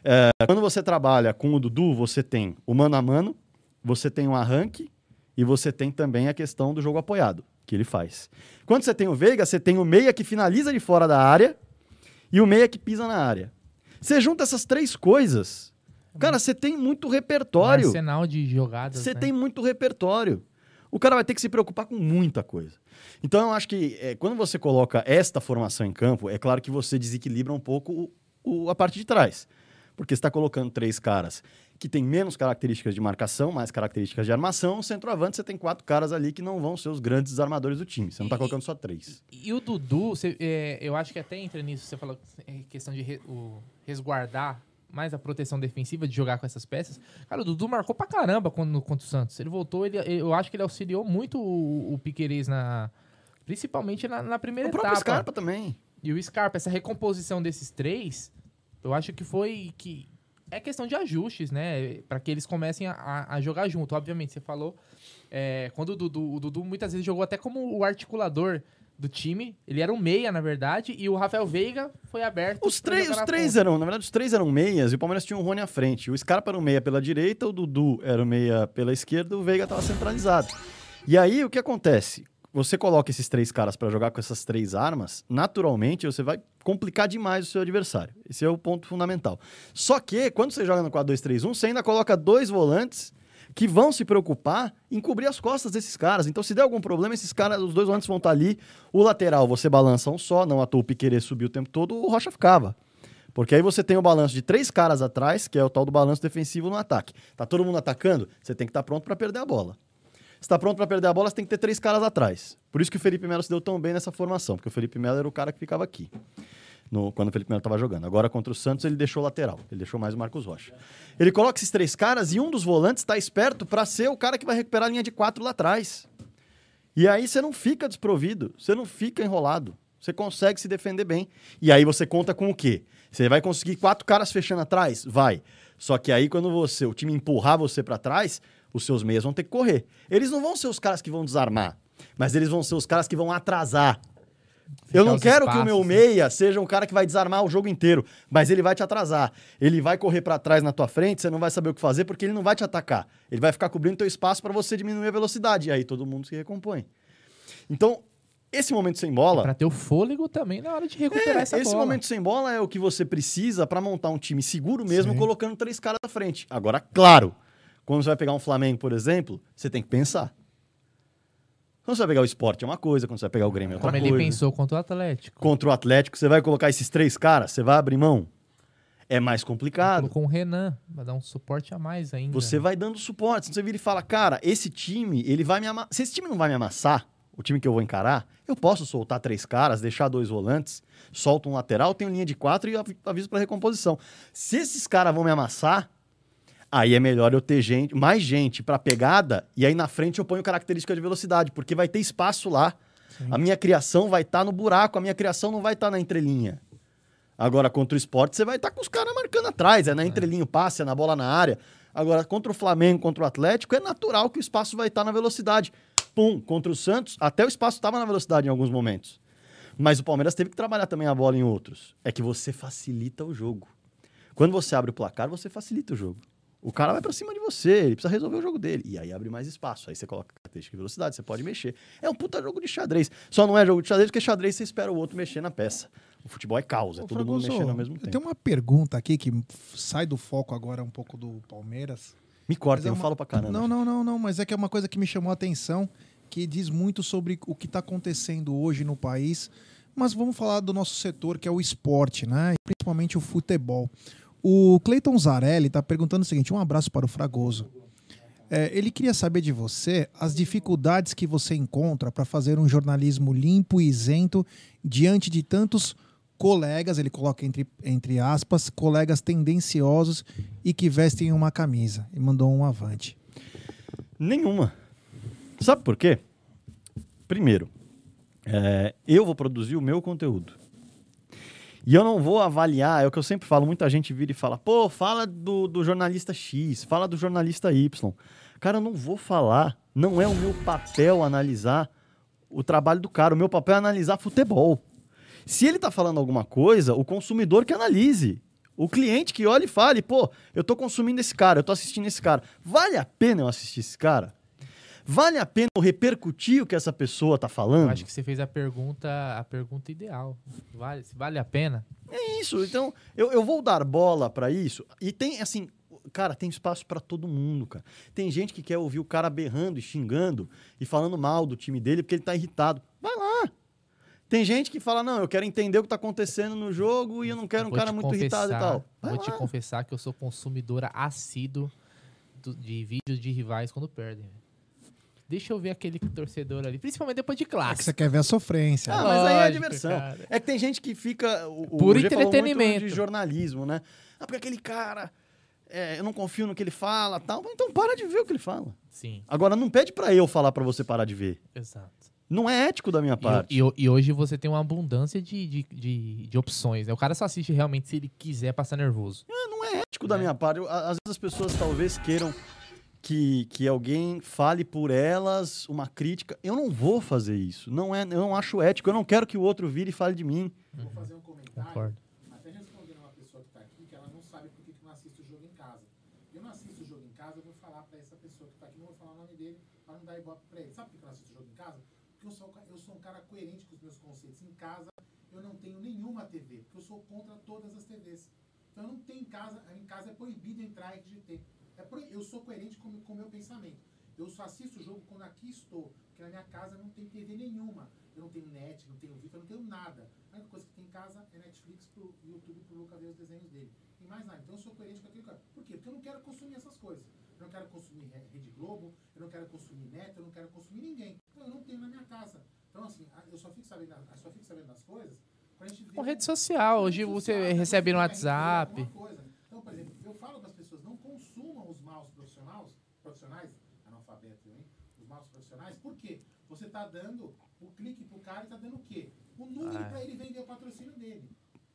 É, quando você trabalha com o Dudu, você tem o mano a mano, você tem um arranque e você tem também a questão do jogo apoiado, que ele faz. Quando você tem o Veiga, você tem o meia que finaliza de fora da área e o meia que pisa na área. Você junta essas três coisas, cara, você tem muito Um repertório. arsenal de jogadas, Você né? tem muito repertório. O cara vai ter que se preocupar com muita coisa. Então, eu acho que é, quando você coloca esta formação em campo, é claro que você desequilibra um pouco o- o- a parte de trás. Porque você está colocando três caras que têm menos características de marcação, mais características de armação. O centroavante, você tem quatro caras ali que não vão ser os grandes desarmadores do time. Você não está colocando só três. E o Dudu, você- é, eu acho que até entra nisso, você falou é, questão de re- resguardar mais a proteção defensiva de jogar com essas peças. Cara, o Dudu marcou pra caramba quando, contra o Santos. Ele voltou, ele, eu acho que ele auxiliou muito o, o Piquerez na. Principalmente na, na primeira O próprio etapa. Scarpa também. E o Scarpa, essa recomposição desses três, eu acho que foi que é questão de ajustes, né? Pra que eles comecem a- a, a jogar junto. Obviamente, você falou. é, quando o Dudu, o Dudu muitas vezes jogou até como o articulador do time. Ele era um meia, na verdade, e o Rafael Veiga foi aberto. Os três, os três ponta. eram, na verdade, os três eram meias e o Palmeiras tinha o Rony à frente. O Scarpa era o meia pela direita, o Dudu era o meia pela esquerda, o Veiga estava centralizado. E aí o que acontece? Você coloca esses três caras para jogar com essas três armas, naturalmente você vai complicar demais o seu adversário. Esse é o ponto fundamental. Só que quando você joga no 4-2-3-1, você ainda coloca dois volantes que vão se preocupar em cobrir as costas desses caras. Então, se der algum problema, esses caras, os dois volantes vão estar ali. O lateral, você balança um só, não à toa o Piquerez subiu o tempo todo, o Rocha ficava. Porque aí você tem o balanço de três caras atrás, que é o tal do balanço defensivo no ataque. Tá todo mundo atacando, você tem que estar pronto para perder a bola. Se tá pronto para perder a bola, você tem que ter três caras atrás. Por isso que o Felipe Melo se deu tão bem nessa formação, porque o Felipe Melo era o cara que ficava aqui. No- quando o Felipe Melo estava jogando. Agora contra o Santos ele deixou lateral, ele deixou mais o Marcos Rocha. Ele coloca esses três caras e um dos volantes está esperto para ser o cara que vai recuperar a linha de quatro lá atrás. E aí você não fica desprovido, você não fica enrolado. Você consegue se defender bem. E aí você conta com o quê? Você vai conseguir quatro caras fechando atrás? Vai. Só que aí quando você, o time empurrar você para trás, os seus meias vão ter que correr. Eles não vão ser os caras que vão desarmar, mas eles vão ser os caras que vão atrasar. Eu não quero que o meu espaços, né? meia seja um cara que vai desarmar o jogo inteiro, mas ele vai te atrasar. Ele vai correr para trás na tua frente, você não vai saber o que fazer porque ele não vai te atacar. Ele vai ficar cobrindo teu espaço para você diminuir a velocidade e aí todo mundo se recompõe. Então, esse momento sem bola, Pra ter o fôlego também na hora de recuperar é, essa esse bola. momento sem bola é o que você precisa para montar um time seguro mesmo, Sim. colocando três caras à frente. Agora, claro, quando você vai pegar um Flamengo, por exemplo, você tem que pensar. Quando você vai pegar o esporte é uma coisa, quando você vai pegar o Grêmio é outra Como coisa. ele pensou contra o Atlético. Contra o Atlético, você vai colocar esses três caras, você vai abrir mão. É mais complicado. Colocou um Renan, vai dar um suporte a mais ainda. Você vai dando suporte. Você vira e fala, cara, esse time, ele vai me amassar. Se esse time não vai me amassar, o time que eu vou encarar, eu posso soltar três caras, deixar dois volantes, solto um lateral, tenho linha de quatro e avi- aviso para recomposição. Se esses caras vão me amassar, aí é melhor eu ter gente, mais gente para pegada e aí na frente eu ponho característica de velocidade, porque vai ter espaço lá. A minha criação vai estar no buraco, a minha criação não vai estar na entrelinha. Agora, contra o esporte, você vai estar com os caras marcando atrás, é na entrelinha o passe, é na bola na área. Agora, contra o Flamengo, contra o Atlético, é natural que o espaço vai estar na velocidade. Pum, contra o Santos, até o espaço estava na velocidade em alguns momentos. Mas o Palmeiras teve que trabalhar também a bola em outros. É que você facilita o jogo. Quando você abre o placar, você facilita o jogo. O cara vai pra cima de você, ele precisa resolver o jogo dele. E aí abre mais espaço. Aí você coloca característica de velocidade, você pode mexer. É um puta jogo de xadrez. Só não é jogo de xadrez porque xadrez você espera o outro mexer na peça. O futebol é caos, é todo mundo Fragoso, mexendo ao mesmo tempo. tenho uma pergunta aqui que sai do foco agora um pouco do Palmeiras. Me corta, é eu uma- falo pra caramba. Não, não, não, não, mas é que é uma coisa que me chamou a atenção, que diz muito sobre o que está acontecendo hoje no país. Mas vamos falar do nosso setor, que é o esporte, né? E principalmente o futebol. O Cleiton Zarelli está perguntando o seguinte: um abraço para o Fragoso. É, ele queria saber de você as dificuldades que você encontra para fazer um jornalismo limpo e isento diante de tantos colegas, ele coloca entre, entre aspas, colegas tendenciosos e que vestem uma camisa. E mandou um avante. Nenhuma. Sabe por quê? Primeiro, é, eu vou produzir o meu conteúdo. E eu não vou avaliar, é o que eu sempre falo, muita gente vira e fala, pô, fala do, do jornalista X, fala do jornalista Y. Cara, eu não vou falar, não é o meu papel analisar o trabalho do cara, o meu papel é analisar futebol. Se ele tá falando alguma coisa, o consumidor que analise. O cliente que olhe e fale, pô, eu tô consumindo esse cara, eu tô assistindo esse cara. Vale a pena eu assistir esse cara? Vale a pena eu repercutir o que essa pessoa tá Eu falando? acho que você fez a pergunta, a pergunta ideal. Vale, se vale a pena? É isso. Então, eu, eu vou dar bola pra isso. E tem, assim, cara, tem espaço pra todo mundo, cara. Tem gente que quer ouvir o cara berrando e xingando e falando mal do time dele porque ele tá irritado. Vai lá. Tem gente que fala, não, eu quero entender o que tá acontecendo no jogo e eu não quero um cara te muito irritado e tal. Vai Vou te lá. confessar que eu sou consumidora assíduo de vídeos de rivais quando perdem. Deixa eu ver aquele torcedor ali, principalmente depois de É que classe. você quer ver a sofrência. Ah, mas aí é Lógico, diversão. cara. É que tem gente que fica. O, o Por G falou muito entretenimento. de jornalismo, né? Ah, porque aquele cara. é, eu não confio no que ele fala tal. Então para de ver o que ele fala. Sim, Agora, não pede pra eu falar pra você parar de ver. exato. Não é ético da minha E, parte. e- e hoje você tem uma abundância de, de, de, de opções. Né? O cara só assiste realmente se ele quiser passar nervoso. Não é ético da minha parte. A- às vezes as pessoas talvez queiram que, que alguém fale por elas uma crítica. Eu não vou fazer isso. Não é, eu não acho ético. Eu não quero que o outro vire e fale de mim. Vou fazer um comentário. Concordo. Até respondendo uma pessoa que está aqui, que ela não sabe por que que não assiste o jogo em casa. Eu não assisto o jogo em casa, eu vou falar para essa pessoa que está aqui, não vou falar o nome dele, para não dar ibope para ele. Sabe por que eu não assisto o jogo em casa? Porque eu sou, eu sou um cara coerente com os meus conceitos. Em casa, eu não tenho nenhuma TV, porque eu sou contra todas as TVs. Então eu não tenho em casa, em casa é proibido entrar RGT. É pro- eu sou coerente com o meu pensamento. Eu só assisto o jogo quando aqui estou, porque na minha casa não tem TV nenhuma. Eu não tenho net, não tenho Vita, eu não tenho nada. A única coisa que tem em casa é Netflix pro YouTube pro Luca ver os desenhos dele. Tem mais nada. Então eu sou coerente com aquilo que eu Por quê? Porque eu não quero consumir essas coisas. Eu não quero consumir Re- Rede Globo, eu não quero consumir Neto, eu não quero consumir ninguém. Então eu não tenho na minha casa. Então assim, eu só fico sabendo, eu só fico sabendo das coisas quando a gente vê Com rede social, hoje você social, recebe no WhatsApp. alguma coisa. Então, por exemplo, eu falo para as pessoas, não consumam os maus profissionais, profissionais, analfabeto também, os maus profissionais, por quê? Você está dando o clique pro cara e está dando o quê? O número Ah. para ele vender o patrocínio dele.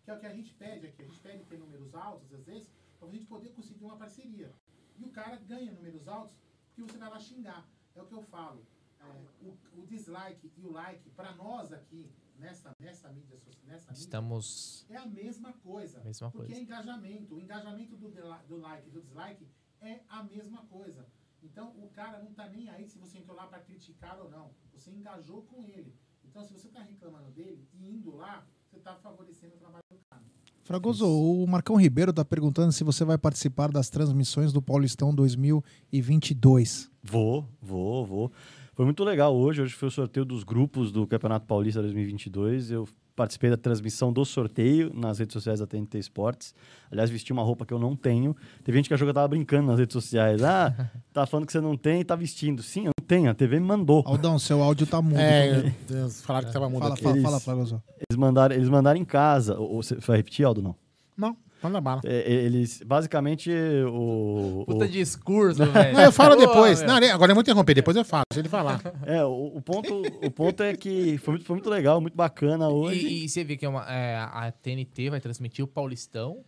Que é o que a gente pede aqui. A gente pede ter números altos, às vezes, para a gente poder conseguir uma parceria. E o cara ganha números altos porque você vai lá xingar. É o que eu falo. É, o, o dislike e o like, para nós aqui, nessa, nessa mídia social, nessa mídia, Estamos. é a mesma coisa. Mesma porque coisa. é engajamento. O engajamento do, do like e do dislike é a mesma coisa. Então o cara não tá nem aí se você entrou lá para criticar ou não. Você engajou com ele. Então se você tá reclamando dele e indo lá, você tá favorecendo o trabalho do cara. Fragoso, o Marcão Ribeiro tá perguntando se você vai participar das transmissões do Paulistão 2022. Vou, vou, vou. Foi muito legal hoje. Hoje foi o sorteio dos grupos do Campeonato Paulista 2022. Eu participei da transmissão do sorteio nas redes sociais da TNT Esportes. Aliás, vesti uma roupa que eu não tenho. Teve gente que achou que eu tava brincando nas redes sociais. Ah, [laughs] tá falando que você não tem e tá vestindo. Sim, eu não tenho. A TV me mandou. Aldão, seu áudio tá mudo. É, Deus, falaram que tava mudo Fala, aqui. fala, Eles- fala, Fragoso. Eles mandaram, eles mandaram em casa. Ou- ou Você vai repetir, Aldo? Não. Não, manda bala. É, eles, basicamente, o... Puta o- discurso, [laughs] velho. Não, eu falo depois. meu. Não, agora eu vou interromper, depois eu falo. Deixa ele falar. É, o, o ponto, o ponto é que foi muito, foi muito legal, muito bacana hoje. E, e você vê que é uma- é, a TNT vai transmitir o Paulistão.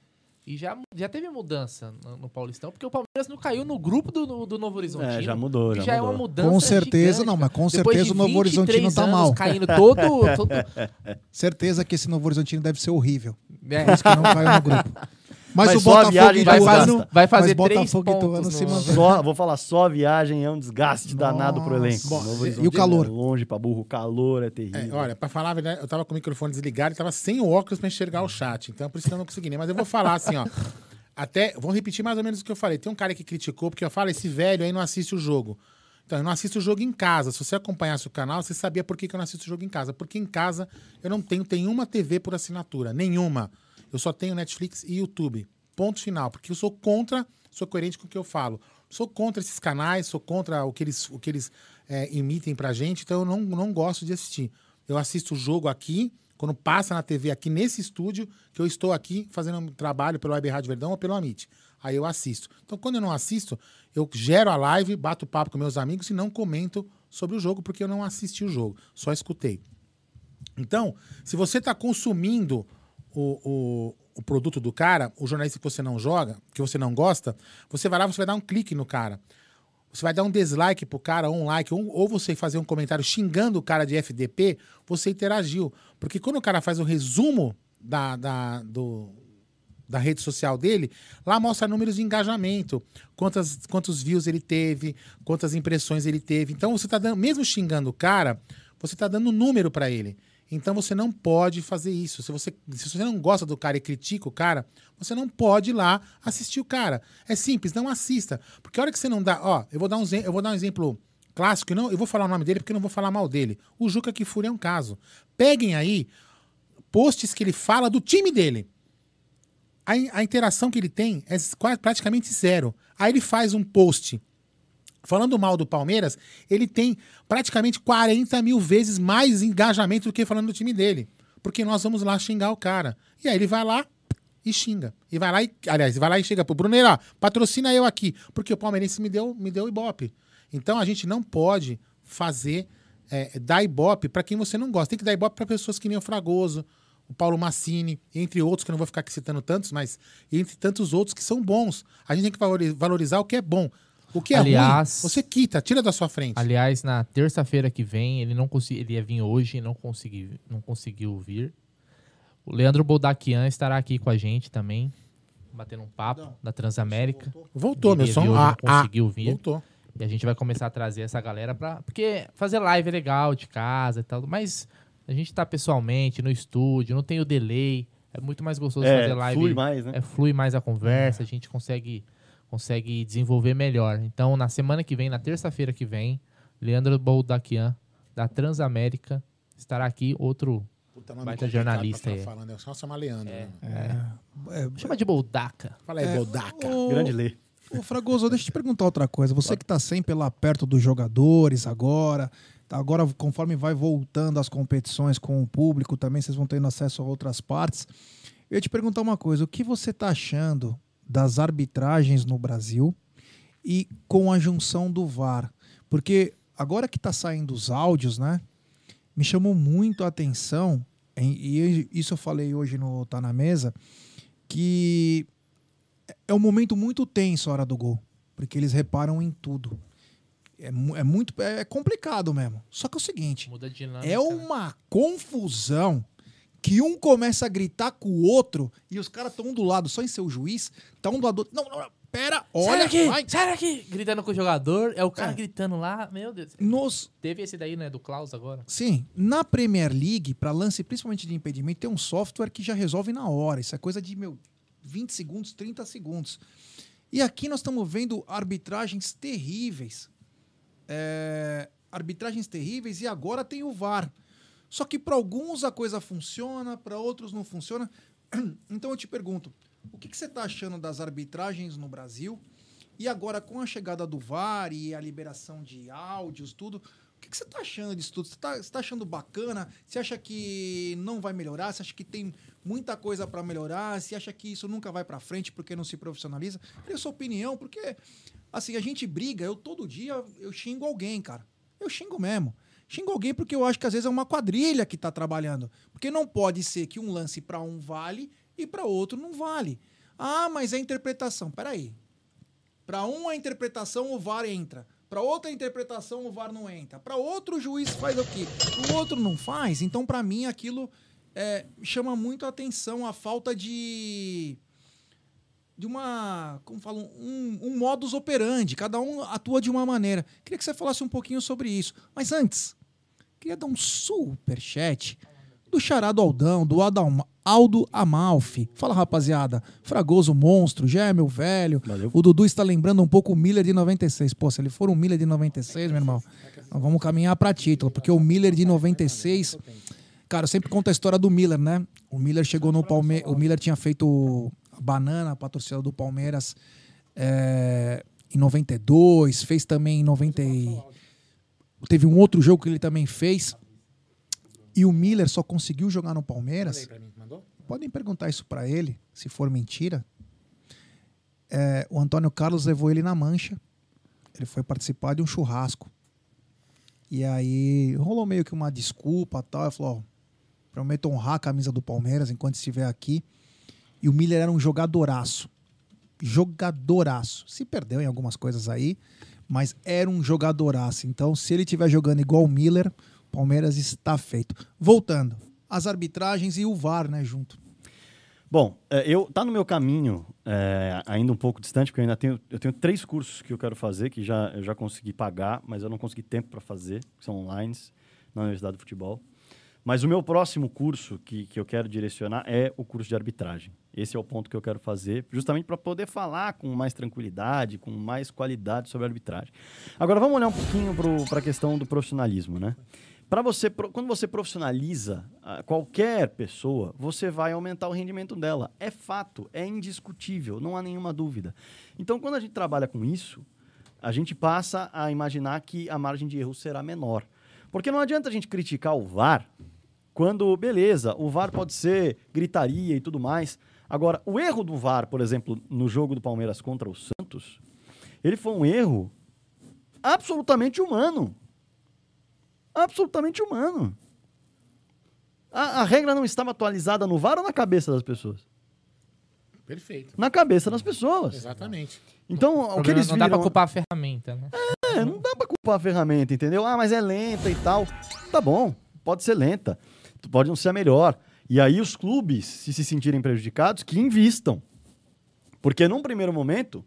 E já, já teve mudança no, no Paulistão, porque o Palmeiras não caiu no grupo do, do, do Novo Horizontino. É, já mudou, já já é mudou. uma mudança Com certeza, gigante, não, mas com certeza o Novo Horizontino 23 tá mal. caindo todo... todo [laughs] [laughs] Certeza que esse Novo Horizontino deve ser horrível. É, Por isso que não caiu no grupo. [laughs] Mas, Mas o Botafogo viagem vai, vai fazer mas três pontos se no- mantém. Só, vou falar, só a viagem é um desgaste danado pro Nossa. elenco. Bom, Novo e- e o calor? É longe pra burro, o calor é terrível. É, olha, pra falar a verdade, eu tava com o microfone desligado e tava sem o óculos pra enxergar o chat. Então, por isso que eu não consegui nem. Mas eu vou falar assim, ó. [laughs] Até, vou repetir mais ou menos o que eu falei. Tem um cara que criticou, porque eu falo, esse velho aí não assiste o jogo. Então, eu não assisto o jogo em casa. Se você acompanhasse o canal, você sabia por que, eu não assisto o jogo em casa. Porque em casa eu não tenho nenhuma TV por assinatura. Nenhuma. Eu só tenho Netflix e YouTube. Ponto final. Porque eu sou contra, sou coerente com o que eu falo. Sou contra esses canais, sou contra o que eles, o que eles é, emitem pra gente, então eu não, não gosto de assistir. Eu assisto o jogo aqui, quando passa na TV aqui nesse estúdio, que eu estou aqui fazendo um trabalho pelo Web Rádio Verdão ou pelo Amit. Aí eu assisto. Então, quando eu não assisto, eu gero a live, bato papo com meus amigos e não comento sobre o jogo, porque eu não assisti o jogo, só escutei. Então, se você está consumindo o, o, o produto do cara, o jornalista que você não joga, que você não gosta, você vai lá, você vai dar um clique no cara. Você vai dar um dislike pro cara, ou um like, ou, ou você fazer um comentário xingando o cara de FDP, você interagiu. Porque quando o cara faz o resumo da, da, do, da rede social dele, lá mostra números de engajamento, quantas, quantos views ele teve, quantas impressões ele teve. Então você tá dando, mesmo xingando o cara, você tá dando número para ele. Então você não pode fazer isso. Se você, se você não gosta do cara e critica o cara, você não pode ir lá assistir o cara. É simples, não assista. Porque a hora que você não dá. Ó, eu vou dar um, eu vou dar um exemplo clássico, não, eu vou falar o nome dele porque não vou falar mal dele. O Juca Kifuri é um caso. Peguem aí posts que ele fala do time dele. A, a interação que ele tem é quase praticamente zero. Aí ele faz um post falando mal do Palmeiras, ele tem praticamente 40 mil vezes mais engajamento do que falando do time dele. Porque nós vamos lá xingar o cara. E aí ele vai lá e xinga. E vai lá e. Aliás, vai lá e chega pro Bruneiro, ó, patrocina eu aqui. Porque o palmeirense me deu, me deu ibope. Então a gente não pode fazer. É, dar ibope pra quem você não gosta. Tem que dar ibope pra pessoas que nem o Fragoso, o Paulo Massini, entre outros, que eu não vou ficar aqui citando tantos, mas entre tantos outros que são bons. A gente tem que valori- valorizar o que é bom. O que é Aliás- ruim, você quita, tira da sua frente. Aliás, na terça-feira que vem, ele não consegui, ele ia vir hoje e não, consegui, não conseguiu vir. O Leandro Boldaquian estará aqui com a gente também, batendo um papo da Transamérica. Voltou, Ele meu som. Ah, não ah, conseguiu vir. voltou. E a gente vai começar a trazer essa galera pra. Porque fazer live é legal de casa e tal, mas a gente tá pessoalmente, no estúdio, não tem o delay. É muito mais gostoso É, fazer live. flui mais, né? É, flui mais a conversa, a gente consegue, consegue desenvolver melhor. Então, na semana que vem, na terça-feira que vem, Leandro Boldaquian, da Transamérica, estará aqui, outro Puta nome baita jornalista aí. falando. É só chamar Leandro. É, né? É, Chama de Boldaca. Fala aí, É, Boldaca. o- Grande lei. Ô, Fragoso, deixa eu te perguntar outra coisa. Você que tá sempre lá perto dos jogadores agora, agora conforme vai voltando as competições com o público também, vocês vão tendo acesso a outras partes. Eu ia te perguntar uma coisa, o que você tá achando das arbitragens no Brasil e com a junção do VAR? Porque agora que tá saindo os áudios, né? Me chamou muito a atenção, e isso eu falei hoje no Tá na Mesa, que é um momento muito tenso a hora do gol, porque eles reparam em tudo. É, é muito é complicado mesmo. Só que é o seguinte, dinâmica. é uma confusão que um começa a gritar com o outro e os caras estão um do lado só em seu juiz, tá um do lado. Não, não, não, pera, Sai olha, daqui! vai. Sai daqui! Gritando com o jogador, é o cara É. gritando lá, meu Deus. Nos Teve esse daí, né, do Klaus agora. Sim, na Premier League, para lance principalmente de impedimento, tem um software que já resolve na hora. Isso é coisa de, meu, 20 segundos, 30 segundos. E aqui nós estamos vendo arbitragens terríveis. É, arbitragens terríveis e agora tem o VAR. Só que para alguns a coisa funciona, para outros não funciona. [clears throat] Então eu te pergunto, o que, que você está achando das arbitragens no Brasil? E agora com a chegada do VAR e a liberação de áudios, tudo, o que, que você está achando disso tudo? Você está achando bacana? Você acha que não vai melhorar? Você acha que tem muita coisa para melhorar? Você acha que isso nunca vai para frente porque não se profissionaliza? Queria sua opinião, porque assim, a gente briga, eu todo dia eu xingo alguém, cara. Eu xingo mesmo. Xingo alguém porque eu acho que às vezes é uma quadrilha que tá trabalhando. Porque não pode ser que um lance para um vale e para outro não vale. Ah, mas é interpretação. Peraí. Para um a interpretação o VAR entra. Para outra interpretação o VAR não entra. Para outro o juiz faz o quê? O outro não faz. Então para mim aquilo é, chama muito a atenção a falta de de uma, como falam, um, um modus operandi. Cada um atua de uma maneira. Queria que você falasse um pouquinho sobre isso. Mas antes, queria dar um super chat do Charado Aldão, do Adal- Aldo Amalfi. Fala, rapaziada. Fragoso monstro, já é meu velho. O Dudu está lembrando um pouco o Miller de 96. Pô, se ele for um Miller de 96, meu irmão, nós vamos caminhar para título, porque o Miller de 96. Cara, eu sempre conto a história do Miller, né? O Miller chegou no Palmeiras. O Miller tinha feito a banana para a torcida do Palmeiras é, em 92, fez também em 90. e- Teve um outro jogo que ele também fez. E o Miller só conseguiu jogar no Palmeiras. Podem perguntar isso para ele, se for mentira. É, o Antônio Carlos levou ele na mancha. Ele foi participar de um churrasco. E aí rolou meio que uma desculpa tal. Ele falou: ó, prometo honrar a camisa do Palmeiras enquanto estiver aqui. E o Miller era um jogadoraço. Jogadoraço. Se perdeu em algumas coisas aí, mas era um jogadoraço. Então, se ele estiver jogando igual o Miller, Palmeiras está feito. Voltando, as arbitragens e o VAR, né, junto. Bom, é, eu tá no meu caminho, é, ainda um pouco distante, porque eu ainda tenho, eu tenho três cursos que eu quero fazer, que já, eu já consegui pagar, mas eu não consegui tempo para fazer, que são online, na Universidade do Futebol. Mas o meu próximo curso que, que eu quero direcionar é o curso de arbitragem. Esse é o ponto que eu quero fazer, justamente para poder falar com mais tranquilidade, com mais qualidade sobre a arbitragem. Agora vamos olhar um pouquinho para a questão do profissionalismo, né? Para você, quando você profissionaliza ah, qualquer pessoa, você vai aumentar o rendimento dela. É fato, é indiscutível, não há nenhuma dúvida. Então, quando a gente trabalha com isso, a gente passa a imaginar que a margem de erro será menor. Porque não adianta a gente criticar o VAR quando, beleza, o VAR pode ser gritaria e tudo mais. Agora, o erro do VAR, por exemplo, no jogo do Palmeiras contra o Santos, ele foi um erro absolutamente humano. Absolutamente humano. A, a regra não estava atualizada no VAR ou na cabeça das pessoas? Perfeito. Na cabeça das pessoas. Exatamente. Então, o, que problema eles não viram... dá pra culpar a ferramenta, né? É, não dá pra culpar a ferramenta, entendeu? Ah, mas é lenta e tal. Tá bom, pode ser lenta. Pode não ser a melhor. E aí os clubes, se se sentirem prejudicados, que invistam. Porque num primeiro momento,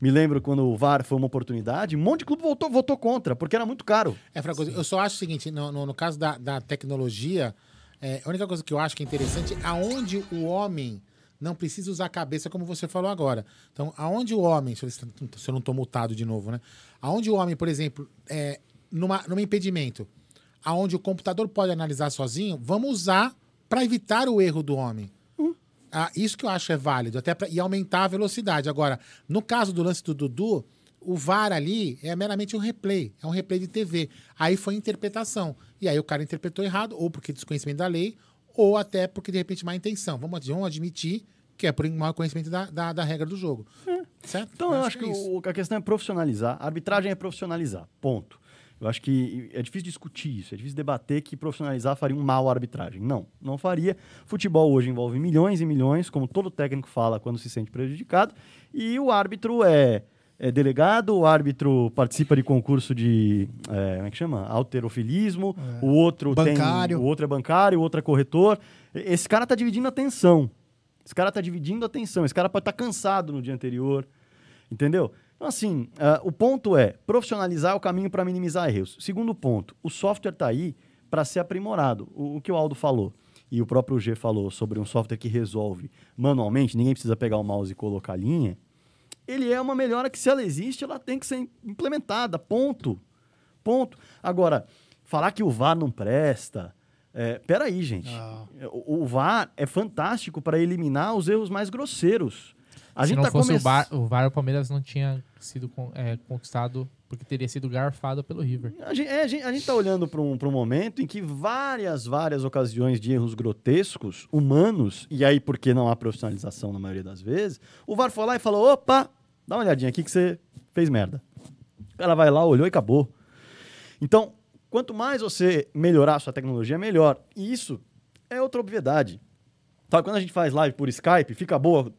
me lembro quando o VAR foi uma oportunidade, um monte de clube votou, votou contra, porque era muito caro. É, Fragoso, eu só acho o seguinte, no, no, no caso da, da tecnologia, é, a única coisa que eu acho que é interessante é aonde o homem não precisa usar a cabeça, como você falou agora. Então, aonde o homem, se eu, não estou multado de novo, né? Aonde o homem, por exemplo, é, numa, num impedimento, aonde o computador pode analisar sozinho, vamos usar para evitar o erro do homem. Ah, isso que eu acho é válido, até pra, e aumentar a velocidade. Agora, no caso do lance do Dudu, o VAR ali é meramente um replay, é um replay de TV. Aí foi interpretação. E aí o cara interpretou errado, ou porque desconhecimento da lei, ou até porque de repente má intenção. Vamos, vamos admitir que é por mau conhecimento da, da, da regra do jogo. Certo? Então, eu acho que, é isso. o- a questão é profissionalizar. A arbitragem é profissionalizar. Ponto. Eu acho que é difícil discutir isso, é difícil debater que profissionalizar faria um mal à arbitragem. Não, não faria. Futebol hoje envolve milhões e milhões, como todo técnico fala quando se sente prejudicado, e o árbitro é, é delegado, o árbitro participa de concurso de, é, como é que chama? Alterofilismo, o outro Bancário. tem, o outro é bancário, o outro é corretor. Esse cara tá dividindo a atenção. Esse cara tá dividindo a atenção. Esse cara pode estar cansado no dia anterior. Entendeu? Então, assim, ah, o ponto é profissionalizar é o caminho para minimizar erros. Segundo ponto, o software está aí para ser aprimorado. O, o que o Aldo falou e o próprio G falou sobre um software que resolve manualmente, ninguém precisa pegar o mouse e colocar a linha. Ele é uma melhora que, se ela existe, ela tem que ser implementada. Ponto. Ponto. Agora, falar que o VAR não presta. É, peraí, gente. O, o VAR é fantástico para eliminar os erros mais grosseiros. A Se gente não tá fosse come- o, Bar, o VAR, o Palmeiras não tinha sido é, conquistado porque teria sido garfado pelo River. A gente, é, a gente, a gente tá olhando para um, pra um momento em que várias, várias ocasiões de erros grotescos, humanos, e aí porque não há profissionalização na maioria das vezes, o VAR foi lá e falou: opa, dá uma olhadinha aqui que você fez merda. O cara vai lá, olhou e acabou. Então, quanto mais você melhorar a sua tecnologia, melhor. E isso é outra obviedade. Sabe, quando a gente faz live por Skype, fica boa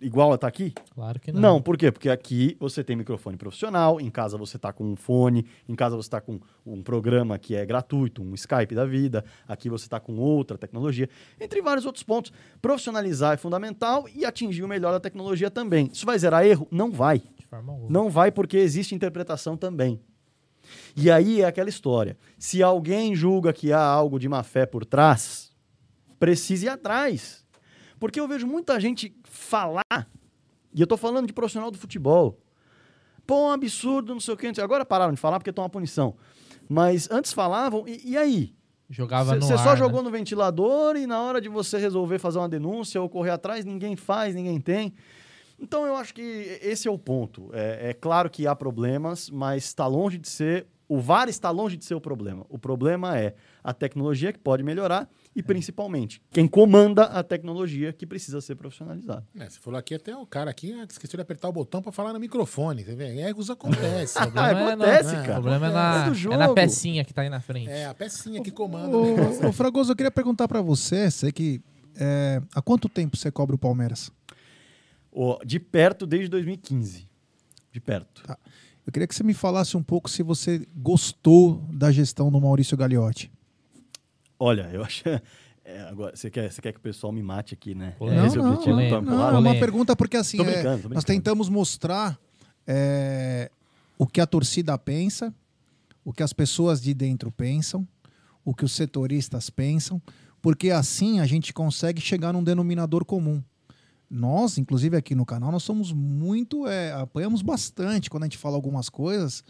igual a tá aqui? Claro que não. Não, por quê? Porque aqui você tem microfone profissional, em casa você está com um fone, em casa você está com um programa que é gratuito, um Skype da vida, aqui você está com outra tecnologia, entre vários outros pontos. Profissionalizar é fundamental e atingir o melhor da tecnologia também. Isso vai zerar erro? Não vai. De forma alguma. Não vai porque existe interpretação também. E aí é aquela história. Se alguém julga que há algo de má fé por trás, precise ir atrás. Porque eu vejo muita gente falar, e eu tô falando de profissional do futebol. Pô, um absurdo, não sei o quê. Agora pararam de falar porque estão uma punição. Mas antes falavam, e, e aí? Jogava Você só né? jogou no ventilador e na hora de você resolver fazer uma denúncia ou correr atrás, ninguém faz, ninguém tem. Então eu acho que esse é o ponto. É, é claro que há problemas, mas está longe de ser. O VAR está longe de ser o problema. O problema é a tecnologia que pode melhorar e, principalmente, quem comanda a tecnologia que precisa ser profissionalizada. É, você falou aqui até o cara aqui ah, esqueceu de apertar o botão pra falar no microfone, tá vendo? Erros acontecem. O problema é na- acontece, O cara. problema é É na, é na pecinha que tá aí na frente. É, a pecinha que comanda. o. [laughs] Ô, Fragoso, eu queria perguntar pra você, sei que é, há quanto tempo você cobra o Palmeiras? Ó, de perto desde 2015. De perto. Tá. Eu queria que você me falasse um pouco se você gostou da gestão do Maurício Gagliotti. Olha, eu acho. [laughs] é, agora, você quer, você quer que o pessoal me mate aqui, né? Polêmica. É esse não, objetivo? Tô não, empurrado? é uma pergunta porque assim, Tô é, brincando, tô nós brincando. tentamos mostrar é, o que a torcida pensa, o que as pessoas de dentro pensam, o que os setoristas pensam, porque assim a gente consegue chegar num denominador comum. Nós, inclusive aqui no canal, nós somos muito, é, apanhamos bastante quando a gente fala algumas coisas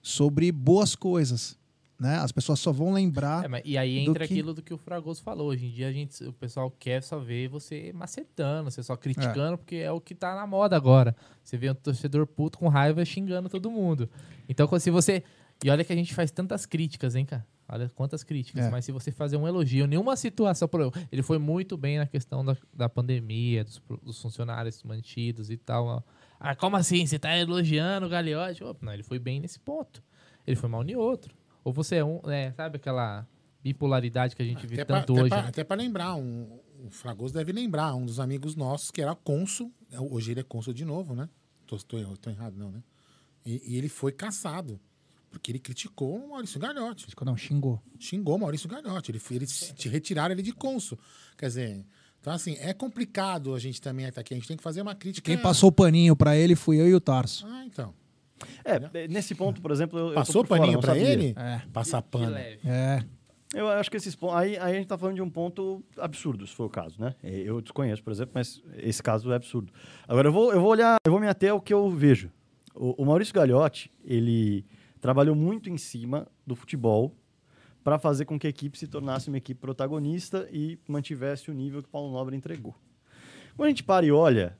sobre boas coisas. Né? As pessoas só vão lembrar. É, mas- e aí do entra que- aquilo do que o Fragoso falou. Hoje em dia a gente, o pessoal quer só ver você macetando, você só criticando, porque é o que tá na moda agora. Você vê um torcedor puto com raiva xingando todo mundo. Então, se você. E olha que a gente faz tantas críticas, hein, cara? Olha quantas críticas. É. Mas se você fazer um elogio, nenhuma situação. Por exemplo, ele foi muito bem na questão da, da pandemia, dos, dos funcionários mantidos e tal. Ah, como assim? Você tá elogiando o Gagliotti? Ô, Não, ele foi bem nesse ponto. Ele foi mal em outro. Ou você é um. É, sabe aquela bipolaridade que a gente vê Até pra, tanto até hoje? pra- né? até pra lembrar, um, o Fragoso deve lembrar, um dos amigos nossos que era cônsul, é, hoje ele é cônsul de novo, né? Tô, tô, tô errado, não, né? E, e ele foi caçado, porque ele criticou o Maurício Gagliotti. Não, xingou. Xingou o Maurício Gagliotti. Ele, eles se- retiraram ele de cônsul. Quer dizer, então assim, é complicado a gente também estar aqui. A gente tem que fazer uma crítica. Quem passou o paninho pra ele fui eu e o Tarso. Ah, então. É, nesse ponto, por exemplo, eu, eu tô Passou por fora, paninho sabia. ele? É. Passar pano. É. Eu acho que esses pontos. Aí, aí a gente tá falando de um ponto absurdo, se for o caso, né? É, Eu desconheço, por exemplo, mas esse caso é absurdo. Agora eu vou, eu vou olhar, eu vou me ater ao que eu vejo. O, o Maurício Gagliotti, ele trabalhou muito em cima do futebol para fazer com que a equipe se tornasse uma equipe protagonista e mantivesse o nível que o Paulo Nobre entregou. Quando a gente para e olha,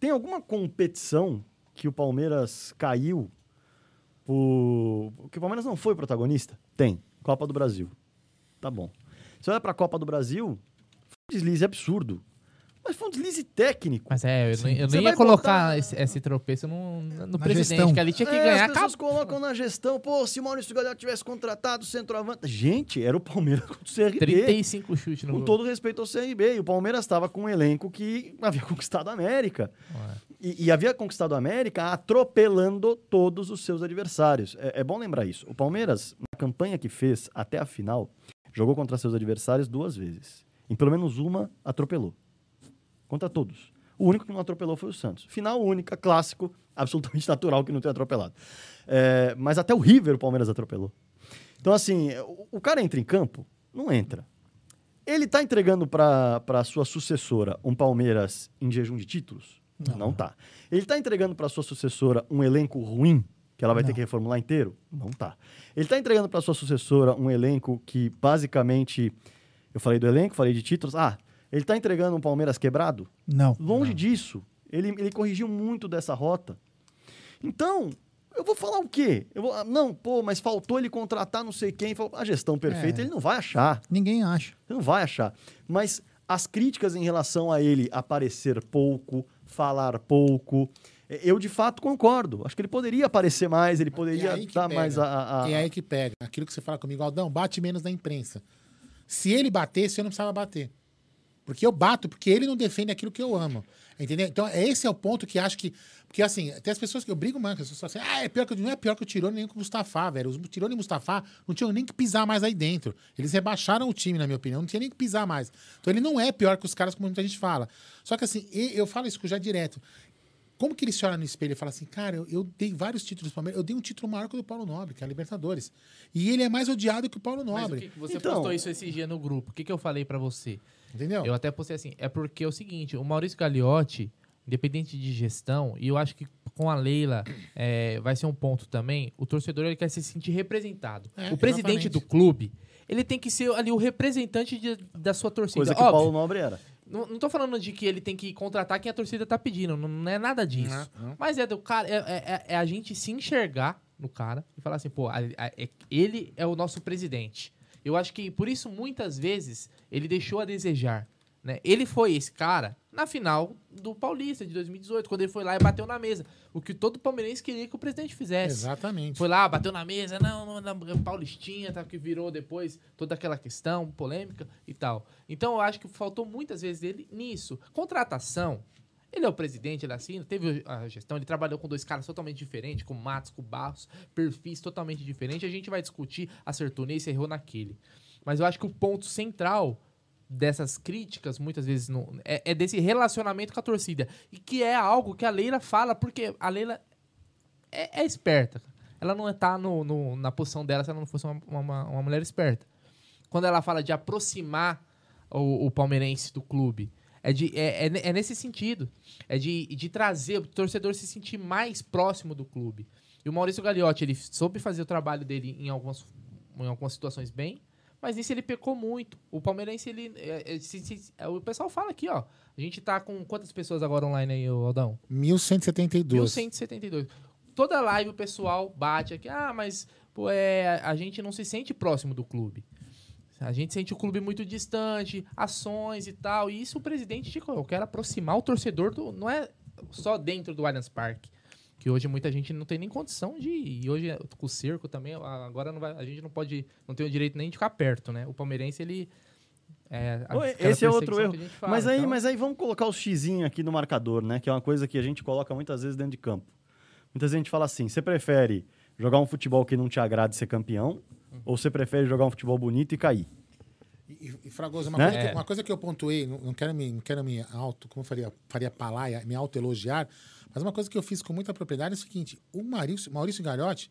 tem alguma competição que o Palmeiras caiu por. que o Palmeiras não foi protagonista? Tem. Copa do Brasil. Tá bom. Você olha pra Copa do Brasil, foi um deslize absurdo. Mas foi um deslize técnico. Mas é, eu, não- eu ia colocar botar- esse, esse tropeço no, no presidente, gestão. que ali tinha que É, ganhar. As pessoas colocam na gestão, pô, se o Maurício Gagliotti tivesse contratado o centroavante. Gente, era o Palmeiras [laughs] contra o CRB. 35 chutes no Com gol. todo respeito ao CRB. E o Palmeiras estava com um elenco que havia [laughs] conquistado a América. E, e havia conquistado a América atropelando todos os seus adversários. É, é bom lembrar isso. O Palmeiras, na campanha que fez até a final, jogou contra seus adversários duas vezes. Em pelo menos uma, atropelou. Contra todos. O único que não atropelou foi o Santos. Final única, clássico, [laughs] absolutamente natural que não tenha atropelado. É, mas até o River o Palmeiras atropelou. Então, assim, o, o cara entra em campo, não entra. Ele tá entregando para a sua sucessora um Palmeiras em jejum de títulos? Não, tá. Ele tá entregando para sua sucessora um elenco ruim, que ela vai ter que reformular inteiro? Não tá. Ele tá entregando para sua sucessora um elenco que basicamente eu falei do elenco, falei de títulos. Ah, ele tá entregando um Palmeiras quebrado? Não. Longe disso. Ele, ele corrigiu muito dessa rota. Então, eu vou falar o quê? Eu vou, ah, não, pô, mas faltou ele contratar não sei quem. A gestão perfeita É. ele não vai achar. Ninguém acha. Ele não vai achar. Mas as críticas em relação a ele aparecer pouco, falar pouco, eh, eu de fato concordo. Acho que ele poderia aparecer mais, ele É poderia que dar pega. mais a. a- É aí que pega. Aquilo que você fala comigo, Aldão, bate menos na imprensa. Se ele batesse, eu não precisava bater. Porque eu bato, porque ele não defende aquilo que eu amo. Entendeu? Então, esse é o ponto que acho que. Porque, assim, tem as pessoas que eu brigo mais, as pessoas falam assim, ah, é pior que, não é pior que o Tirone nem que o Mustafa, velho. Os Tirone e o Mustafa não tinham nem que pisar mais aí dentro. Eles rebaixaram o time, na minha opinião, não tinha nem que pisar mais. Então, ele não é pior que os caras, como muita gente fala. Só que, assim, eu falo isso já direto. Como que ele se olha no espelho e fala assim, cara, eu, eu dei vários títulos pro Palmeiras, eu dei um título maior que o do Paulo Nobre, que é a Libertadores. E ele é mais odiado que o Paulo Mas o Nobre. que que você Então- postou isso esse dia no grupo? O que, que eu falei pra você? Entendeu? Eu até postei assim, é porque é o seguinte, o Maurício Gagliotti, independente de gestão, e eu acho que com a Leila é, vai ser um ponto também, o torcedor ele quer se sentir representado. É, o presidente exatamente. do clube, ele tem que ser ali o representante de- da sua torcida. Coisa que o Óbvio, Paulo Nobre era. Não, não tô falando de que ele tem que contratar quem a torcida tá pedindo, não, não é nada disso. Mas é do cara, é, é- é a gente se enxergar no cara e falar assim, pô, a- a- é- ele é o nosso presidente. Eu acho que por isso muitas vezes ele deixou a desejar. Né? Ele foi esse cara na final do Paulista de 2018, quando ele foi lá e bateu na mesa. O que todo palmeirense queria que o presidente fizesse. Exatamente. Foi lá, bateu na mesa, não, não, não Paulistinha, tá, que virou depois toda aquela questão, polêmica e tal. Então eu acho que faltou muitas vezes ele nisso. Contratação, ele é o presidente, ele assina, teve a gestão, ele trabalhou com dois caras totalmente diferentes, com Matos, com Barros, perfis totalmente diferentes. A gente vai discutir, acertou nesse, errou naquele. Mas eu acho que o ponto central dessas críticas, muitas vezes, no, é, é desse relacionamento com a torcida. E que é algo que a Leila fala, porque a Leila é, é esperta. Ela não tá no, no- na posição dela se ela não fosse uma, uma, uma mulher esperta. Quando ela fala de aproximar o, o palmeirense do clube, é, de, é, é, é nesse sentido. É de, de trazer o torcedor se sentir mais próximo do clube. E o Maurício Gagliotti, ele soube fazer o trabalho dele em algumas em algumas situações bem, mas nisso ele pecou muito. O palmeirense, ele. é, é, se- se- é, o pessoal fala aqui, ó. A gente tá com quantas pessoas agora online aí, Aldão? 1172. 1172. Toda live o pessoal bate aqui, ah, mas pô, é, a gente não se sente próximo do clube. A gente sente o clube muito distante, ações e tal. E isso o presidente de eu quero aproximar o torcedor do. Não é só dentro do Allianz Parque. Que hoje muita gente não tem nem condição de. E hoje com o cerco também, agora não vai, a gente não pode. Não tem o direito nem de ficar perto, né? O palmeirense, ele. É, Esse é outro erro. que a gente fala, mas, aí, então- mas aí vamos colocar o xizinho aqui no marcador, né? Que é uma coisa que a gente coloca muitas vezes dentro de campo. Muitas vezes a gente fala assim: você prefere jogar um futebol que não te agrade e ser campeão? Ou você prefere jogar um futebol bonito e cair? E, e Fragoso, uma, Né? coisa que, É. uma coisa que eu pontuei, não, não quero me, não quero me auto, como eu faria, faria palaia, me auto-elogiar, mas uma coisa que eu fiz com muita propriedade é o seguinte: o Maurício, Maurício Gagliotti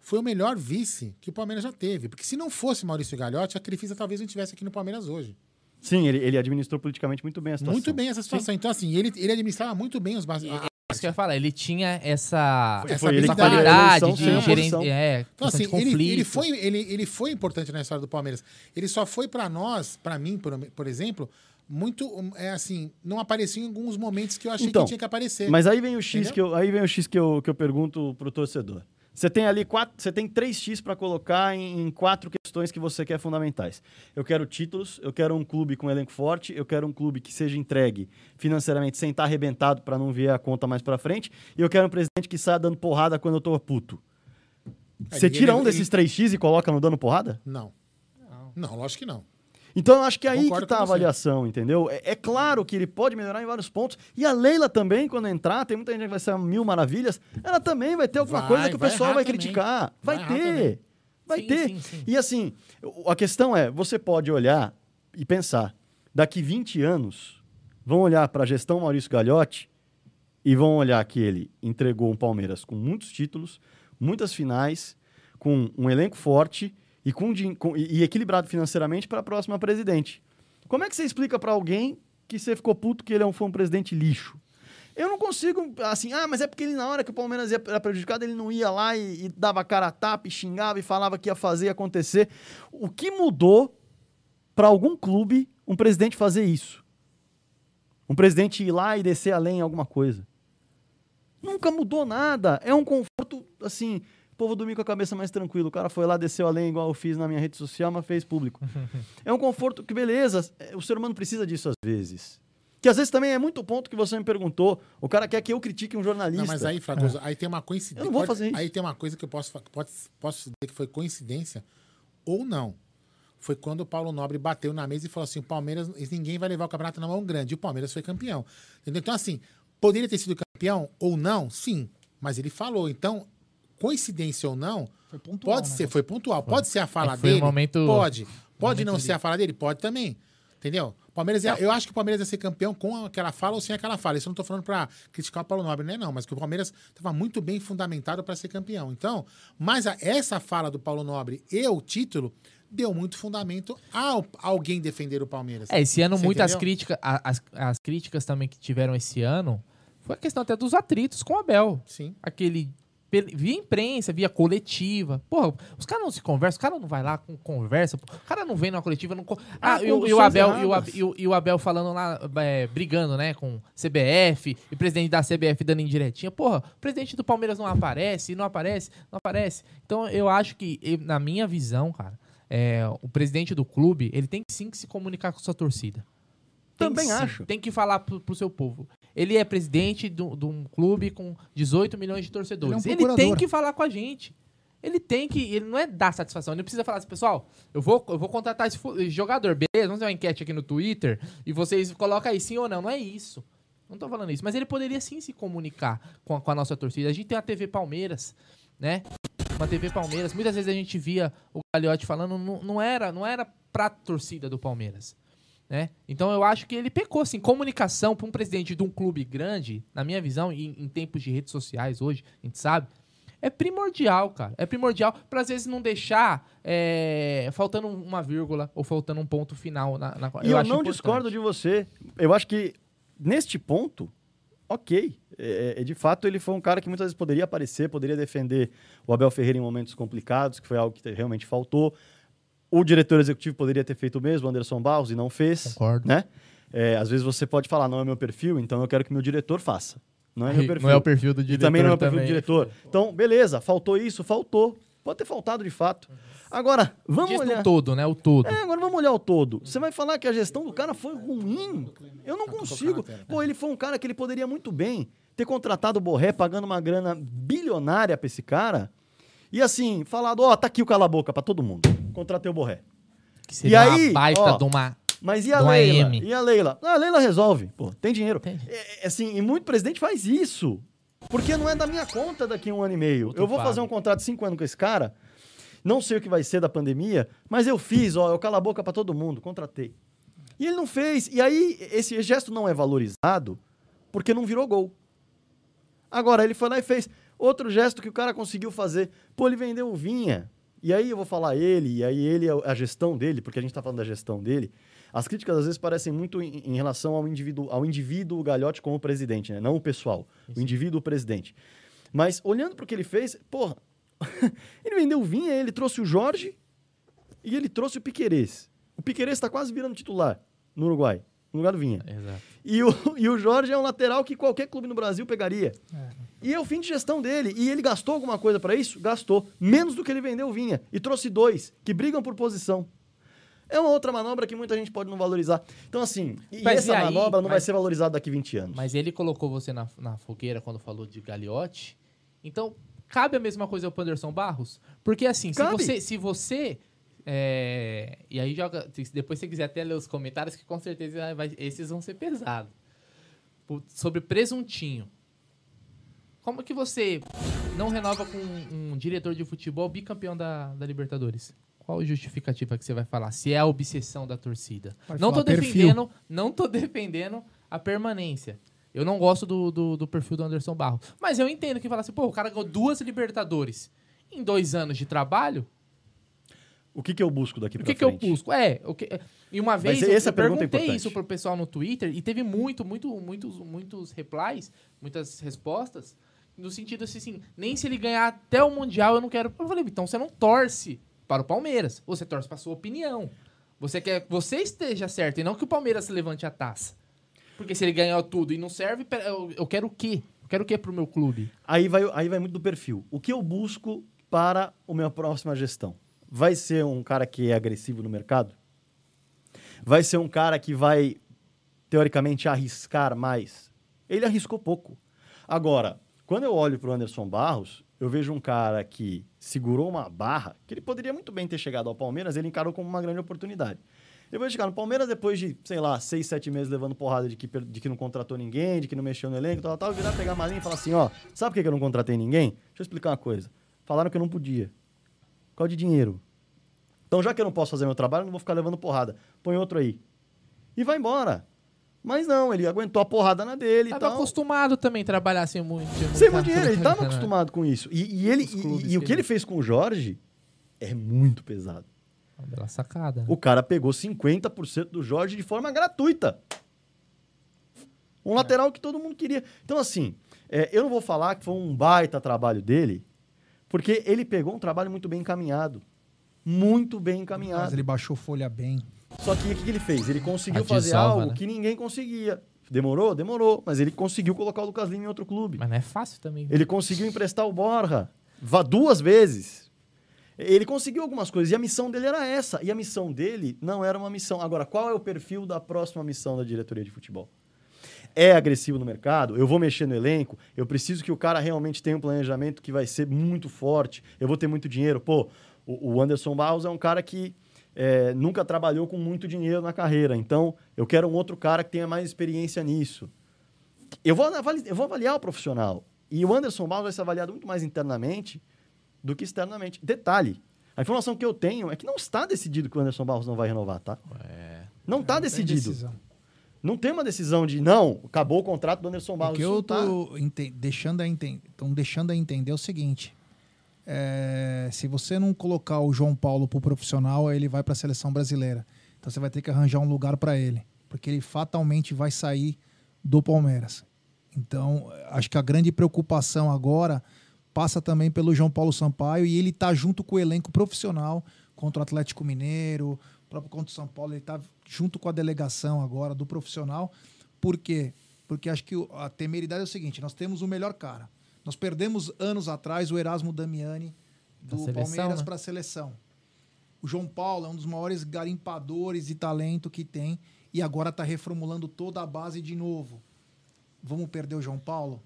foi o melhor vice que o Palmeiras já teve. Porque se não fosse Maurício Gagliotti, a Crefisa talvez não estivesse aqui no Palmeiras hoje. Sim, ele, ele administrou politicamente muito bem a situação. Muito bem essa situação. Então, assim, ele, ele administrava muito bem os bas- a- Isso que eu ia falar, ele tinha essa, Foi- essa foi que qualidade de gerente. oposição. É, Então, assim, de ele, conflito. ele, foi, ele, ele foi importante na história do Palmeiras. Ele só foi pra nós, pra mim, por, por exemplo, muito, um, é assim, não apareceu em alguns momentos que eu achei Então, que tinha que aparecer. Mas aí vem o X Entendeu? que eu, aí vem o X que eu, que eu pergunto pro torcedor. Você tem ali quatro, você tem três X para colocar em, em quatro questões que você quer fundamentais. Eu quero títulos, eu quero um clube com elenco forte, eu quero um clube que seja entregue financeiramente sem estar arrebentado para não ver a conta mais para frente, e eu quero um presidente que saia dando porrada quando eu tô puto. É, Você ele- tira um desses três X e coloca no dando porrada? Não. Não, lógico que não. Então eu acho que é aí Concordo que tá com a avaliação, entendeu? É, é claro que ele pode melhorar em vários pontos. E a Leila também, quando entrar, tem muita gente que vai ser mil maravilhas, ela também vai ter alguma Vai, coisa que o pessoal vai também. criticar. Vai, Vai ter. também. Vai Sim, ter. sim, sim. E assim, a questão é, você pode olhar e pensar, daqui 20 anos, vão olhar para a gestão Maurício Gagliotti e vão olhar que ele entregou um Palmeiras com muitos títulos, muitas finais, com um elenco forte e, com, com- e equilibrado financeiramente para a próxima presidente. Como é que você explica para alguém que você ficou puto que ele é um, foi um presidente lixo? Eu não consigo, assim, ah, mas é porque ele, na hora que o Palmeiras ia- era prejudicado, ele não ia lá e, e dava cara a tapa e xingava e falava que ia fazer acontecer. O que mudou para algum clube um presidente fazer isso? Um presidente ir lá e descer além em alguma coisa? Nunca mudou nada. É um conforto, assim, povo dormir com a cabeça mais tranquilo. O cara foi lá, desceu além, igual eu fiz na minha rede social, mas fez público. [laughs] é um conforto que, beleza, é, o ser humano precisa disso às vezes. Que às vezes também é muito ponto que você me perguntou. O cara quer que eu critique um jornalista. Não, mas aí, Fragoso, aí tem uma coincidência. Eu não vou pode- fazer isso. Aí tem uma coisa que eu posso, pode, posso dizer que foi coincidência ou não. Foi quando o Paulo Nobre bateu na mesa e falou assim: o Palmeiras, ninguém vai levar o campeonato na mão grande. E o Palmeiras foi campeão. Entendeu? Então, assim, poderia ter sido campeão ou não? Sim. Mas ele falou. Então, coincidência ou não, Foi pontual, pode né? ser, foi pontual. Pode ser a fala É foi um dele? momento- Pode. Pode não de- ser a fala dele? Pode também. Entendeu? Palmeiras ia- eu acho que o Palmeiras ia ser campeão com aquela fala ou sem aquela fala. Isso eu não tô falando pra criticar o Paulo Nobre, né? Não, mas que o Palmeiras estava muito bem fundamentado para ser campeão. Então, mas a- essa fala do Paulo Nobre e o título deu muito fundamento a alguém defender o Palmeiras. É, esse ano Você muitas entendeu? críticas, as, as críticas também que tiveram esse ano foi a questão até dos atritos com o Abel. Sim. Aquele via imprensa, via coletiva. Porra, os caras não se conversam, o cara não vai lá com conversa, pô. o cara não vem na coletiva, não Ah, Ah, e, o- Abel e o, Abel falando lá, é, brigando, né, com CBF, e o presidente da CBF dando indiretinha. Porra, o presidente do Palmeiras não aparece, não aparece, não aparece. Então eu acho que, na minha visão, cara, é, o presidente do clube, ele tem sim que se comunicar com sua torcida. Tem Também sim, acho. Tem que falar pro, pro seu povo. Ele é presidente de um clube com 18 milhões de torcedores. Ele é um Ele, tem que falar com a gente. Ele tem que. Ele não é dar satisfação. Ele não precisa falar assim, pessoal, eu vou, eu vou contratar esse jogador, beleza? Vamos fazer uma enquete aqui no Twitter e vocês colocam aí sim ou não. Não é isso. Não tô falando isso. Mas ele poderia sim se comunicar com a, com a nossa torcida. A gente tem a TV Palmeiras, né? Uma TV Palmeiras. Muitas vezes a gente via o Gagliotti falando, não, não era, não era pra torcida do Palmeiras. Né? Então eu acho que ele pecou, assim, comunicação para um presidente de um clube grande, na minha visão, e em tempos de redes sociais hoje, a gente sabe, é primordial, cara. É primordial para às vezes não deixar é, faltando uma vírgula ou faltando um ponto final na, na E eu, acho não importante. discordo de você. Eu acho que, neste ponto, ok. É, é, de fato, ele foi um cara que muitas vezes poderia aparecer, poderia defender o Abel Ferreira em momentos complicados, que foi algo que realmente faltou. O diretor executivo poderia ter feito o mesmo, o Anderson Barros, e não fez. Concordo. Né? É, às vezes você pode falar, não é meu perfil, então eu quero que meu diretor faça. Não é meu Aí [laughs] perfil. não é o perfil do E também não é o diretor perfil do também. diretor. Então, beleza, faltou isso, faltou. Pode ter faltado de fato. Agora, vamos Diz olhar. todo, né? O todo. É, agora vamos olhar o todo. Você vai falar que a gestão do cara foi ruim? Eu não consigo. Pô, ele foi um cara que ele poderia muito bem ter contratado o Borré, pagando uma grana bilionária pra esse cara. E assim, falado, ó, tá aqui o cala-boca pra todo mundo. Contratei o Borré. Que seria e aí, uma baita ó, de uma... Mas e a Leila? M. E a Leila? Ah, a Leila resolve. Pô, tem dinheiro. É, é, assim, e muito presidente faz isso. Porque não é da minha conta daqui a um ano e meio. Outro eu vou pago. fazer um contrato de cinco anos com esse cara. Não sei o que vai ser da pandemia, mas eu fiz, ó, eu calo a boca pra todo mundo, contratei. E ele não fez. E aí, esse gesto não é valorizado porque não virou gol. Agora, ele foi lá e fez. Outro gesto que o cara conseguiu fazer. Pô, ele vendeu o Vinha. E aí eu vou falar ele, e aí ele, a gestão dele, porque a gente tá falando da gestão dele. As críticas às vezes parecem muito em, em relação ao indivíduo, ao indivíduo Galhote como presidente, né? Não o pessoal. O indivíduo presidente. Mas olhando pro que ele fez, porra, [laughs] ele vendeu o Vinha, ele trouxe o Jorge e ele trouxe o Piquerez. O Piquerez está quase virando titular no Uruguai, no lugar do Vinha. Exato. E o, [laughs] e o Jorge é um lateral que qualquer clube no Brasil pegaria. E é o fim de gestão dele. E ele gastou alguma coisa para isso? Gastou. Menos do que ele vendeu Vinha. E trouxe dois, que brigam por posição. É uma outra manobra que muita gente pode não valorizar. Então, assim, e essa aí? manobra não vai Mas- ser valorizada daqui 20 anos. Mas ele colocou você na, na fogueira quando falou de Gagliotti. Então, cabe a mesma coisa ao Anderson Barros? Porque assim, se Cabe. você. Se você é, e aí joga. Depois, se você quiser até ler os comentários, que com certeza vai- esses vão ser pesados. Sobre presuntinho. Como que você não renova com um, diretor de futebol bicampeão da, da Libertadores? Qual a justificativa que você vai falar? Se é a obsessão da torcida. Vai não tô falar perfil. defendendo, não tô defendendo a permanência. Eu não gosto do, do, do perfil do Anderson Barros. Mas eu entendo que fala assim, pô, o cara ganhou duas Libertadores em dois anos de trabalho. O que, que eu busco daqui O pra que, que eu frente? busco? É, o que, e uma vez Mas eu, essa eu pergunta é perguntei importante. isso pro pessoal no Twitter e teve muito, muito, muitos, muitos replies, muitas respostas, no sentido assim, assim, nem se ele ganhar até o Mundial eu não quero. Eu falei, então você não torce para o Palmeiras, você torce para sua opinião. Você quer que você esteja certo e não que o Palmeiras levante a taça. Porque se ele ganhar tudo e não serve, eu quero o quê? Eu quero o quê pro meu clube? Aí vai, aí vai muito do perfil. O que eu busco para a minha próxima gestão? Vai ser um cara que é agressivo no mercado? Vai ser um cara que vai, teoricamente, arriscar mais? Ele arriscou pouco. Agora, quando eu olho para o Anderson Barros, eu vejo um cara que segurou uma barra, que ele poderia muito bem ter chegado ao Palmeiras, ele encarou como uma grande oportunidade. Depois de chegar no Palmeiras, depois de, sei lá, seis, sete meses levando porrada de que, de que não contratou ninguém, de que não mexeu no elenco, tal, tal, virar, pegar a malinha e falar assim, ó, sabe por que eu não contratei ninguém? Deixa eu explicar uma coisa. Falaram que eu não podia. Qual de dinheiro? Então, já que eu não posso fazer meu trabalho, eu não vou ficar levando porrada. Põe outro aí. E vai embora. Mas não, ele aguentou a porrada na dele e Tava tal. acostumado também a trabalhar sem muito, Sem muito dinheiro, ele estava [laughs] acostumado com isso. E, e ele, e- e, o que ele- fez com o Jorge é muito pesado. Uma bela sacada. né? O cara pegou 50% do Jorge de forma gratuita. Um lateral que todo mundo queria. Então, assim, é, eu não vou falar que foi um baita trabalho dele, porque ele pegou um trabalho muito bem encaminhado. Muito bem encaminhado. Mas ele baixou folha bem. Só que o que, que ele fez? Ele conseguiu fazer algo né? que ninguém conseguia. Demorou? Demorou. Mas ele conseguiu colocar o Lucas Lima em outro clube. Mas não é fácil também. Ele conseguiu emprestar o Borja vá duas vezes. Ele conseguiu algumas coisas e a missão dele era essa. E a missão dele não era uma missão. Agora, qual é o perfil da próxima missão da diretoria de futebol? É agressivo no mercado? Eu vou mexer no elenco? Eu preciso que o cara realmente tenha um planejamento que vai ser muito forte. Eu vou ter muito dinheiro. Pô, o Anderson Barros é um cara que é, nunca trabalhou com muito dinheiro na carreira. Então, eu quero um outro cara que tenha mais experiência nisso. Eu vou, avali- eu vou avaliar o profissional. E o Anderson Barros vai ser avaliado muito mais internamente do que externamente. Detalhe, a informação que eu tenho é que não está decidido que o Anderson Barros não vai renovar, tá? Não está Não tem decidido. decisão. Não tem uma decisão de, não, acabou o contrato do Anderson O Barros. que Isso eu tá. ente- deixando a deixando a entender é o seguinte: é, se você não colocar o João Paulo pro profissional, ele vai para a seleção brasileira. Então você vai ter que arranjar um lugar para ele, porque ele fatalmente vai sair do Palmeiras. Então, acho que a grande preocupação agora passa também pelo João Paulo Sampaio e ele tá junto com o elenco profissional contra o Atlético Mineiro, próprio contra o São Paulo, ele tá junto com a delegação agora do profissional. Por quê? Porque acho que a temeridade é o seguinte: nós temos o melhor cara. Nós perdemos anos atrás o Erasmo Damiani do seleção, Palmeiras né? para a seleção. O João Paulo é um dos maiores garimpadores de talento que tem e agora está reformulando toda a base de novo. Vamos perder o João Paulo?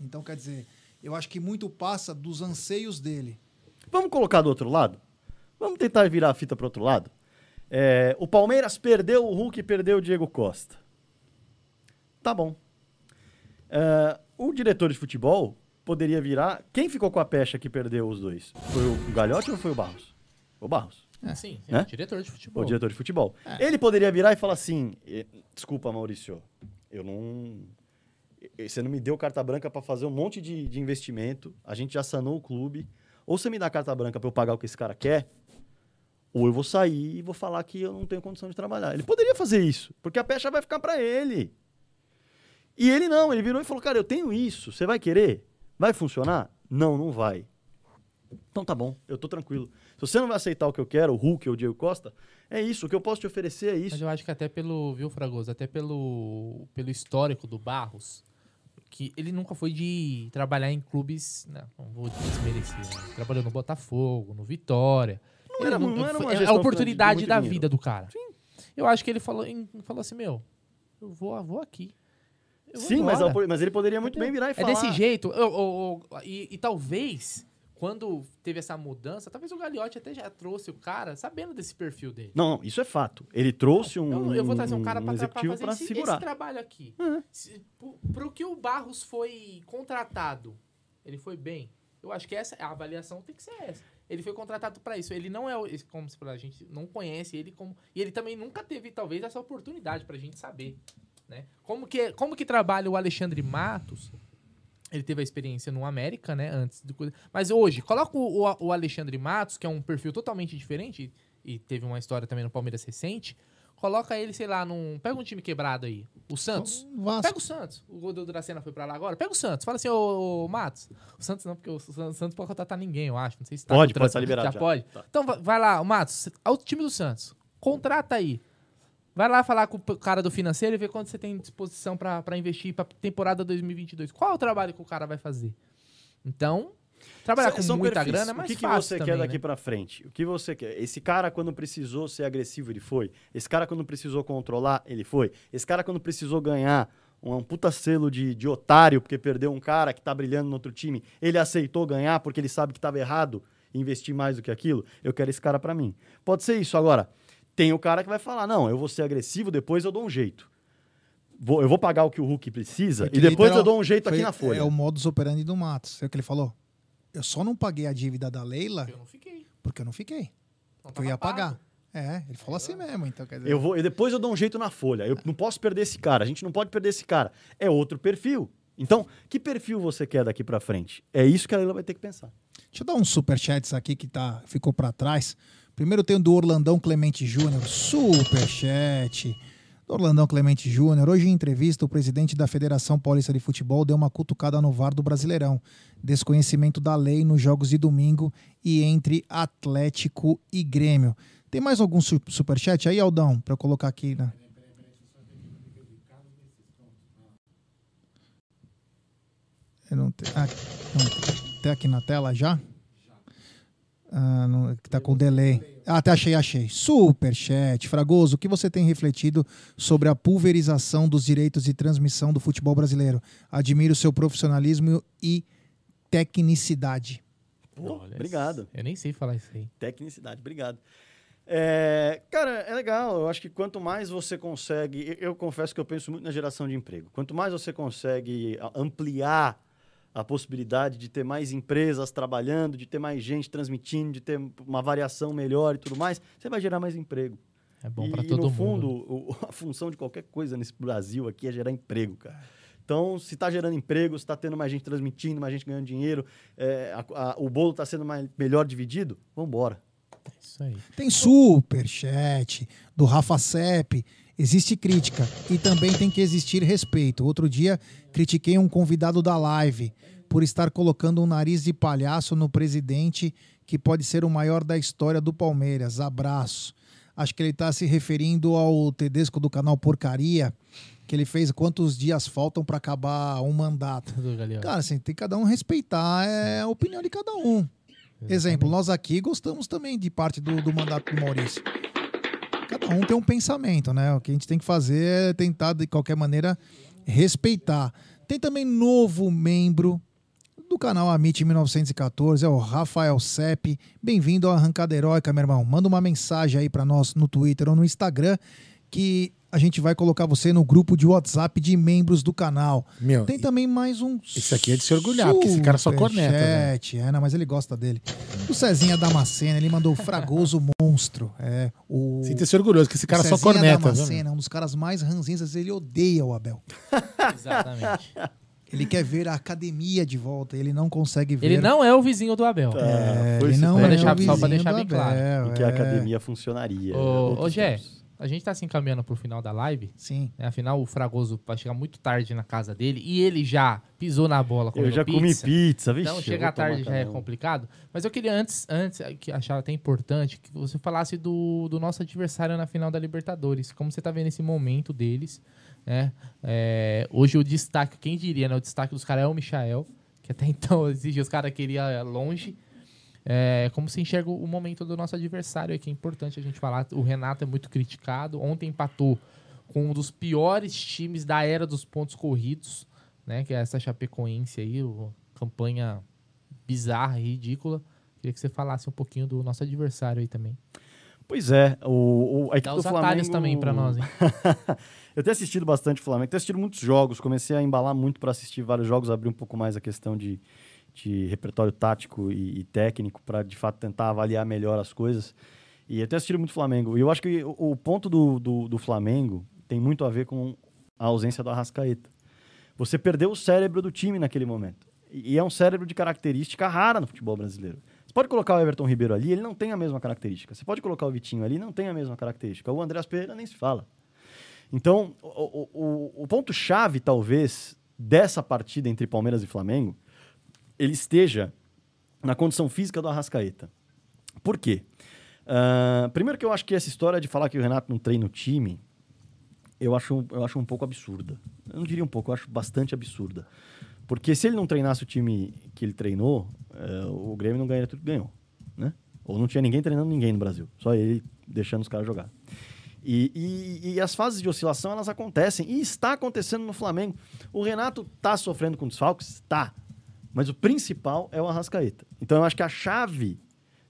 Então, quer dizer, eu acho que muito passa dos anseios dele. Vamos colocar do outro lado? Vamos tentar virar a fita para outro lado? É, o Palmeiras perdeu o Hulk e perdeu o Diego Costa. Tá bom. É, o diretor de futebol poderia virar. Quem ficou com a pecha que perdeu os dois? Foi o Galhote ou foi o Barros? O Barros. Sim, sim, Né? diretor de futebol. O diretor de futebol. É. Ele poderia virar e falar assim: "Eh, desculpa, Maurício, eu não. Você não me deu carta branca para fazer um monte de, de investimento, a gente já sanou o clube. Ou você me dá carta branca para eu pagar o que esse cara quer, ou eu vou sair e vou falar que eu não tenho condição de trabalhar. Ele poderia fazer isso, porque a pecha vai ficar para ele. E ele não, ele virou e falou: Cara, eu tenho isso, você vai querer? Vai funcionar? Não, não vai. Então tá bom, eu tô tranquilo. Se você não vai aceitar o que eu quero, o Hulk ou o Diego Costa, é isso, o que eu posso te oferecer é isso. Mas eu acho que até pelo, viu, Fragoso, até pelo, pelo histórico do Barros, que ele nunca foi de trabalhar em clubes, não, não vou desmerecer, né? trabalhou no Botafogo, no Vitória. Não era- não- não era uma é gestão a oportunidade de da dinheiro. vida do cara. Eu acho que ele falou, em- falou assim, meu, eu vou, vou aqui. Eu vou Sim, mas, mas ele poderia muito bem virar e É falar. desse jeito. eu- eu- eu- e, e talvez, quando teve essa mudança, talvez o Gagliotti até já trouxe o cara sabendo desse perfil dele. Não, não, isso é fato. Ele trouxe um, Eu, eu vou trazer um cara um pra, pra executivo fazer para esse, segurar. esse trabalho aqui. Se, pro, pro que o Barros foi contratado, ele foi bem. Eu acho que essa a avaliação tem que ser essa. Ele foi contratado pra isso. Ele não é como se a gente não conhece ele como e ele também nunca teve talvez essa oportunidade pra gente saber, né? Como que como que trabalha o Alexandre Matos? Ele teve a experiência no América, né? Antes do. Mas hoje, coloca o- o Alexandre Matos, que é um perfil totalmente diferente, e teve uma história também no Palmeiras recente. Coloca ele, sei lá, num. Pega um time quebrado aí. O Santos. Vasco. Pega o Santos. O Godel Dracena foi pra lá agora. Pega o Santos. Fala assim, ô, ô, Matos. O Santos não, porque o San- Santos pode contratar ninguém, eu acho. Não sei se tá Pode, pode, tá trans- liberado Já, já. pode. Tá. Então va- vai lá, o Matos. Ao time do Santos. Contrata aí. Vai lá falar com o cara do financeiro e ver quanto você tem disposição pra pra investir pra temporada 2022. Qual é o trabalho que o cara vai fazer? Então, trabalhar São- com são muita perfis. grana é mais O que, que fácil você também, quer daqui né? pra frente? O que você quer? Esse cara, quando precisou ser agressivo, ele foi. Esse cara, quando precisou controlar, ele foi. Esse cara, quando precisou ganhar um, um puta selo de, de otário, porque perdeu um cara que tá brilhando no outro time, ele aceitou ganhar porque ele sabe que tava errado e investir mais do que aquilo. Eu quero esse cara pra mim. Pode ser isso. Agora, tem o cara que vai falar: não, eu vou ser agressivo, depois eu dou um jeito. Vou- eu vou pagar o que o Hulk precisa Porque e depois literal- eu dou um jeito aqui foi- na folha. É o modus operandi do Matos. É o que ele falou. Eu só não paguei a dívida da Leila Eu não fiquei. porque eu não fiquei. Não Porque eu ia pago. pagar. É, ele falou assim mesmo, então quer dizer. Eu vou, e depois eu dou um jeito na folha. Eu não posso perder esse cara. A gente não pode perder esse cara. É outro perfil. Então, que perfil você quer daqui pra frente? É isso que a Leila vai ter que pensar. Deixa eu dar uns superchats aqui que tá, ficou pra trás. Primeiro tem o do Orlandão Clemente Júnior. Superchat. Do Orlandão Clemente Júnior. Hoje, em entrevista, o presidente da Federação Paulista de Futebol deu uma cutucada no VAR do Brasileirão. Desconhecimento da lei nos jogos de domingo e entre Atlético e Grêmio. Tem mais algum su- superchat aí, Aldão? Pra eu colocar aqui, né? Eu não tenho. Ah, não tem. Tem aqui na tela já? Ah, não, que tá com delay. Ah, até achei, achei. Superchat. Fragoso, o que você tem refletido sobre a pulverização dos direitos de transmissão do futebol brasileiro? Admiro seu profissionalismo e tecnicidade. Pô, Olha, obrigado. Eu nem sei falar isso aí. Tecnicidade, obrigado. É, cara, é legal. Eu acho que quanto mais você consegue. eu- Eu confesso que eu penso muito na geração de emprego. Quanto mais você consegue ampliar a possibilidade de ter mais empresas trabalhando, de ter mais gente transmitindo, de ter uma variação melhor e tudo mais, você vai gerar mais emprego. É bom e, pra e, todo no mundo. fundo, o- [laughs] a função de qualquer coisa nesse Brasil aqui é gerar emprego, cara. Então, se está gerando emprego, se está tendo mais gente transmitindo, mais gente ganhando dinheiro, é, a- a- o bolo está sendo mais, melhor dividido, vamos embora. Isso aí. Tem superchat do Rafa Sepp. Existe crítica e também tem que existir respeito. Outro dia critiquei um convidado da live por estar colocando um nariz de palhaço no presidente que pode ser o maior da história do Palmeiras. Abraço. Acho que ele está se referindo ao Tedesco do canal Porcaria, que ele fez quantos dias faltam para acabar um mandato. [laughs] Cara, assim, tem cada um respeitar é, a opinião de cada um. Exemplo, nós aqui gostamos também de parte do, do mandato do Maurício. Cada um tem um pensamento, né? O que a gente tem que fazer é tentar, de qualquer maneira, respeitar. Tem também novo membro do canal Amit 1914, é o Rafael Sepp. Bem-vindo ao Arrancada Heróica, meu irmão. Manda uma mensagem aí pra nós no Twitter ou no Instagram que a gente vai colocar você no grupo de WhatsApp de membros do canal. Meu, Tem também mais um Isso aqui é de se orgulhar, porque esse cara só corneta, né? É, não, mas ele gosta dele. O Cezinha Damascena, ele mandou o Fragoso Monstro. É, o... Sinta-se orgulhoso, que esse cara o só Cezinha corneta. viu, Damascena, um dos caras mais ranzinzas, ele odeia o Abel. Exatamente. [laughs] Ele quer ver a academia de volta, ele não consegue ver. Ele não é o vizinho do Abel. É, foi ele não é deixar- o só pra vizinho deixar do bem claro. Abel, E que a é. academia funcionaria. Ô, ô Gé, a gente tá se encaminhando pro final da live. Sim. né? Afinal, o Fragoso vai chegar muito tarde na casa dele e ele já pisou na bola Eu já comi pizza, vixe. Então, chegar tarde já é complicado. Mas eu queria antes, antes que achava até importante, que você falasse do, do nosso adversário na final da Libertadores. Como você tá vendo esse momento deles, né? É, hoje o destaque, quem diria, né? O destaque dos caras é o Michael, que até [laughs] então exige os caras queria longe. É, como se enxerga o momento do nosso adversário, que é importante a gente falar. O Renato é muito criticado. Ontem empatou com um dos piores times da era dos pontos corridos, né? Que é essa Chapecoense aí, o, campanha bizarra, ridícula. Queria que você falasse um pouquinho do nosso adversário aí também. Pois é, o, o, a equipe Dá do os atalhos Flamengo... também pra nós, hein? [laughs] eu tenho assistido bastante Flamengo, tenho assistido muitos jogos, comecei a embalar muito para assistir vários jogos, abrir um pouco mais a questão de, de repertório tático e, e técnico para de fato tentar avaliar melhor as coisas. E eu tenho assistido muito Flamengo. E eu acho que o, o ponto do, do, do Flamengo tem muito a ver com a ausência do Arrascaeta. Você perdeu o cérebro do time naquele momento. E é um cérebro de característica rara no futebol brasileiro. Você pode colocar o Everton Ribeiro ali, ele não tem a mesma característica. Você pode colocar o Vitinho ali, não tem a mesma característica. O Andreas Pereira nem se fala. Então, o, o- o- ponto-chave, talvez, dessa partida entre Palmeiras e Flamengo, ele esteja na condição física do Arrascaeta. Por quê? Ah, primeiro que eu acho que essa história de falar que o Renato não treina o time, eu acho, eu acho um pouco absurda. Eu não diria um pouco, eu acho bastante absurda. Porque se ele não treinasse o time que ele treinou, eh, o Grêmio não ganharia tudo que ganhou. Né? Ou não tinha ninguém treinando ninguém no Brasil. Só ele deixando os caras jogar. E, e- e as fases de oscilação, elas acontecem. E está acontecendo no Flamengo. O Renato está sofrendo com desfalques? Está. Mas o principal é o Arrascaeta. Então eu acho que a chave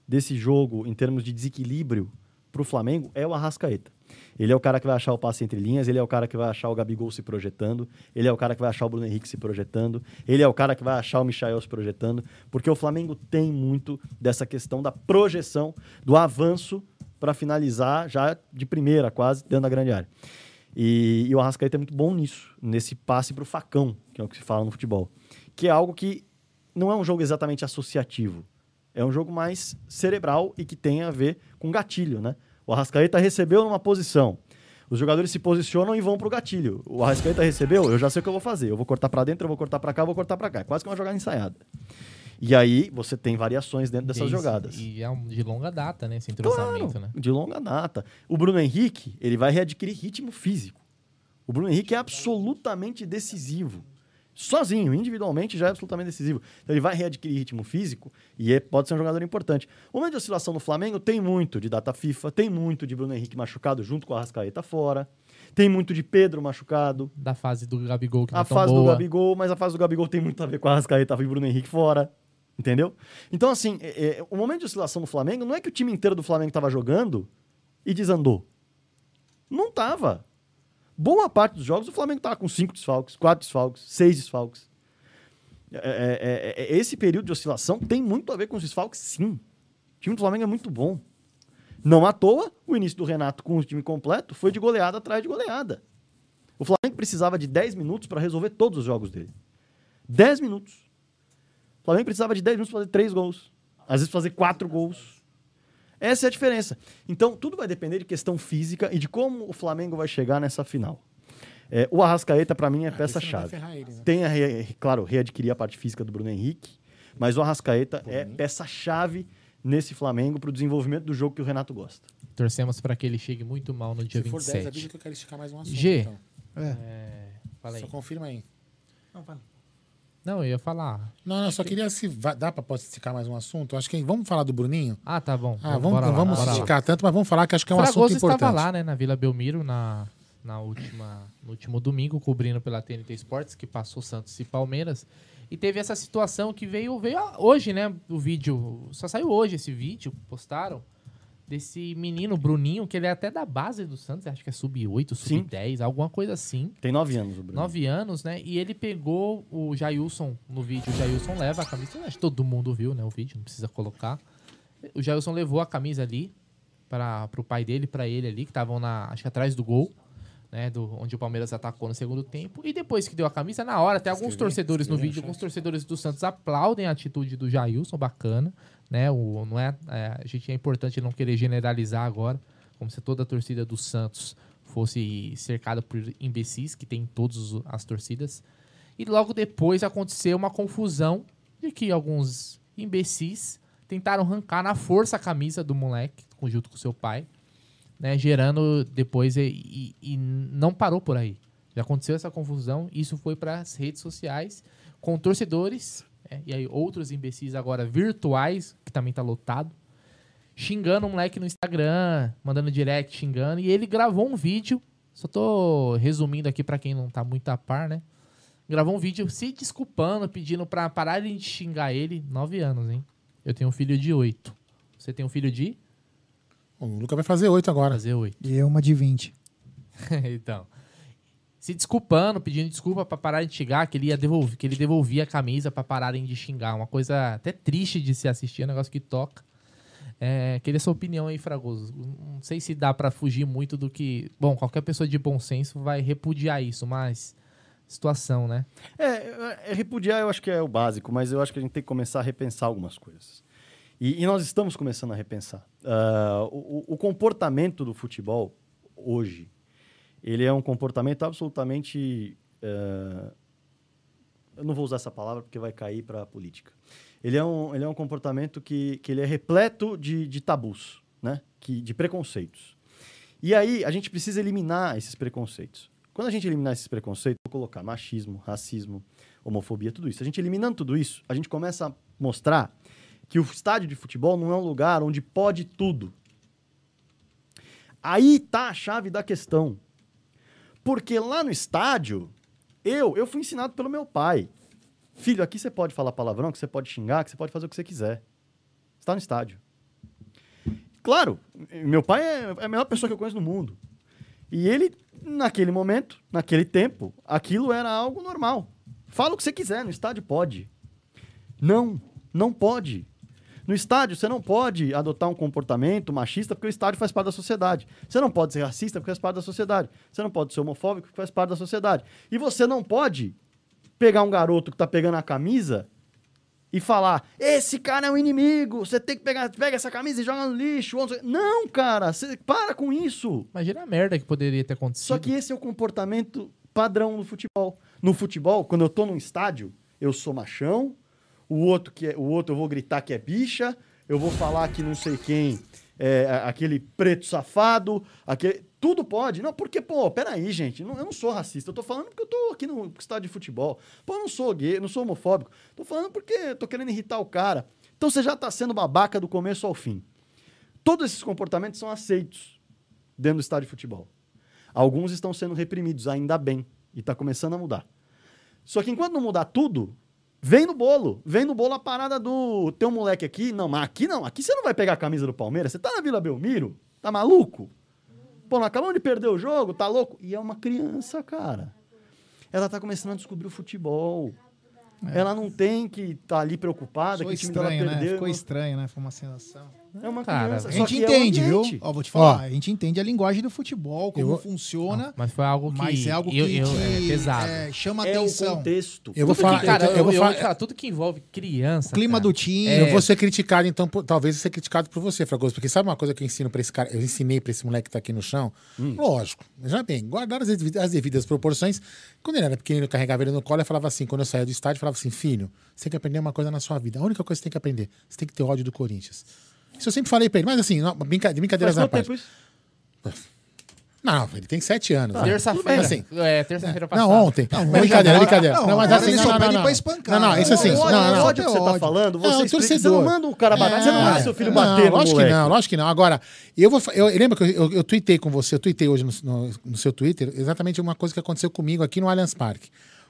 desse jogo, em termos de desequilíbrio para o Flamengo, é o Arrascaeta. Ele é o cara que vai achar o passe entre linhas, ele é o cara que vai achar o Gabigol se projetando, ele é o cara que vai achar o Bruno Henrique se projetando, ele é o cara que vai achar o Michael se projetando, porque o Flamengo tem muito dessa questão da projeção, do avanço para finalizar já de primeira, quase, dentro da grande área. E, e o Arrascaeta é muito bom nisso, nesse passe para o facão, que é o que se fala no futebol. Que é algo que não é um jogo exatamente associativo. É um jogo mais cerebral e que tem a ver com gatilho, né? O Arrascaeta recebeu numa posição. Os jogadores se posicionam e vão pro gatilho. O Arrascaeta recebeu, eu já sei o que eu vou fazer. Eu vou cortar para dentro, eu vou cortar para cá, eu vou cortar para cá. É quase que uma jogada ensaiada. E aí você tem variações dentro dessas jogadas. E é um- de longa data, né? Esse entrosamento, né? De longa data. O Bruno Henrique, ele vai readquirir ritmo físico. O Bruno Henrique é absolutamente decisivo. Sozinho, individualmente, já é absolutamente decisivo. Então ele vai readquirir ritmo físico e é- pode ser um jogador importante. O momento de oscilação no Flamengo tem muito de data FIFA, tem muito de Bruno Henrique machucado junto com a Rascaeta fora, tem muito de Pedro machucado. Da fase do Gabigol, que A é fase do boa. Gabigol, mas a fase do Gabigol tem muito a ver com a Rascaeta e Bruno Henrique fora. Entendeu? Então, assim, é- é, o momento de oscilação do Flamengo não é que o time inteiro do Flamengo estava jogando e desandou. Não tava. Boa parte dos jogos o Flamengo tava com cinco desfalques, quatro desfalques, seis desfalques. É- é- é- é- esse período de oscilação tem muito a ver com os desfalques, sim. O time do Flamengo é muito bom. Não à toa, o início do Renato com o time completo foi de goleada atrás de goleada. O Flamengo precisava de 10 minutos para resolver todos os jogos dele. 10 minutos. O Flamengo precisava de 10 minutos para fazer 3 gols. Às vezes fazer 4 gols. Essa é a diferença. Então, tudo vai depender de questão física e de como o Flamengo vai chegar nessa final. É, o Arrascaeta, para mim, é Ah, peça-chave. né? Tem, a re- claro, readquirir a parte física do Bruno Henrique, mas o Arrascaeta é peça-chave nesse Flamengo para o desenvolvimento do jogo que o Renato gosta. Torcemos para que ele chegue muito mal no dia Se for 10, 27. avisa que eu quero esticar mais um assunto. G. então. É. Fala aí. Só confirma aí. Não, eu ia falar. Não, não, só queria se dá pra posso esticar mais um assunto. Acho que vamos falar do Bruninho. Ah, tá bom. Ah, vamos, não lá, vamos lá. esticar tanto, mas vamos falar que acho que é um Fragoso assunto importante. estava lá, né, na Vila Belmiro, na, na última, no último domingo, cobrindo pela TNT Esportes, que passou Santos e Palmeiras. E teve essa situação que veio, veio hoje, né? O vídeo. Só saiu hoje esse vídeo, postaram. Desse menino, Bruninho, que ele é até da base do Santos, acho que é sub-8, Sim. sub-10, alguma coisa assim. Tem nove anos o Bruno. Nove anos, né? E ele pegou o Jailson no vídeo. O Jailson leva a camisa. Acho que todo mundo viu, né? O vídeo, não precisa colocar. O Jailson levou a camisa ali para o pai dele, para ele ali, que estavam na, acho que atrás do gol, né? Do, onde o Palmeiras atacou no segundo tempo. E depois que deu a camisa, na hora, até alguns Escrevi, torcedores no escrevi no vídeo, alguns torcedores do Santos aplaudem a atitude do Jailson, bacana, né? O, não é, é, a gente é importante não querer generalizar agora, como se toda a torcida do Santos fosse cercada por imbecis, que tem em todas as torcidas. E logo depois aconteceu uma confusão de que alguns imbecis tentaram arrancar na força a camisa do moleque, junto com seu pai, né, gerando depois e, e- e não parou por aí. Já aconteceu essa confusão, isso foi para as redes sociais com torcedores é, e aí outros imbecis agora virtuais, que também tá lotado, xingando o moleque no Instagram, mandando direct xingando, e ele gravou um vídeo, só tô resumindo aqui para quem não tá muito a par, né? Gravou um vídeo se desculpando, pedindo pra pararem de xingar ele. Nove anos, hein? Eu tenho um filho de oito. Você tem um filho de? O Luca vai fazer oito agora. Fazer oito. E eu uma de 20. [laughs] então. Se desculpando, pedindo desculpa pra parar de xingar, que ele ia devolver, que ele devolvia a camisa pra pararem de xingar. Uma coisa até triste de se assistir, é um negócio que toca. É, queria sua opinião aí, Fragoso. Não sei se dá pra fugir muito do que. Bom, qualquer pessoa de bom senso vai repudiar isso, mas. Situação, né? É, é, repudiar eu acho que é o básico, mas eu acho que a gente tem que começar a repensar algumas coisas. E, e nós estamos começando a repensar. Ah, o, o- comportamento do futebol hoje, ele é um comportamento absolutamente... ah, eu não vou usar essa palavra porque vai cair para a política. Ele é um, ele é um comportamento que, que ele é repleto de, de tabus, né? que, de preconceitos. E aí a gente precisa eliminar esses preconceitos. Quando a gente eliminar esses preconceitos, vou colocar machismo, racismo, homofobia, tudo isso. A gente eliminando tudo isso, a gente começa a mostrar que o estádio de futebol não é um lugar onde pode tudo. Aí tá a chave da questão. Porque lá no estádio, eu, eu fui ensinado pelo meu pai. Filho, aqui você pode falar palavrão, que você pode xingar, que você pode fazer o que você quiser. Você tá no estádio. Claro, meu pai é é a melhor pessoa que eu conheço no mundo. E ele, naquele momento, naquele tempo, aquilo era algo normal. Fala o que você quiser, no estádio pode. Não, não pode. No estádio, você não pode adotar um comportamento machista porque o estádio faz parte da sociedade. Você não pode ser racista porque faz parte da sociedade. Você não pode ser homofóbico porque faz parte da sociedade. E você não pode pegar um garoto que tá pegando a camisa e falar: esse cara é um inimigo, você tem que pegar, pega essa camisa e joga no lixo. Não, cara, você para com isso. Imagina a merda que poderia ter acontecido. Só que esse é o comportamento padrão no futebol. No futebol, quando eu tô num estádio, eu sou machão, o outro que é, o outro eu vou gritar que é bicha, eu vou falar que não sei quem é aquele preto safado, aquele tudo pode. Não, porque pô, peraí, gente, não- eu não sou racista, eu tô falando porque eu tô aqui no estádio de futebol. Pô, eu não sou gay, não sou homofóbico. Tô falando porque eu tô querendo irritar o cara. Então você já tá sendo babaca do começo ao fim. Todos esses comportamentos são aceitos dentro do estádio de futebol. Alguns estão sendo reprimidos, ainda bem, e está começando a mudar. Só que enquanto não mudar tudo, vem no bolo. Vem no bolo a parada do teu moleque aqui. Não, mas aqui não. Aqui você não vai pegar a camisa do Palmeiras. Você tá na Vila Belmiro? Tá maluco? Pô, não acabamos de perder o jogo, tá louco? E é uma criança, cara. Ela tá começando a descobrir o futebol. Ela não tem que estar ali preocupada Ficou que o time dela estranho, né? perdeu. Ficou estranho, né? Foi uma sensação. É uma Cara, criança. A só gente que é o entende, viu? ambiente. Ó, vou te falar. Ó. a gente entende a linguagem do futebol, como Eu vou- funciona. Mas foi algo que. Mas é algo que, eu, eu- que, é pesado. é, chama É o atenção. contexto. Eu vou Tudo falar, que, cara, eu, eu vou eu- falar, eu- cara, tudo que envolve criança. Clima cara, do time. É. eu vou ser criticado, então, por- talvez eu ser criticado por você, Fragoso, porque sabe uma coisa que eu ensino pra esse cara, eu ensinei pra esse moleque que tá aqui no chão? Lógico, já bem, guardar as, devidas- as devidas proporções. Quando ele era pequeno, eu carregava ele no colo e falava assim, quando eu saía do estádio, eu falava assim, filho, você tem que aprender uma coisa na sua vida. A única coisa que você tem que aprender, você tem que ter ódio do Corinthians. Isso eu sempre falei pra ele, mas assim, não, brinca, de brincadeiras quanto parte. Não, ele tem sete anos. né? Terça-feira. Assim, é, terça-feira passada. não, ontem. Não, Não, brincadeira, brincadeira. não, Não, mas assim, ele não, só não, pede não, pra não. espancar. Não, não, isso assim, não, não, o não. ódio que você tá falando, você É, o explica, você não manda o cara bater. Você não manda seu filho bater não, no lógico moleque. que não, lógico que não. Agora, eu vou. Eu, lembra que eu, eu, eu tuitei com você, eu tuitei hoje no, no, no seu Twitter exatamente uma coisa que aconteceu comigo aqui no Allianz Parque.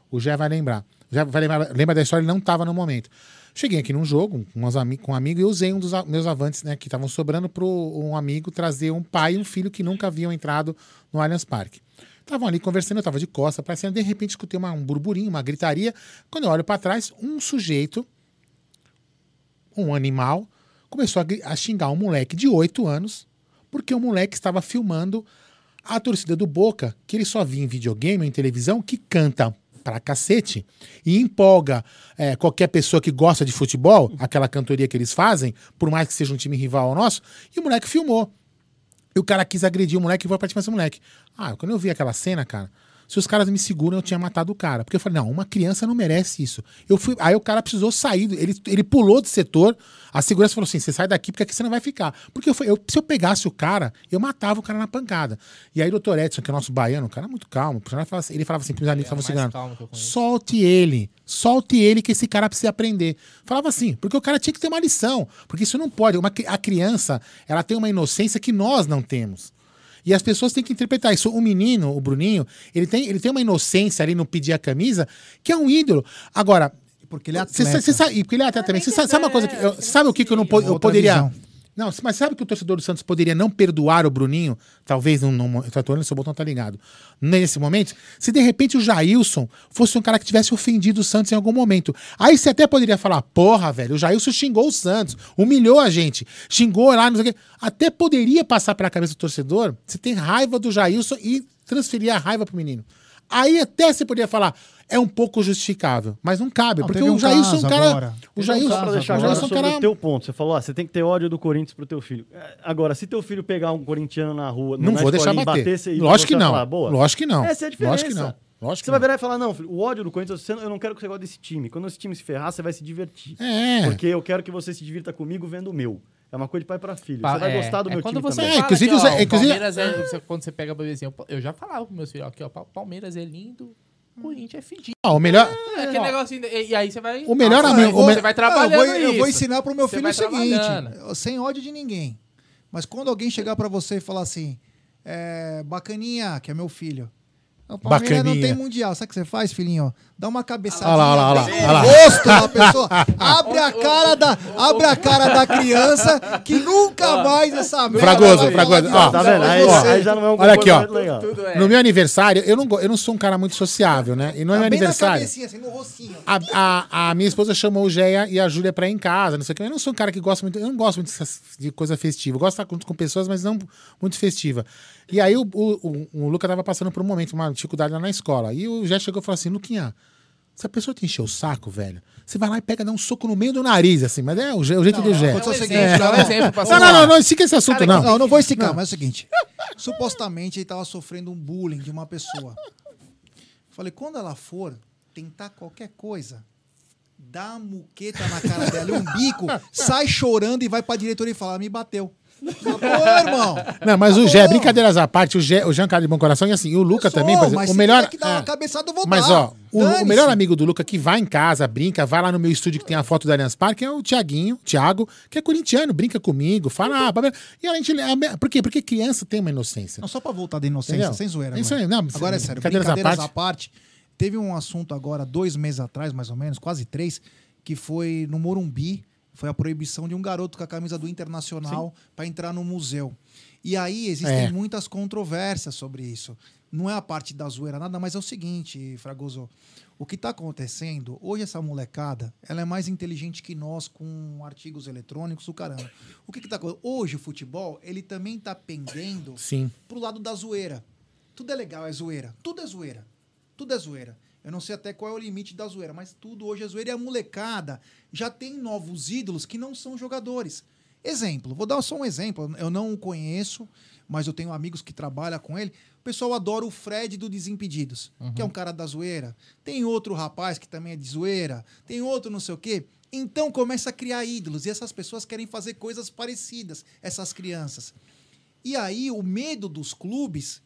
O Jé vai lembrar. O Jé vai lembrar, lembra da história, ele não estava no momento. Cheguei aqui num jogo com, umas com um amigo e usei um dos meus avantes, né, que estavam sobrando para um amigo trazer um pai e um filho que nunca haviam entrado no Allianz Parque. Estavam ali conversando, eu estava de costa para cima, de repente escutei uma- um burburinho, uma gritaria. Quando eu olho para trás, um sujeito um animal, começou a, a xingar um moleque de 8 anos, porque o moleque estava filmando a torcida do Boca, que ele só via em videogame ou em televisão, que canta pra cacete e empolga é, qualquer pessoa que gosta de futebol, aquela cantoria que eles fazem, por mais que seja um time rival ao nosso, e o moleque filmou. E o cara quis agredir o moleque e foi partir mais o moleque. Ah, quando eu vi aquela cena, cara, se os caras me seguram, eu tinha matado o cara. Porque eu falei, não, uma criança não merece isso. Eu fui, aí o cara precisou sair, ele, ele pulou do setor, a segurança falou assim: você sai daqui porque aqui você não vai ficar. Porque eu, eu- se eu pegasse o cara, eu matava o cara na pancada. E aí o doutor Edson, que é nosso baiano, um cara muito calmo, ele falava assim, ele falava assim pros amigos que estavam mais segurando: solte ele, solte ele que esse cara precisa aprender. Falava assim, porque o cara tinha que ter uma lição, porque isso não pode. Uma, a criança, ela tem uma inocência que nós não temos. E as pessoas têm que interpretar isso. O menino, o Bruninho, ele tem, ele tem uma inocência ali no pedir a camisa, que é um ídolo. Agora, Porque ele é você atleta. você sabe, e porque ele é atleta também. Você sabe, sabe uma coisa que eu, sabe o que, que eu não eu poderia visão. Não, mas sabe que o torcedor do Santos poderia não perdoar o Bruninho? Talvez não. não eu tô olhando se o botão tá ligado. Nesse momento, se de repente o Jailson fosse um cara que tivesse ofendido o Santos em algum momento. Aí você até poderia falar: porra, velho, o Jailson xingou o Santos, humilhou a gente, xingou lá, não sei o quê. Até poderia passar pela cabeça do torcedor você ter raiva do Jailson e transferir a raiva pro menino. Aí até você poderia falar. É um pouco justificável, mas não cabe, Não, porque o um Jailson é um cara. agora. O Jailson, pra deixar o Jailson é um sobre cara. o teu ponto. Você falou, ah, você tem que ter ódio do Corinthians pro teu filho. É, Agora, se teu filho pegar um corintiano na rua, Não vou deixar e bater. você- Lógico que não. falar, boa. Lógico que não. Essa é a diferença. Lógico que não. Lógico você vai virar e falar, não, filho, o ódio do Corinthians, eu não quero que você goste desse time. Quando esse time se ferrar, você vai se divertir. É. Porque eu quero que você se divirta comigo vendo o meu. É uma coisa de pai pra filho. Pa- Você vai é, gostar do é meu quando time você também. É, fala inclusive, que, ó, inclusive- Palmeiras é, você- quando você pega ver assim, eu- já falava pros meus filhos, aqui, ó, pa- Palmeiras é lindo, Corinthians é fedido. Ah, o melhor. É aquele negocinho, e, e aí você vai... O melhor Ah, amigo- Você, me- vai Ah, trabalhando eu, vou, eu vou ensinar pro meu Você filho o seguinte: sem ódio de ninguém. Mas quando alguém chegar pra você e falar assim, é, bacaninha, que é meu filho. O Palmeiras não Bacaninha. tem mundial. Sabe o que você faz, filhinho? Dá uma cabeçadinha Olha lá, olha lá, olha lá, no rosto da pessoa. Abre a cara da, abre a cara da criança que nunca mais essa merda Fragoso, Fragoso, ó. Tá você. vendo? Aí, Ó, aí já não é um olha aqui, ó. legal. É. No meu aniversário, eu não, eu não sou um cara muito sociável, né? E no Tá meu aniversário, cabecinha, assim, no rostinho. a, a, a minha esposa chamou o Géia e a Júlia pra ir em casa, não sei o que. Eu não sou um cara que gosta muito, eu não gosto muito de coisa festiva. Eu gosto de estar junto com pessoas, mas não muito festiva. E aí o, o, o, o Luca tava passando por um momento, uma dificuldade lá na escola. E o Gé chegou e falou assim: Luquinha, se a pessoa te encher o saco, velho, você vai lá e pega, dá um soco no meio do nariz, assim. Mas é o, je- o jeito do Gé. Aconteceu o um seguinte, um não, Não, não, não, não, estica esse assunto, Cara, não. Não, não vou esticar, mas é o seguinte. Supostamente ele tava sofrendo um bullying de uma pessoa. Falei, quando ela for tentar qualquer coisa, dá uma muqueta na cara dela, um bico, sai chorando e vai pra diretoria e fala, me bateu. Acabou, irmão. Não, mas o Gé, brincadeiras à parte, o Gé, o Jean cara de bom coração, e assim, o Luca Sou, também, por exemplo, o melhor. que dar é. cabeçada, eu vou Mas, dar. ó, o, o melhor amigo do Luca que vai em casa, brinca, vai lá no meu estúdio que tem a foto do Allianz Parque é o Tiaguinho, Thiago, que é corintiano, brinca comigo, fala, ah, babá. e a gente. a- Por quê? Porque criança tem uma inocência. Não, só pra voltar da inocência, Entendeu? sem zoeira. Isso agora. aí, não, agora é sério, brincadeiras brincadeiras, à à parte. Teve um assunto agora, dois meses atrás, mais ou menos, quase três, que foi no Morumbi. Foi a proibição de um garoto com a camisa do Internacional para entrar no museu. E aí existem É. muitas controvérsias sobre isso. Não é a parte da zoeira nada, mas é o seguinte, Fragoso. O que está acontecendo, hoje essa molecada, ela é mais inteligente que nós com artigos eletrônicos, o caramba. O que está acontecendo? Hoje o futebol, ele também está pendendo Sim. pro lado da zoeira. Tudo é legal, é zoeira. Tudo é zoeira. Tudo é zoeira. Eu não sei até qual é o limite da zoeira, mas tudo hoje é zoeira. E a molecada já tem novos ídolos que não são jogadores. Exemplo, vou dar só um exemplo. Eu não o conheço, mas eu tenho amigos que trabalham com ele. O pessoal adora o Fred do Desimpedidos, que é um cara da zoeira. Tem outro rapaz que também é de zoeira. Tem outro não sei o quê. Então começa a criar ídolos. E essas pessoas querem fazer coisas parecidas, essas crianças. E aí o medo dos clubes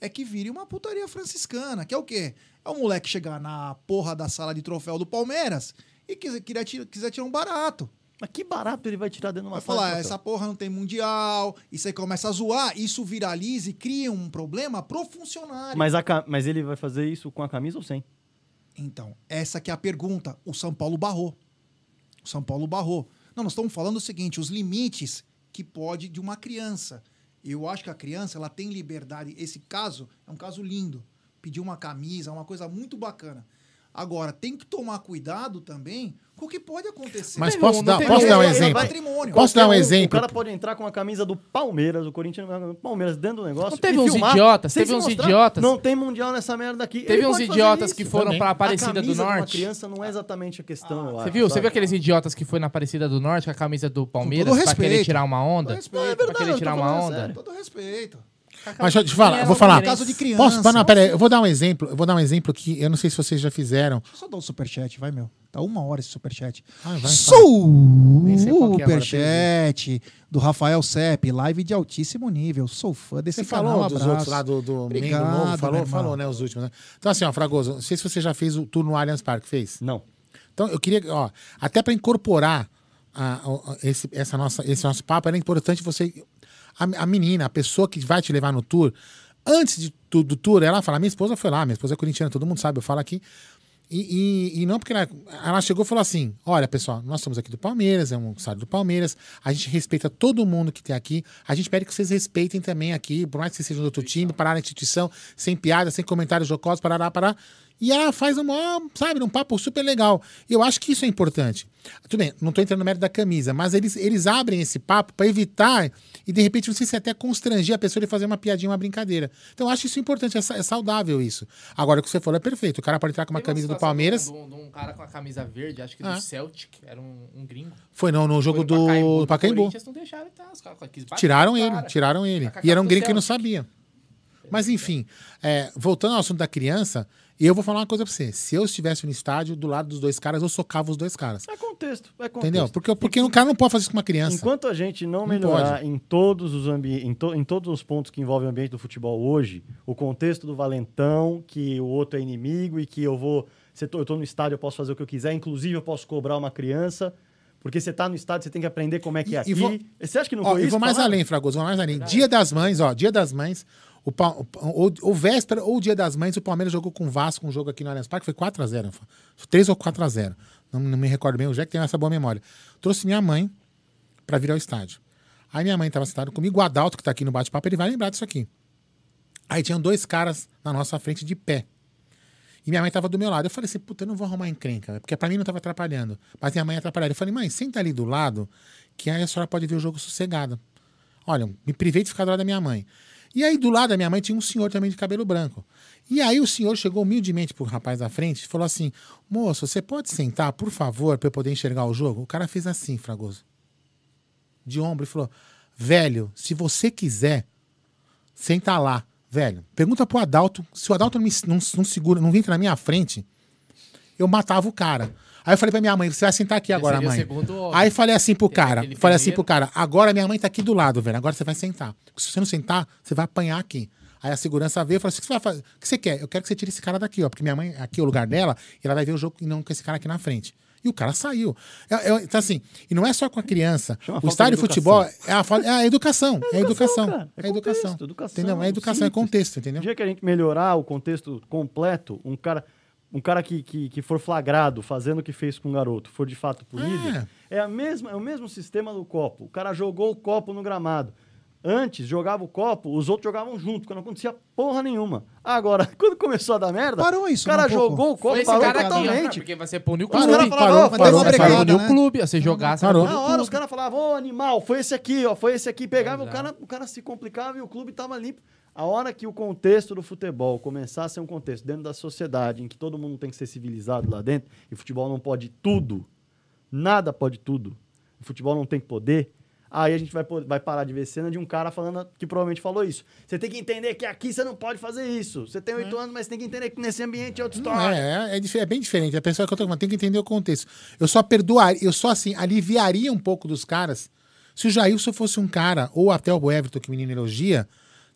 é que vire uma putaria franciscana, que é o quê? É o moleque chegar na porra da sala de troféu do Palmeiras e quiser, quiser, tirar- quiser tirar um barato. Mas que barato ele vai tirar dentro de uma Vai sala falar, de "Ah, essa porra não tem mundial, e você começa a zoar, isso viraliza e cria um problema pro funcionário. Mas, a mas ele vai fazer isso com a camisa ou sem? Então, essa que é a pergunta. O São Paulo barrou. O São Paulo barrou. Não, nós estamos falando o seguinte, os limites que pode de uma criança. Eu acho que a criança, ela tem liberdade. Esse caso é um caso lindo. Pedir uma camisa, é uma coisa muito bacana. Agora, tem que tomar cuidado também com o que pode acontecer. Mas Não posso tem- dar, não posso dar um é exemplo? patrimônio. Posso dar um exemplo? O cara pode entrar com a camisa do Palmeiras, o Corinthians, o Palmeiras dentro do negócio. Não teve e uns filmar, idiotas, teve uns mostrar. idiotas. Não tem mundial nessa merda aqui. Teve Ele uns idiotas que foram também. pra Aparecida a do camisa de uma Norte. criança não é exatamente a questão, eu Você acho, viu? Você viu aqueles idiotas que foi na Aparecida do Norte com a camisa do Palmeiras pra querer tirar uma onda? Todo respeito. pra querer tirar uma onda? Todo respeito. Mas deixa eu te falar, eu vou falar. Caso de criança. Posso? Não, pera aí, eu vou dar um exemplo. Eu vou dar um exemplo que eu não sei se vocês já fizeram. Deixa eu só dar um superchat, vai, meu. Tá uma hora esse superchat. Ah, é agora, Superchat do Rafael Sepp, live de altíssimo nível. Sou fã desse Você canal. falou dos abraço. outros lá do, do Obrigado, Mengo Novo, falou, falou, né, os últimos, né? Então, assim, ó, Fragoso, não sei se você já fez o tour no Allianz Parque, fez? Não. Então, eu queria, ó, até para incorporar a- a- esse, essa nossa, esse nosso papo, era importante você. A, a menina, a pessoa que vai te levar no tour, antes de, tu- do tour, ela fala: minha esposa foi lá, minha esposa é corintiana, todo mundo sabe, eu falo aqui. E, e- e não porque ela, ela chegou e falou assim: olha, pessoal, nós somos aqui do Palmeiras, é um estádio do Palmeiras, a gente respeita todo mundo que tem aqui, a gente pede que vocês respeitem também aqui, por mais que vocês sejam do outro time, parar na instituição, sem piada, sem comentários jocosos, parará, parar. E ela faz um, sabe, um papo super legal. E eu acho que isso é importante. Tudo bem, não estou entrando no mérito da camisa, mas eles, eles abrem esse papo para evitar e de repente não sei se até constranger a pessoa de fazer uma piadinha, uma brincadeira. Então eu acho isso importante, é, é saudável isso. Agora o que você falou é perfeito. O cara pode entrar com uma Teve camisa do situação Palmeiras. De um, de um cara com a camisa verde, acho que Ah. do Celtic, era um, um gringo. Foi não, no jogo do Pacaembu, do Pacaembu. Não deixaram tá, os caras Tiraram ele, cara. tiraram ele. E era um do gringo que não Celtic. sabia. Mas enfim, é, voltando ao assunto da criança, eu vou falar uma coisa pra você. Se eu estivesse no estádio do lado dos dois caras, eu socava os dois caras. É contexto, é contexto. Entendeu? Porque, porque o cara não pode fazer isso com uma criança. Enquanto a gente não Não melhorar pode. em todos os ambi em, to- em todos os pontos que envolvem o ambiente do futebol hoje, o contexto do valentão, que o outro é inimigo e que eu vou. Se eu tô- eu tô no estádio, eu posso fazer o que eu quiser, inclusive eu posso cobrar uma criança. Porque você tá no estádio, você tem que aprender como é que é E- aqui. e vou- Você acha que não Ó, foi e isso? vou mais Falaram? além, Fragoso, vou mais além. Dia das Mães, ó, Dia das Mães, o, ou, ou véspera ou Dia das Mães, o Palmeiras jogou com o Vasco, um jogo aqui no Allianz Parque, foi 4x0. 3 ou 4x0. Não, não me recordo bem, o Jack tem essa boa memória. Trouxe minha mãe pra vir ao estádio. Aí minha mãe tava sentada comigo, o Adalto, que tá aqui no bate-papo, ele vai lembrar disso aqui. Aí tinham dois caras na nossa frente de pé. E minha mãe tava do meu lado. Eu falei assim, puta, eu não vou arrumar encrenca, porque pra mim não tava atrapalhando. Mas minha mãe atrapalhava. Eu falei, mãe, senta ali do lado, que aí a senhora pode ver o jogo sossegada. Olha, me privei de ficar do lado da minha mãe. E aí, do lado da minha mãe, tinha um senhor também de cabelo branco. E aí, o senhor chegou humildemente pro rapaz da frente e falou assim: Moço, você pode sentar, por favor, pra eu poder enxergar o jogo? O cara fez assim, Fragoso. De ombro, e falou: Velho, se você quiser, senta lá. Velho, pergunta pro Adalto. Se o Adalto não, me, não, não segura, não entra na minha frente, eu matava o cara. Aí eu falei pra minha mãe, você vai sentar aqui agora, o mãe. segundo. Aí falei assim pro cara, falei assim primeiro. pro cara, agora minha mãe tá aqui do lado, velho. Agora você vai sentar. Se você não sentar, você vai apanhar aqui. Aí a segurança veio e falou assim: o que você vai fazer? O que você quer? Eu quero que você tire esse cara daqui, ó. Porque minha mãe, aqui é o lugar dela, e ela vai ver o jogo e não com esse cara aqui na frente. E o cara saiu. É- é- então, assim, e não é só com a criança. Chama o estádio de futebol é a, é a educação. É a educação. cara. É a educação. contexto, educação, Entendeu? É educação, é simples. contexto, No entendeu? dia que a gente melhorar o contexto completo, um cara, um cara que, que, que for flagrado fazendo o que fez com o garoto, for de fato punido, É, a mesma, é o mesmo sistema do copo. O cara jogou o copo no gramado. Antes, jogava o copo, os outros jogavam junto, porque não acontecia porra nenhuma. Agora, [laughs] quando começou a dar merda, Parou isso, o cara um pouco. jogou o copo, Foi esse parou cara aqui, totalmente. porque você punir o clube. parou, "Ô, foi parou, esse Você aqui." parou. né? o clube, você você Parou. Na hora os caras falavam, ô animal, foi esse aqui, ó, foi esse aqui, pegava, o cara, o cara se complicava e o clube tava limpo. A hora que o contexto do futebol começar a ser um contexto dentro da sociedade, em que todo mundo tem que ser civilizado lá dentro, e o futebol não pode tudo, nada pode tudo, o futebol não tem poder, aí a gente vai, vai parar de ver cena de um cara falando que provavelmente falou isso. Você tem que entender que aqui você não pode fazer isso. Você tem oito anos, mas tem que entender que nesse ambiente é outra Não, história. é, é, é é bem diferente. A pessoa que eu tô falando tem que entender o contexto. Eu só perdoaria, eu só assim, aliviaria um pouco dos caras se o Jailson fosse um cara, ou até o Everton, que o menino elogia,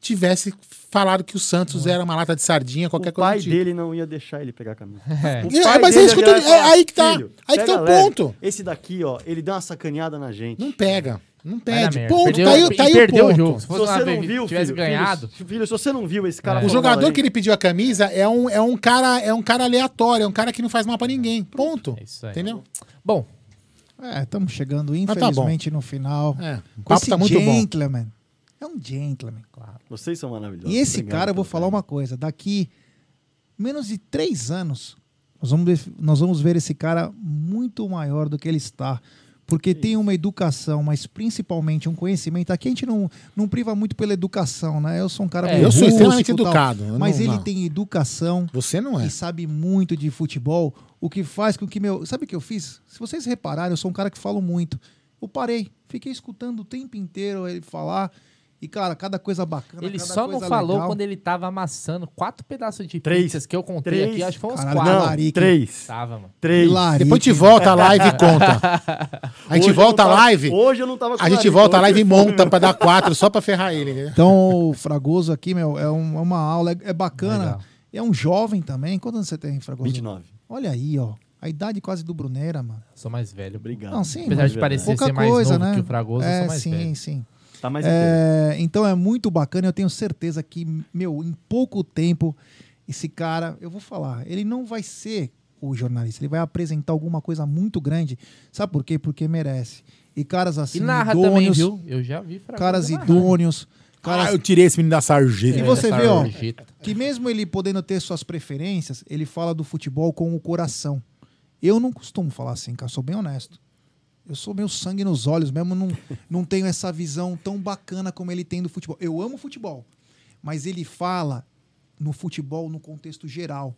tivesse falado que o Santos era uma lata de sardinha, qualquer o coisa pai do tipo. dele não ia deixar ele pegar a camisa. [laughs] É. O É, pai mas é isso que eu tô- é aí que tá- "Filho, aí que tá o leve. ponto." Esse daqui, ó, ele dá uma sacaneada na gente. Não pega. Não pede. Ponto. Perdeu- tá aí, o- tá aí perdeu o o ponto. jogo. Se Se você não viu, tivesse filho, ganhado. Filho, filho, se você não viu esse cara É. O jogador que ele pediu a camisa é um, é um cara é um cara aleatório, é um cara que não faz mal pra ninguém. Ponto. É isso aí. Entendeu? Bom, É, estamos chegando, tá infelizmente, no final. É, o papo esse tá muito bom. Gentleman. É um gentleman. Vocês são maravilhosos. E esse Obrigado cara, eu vou falar uma coisa. Daqui menos de três anos, nós vamos ver, nós vamos ver esse cara muito maior do que ele está. Porque tem uma educação, mas principalmente um conhecimento. Aqui a gente não, não priva muito pela educação, né? Eu sou um cara É, eu sou extremamente e tal, educado, eu Mas não- ele não. tem educação Você não é. e sabe muito de futebol, o que faz com que meu. Sabe o que eu fiz? Se vocês repararem, eu sou um cara que falo muito. Eu parei, fiquei escutando o tempo inteiro ele falar. E, cara, cada coisa bacana. ele cada só não falou legal. quando ele tava amassando quatro pedaços de Três. pizzas que eu contei Três. aqui. Acho que foi uns Caralho, quatro. Não, Larique. três. Tava, mano. Três. Larique. Depois a gente volta a live e conta. A gente Hoje eu volta a live. Hoje eu não tava com A gente larica, volta a live e eu monta pra dar quatro só pra ferrar ele. Então, o Fragoso aqui, meu, é, um- é uma aula, é, é bacana. Legal. É um jovem também. Quantos anos você tem, Fragoso? 29. Olha aí, ó. A idade quase do Bruneira, mano. Sou mais velho. Obrigado. Não, sim, Apesar de parecer ser mais coisa, novo né? que o Fragoso, eu é, sou mais sim, velho. sim. Tá mais. É, então é muito bacana. Eu tenho certeza que, meu, em pouco tempo, esse cara, eu vou falar, ele não vai ser o jornalista, ele vai apresentar alguma coisa muito grande. Sabe por quê? Porque merece. E caras assim, E narra também, idôneos, viu? Eu já vi caras idôneos, caras Ah, eu tirei esse menino da sarjeta. E você vê, ó, que mesmo ele podendo ter suas preferências, ele fala do futebol com o coração. Eu não costumo falar assim, cara, sou bem honesto. Eu sou meio sangue nos olhos mesmo, não, [laughs] não tenho essa visão tão bacana como ele tem do futebol. Eu amo futebol, mas ele fala no futebol no contexto geral.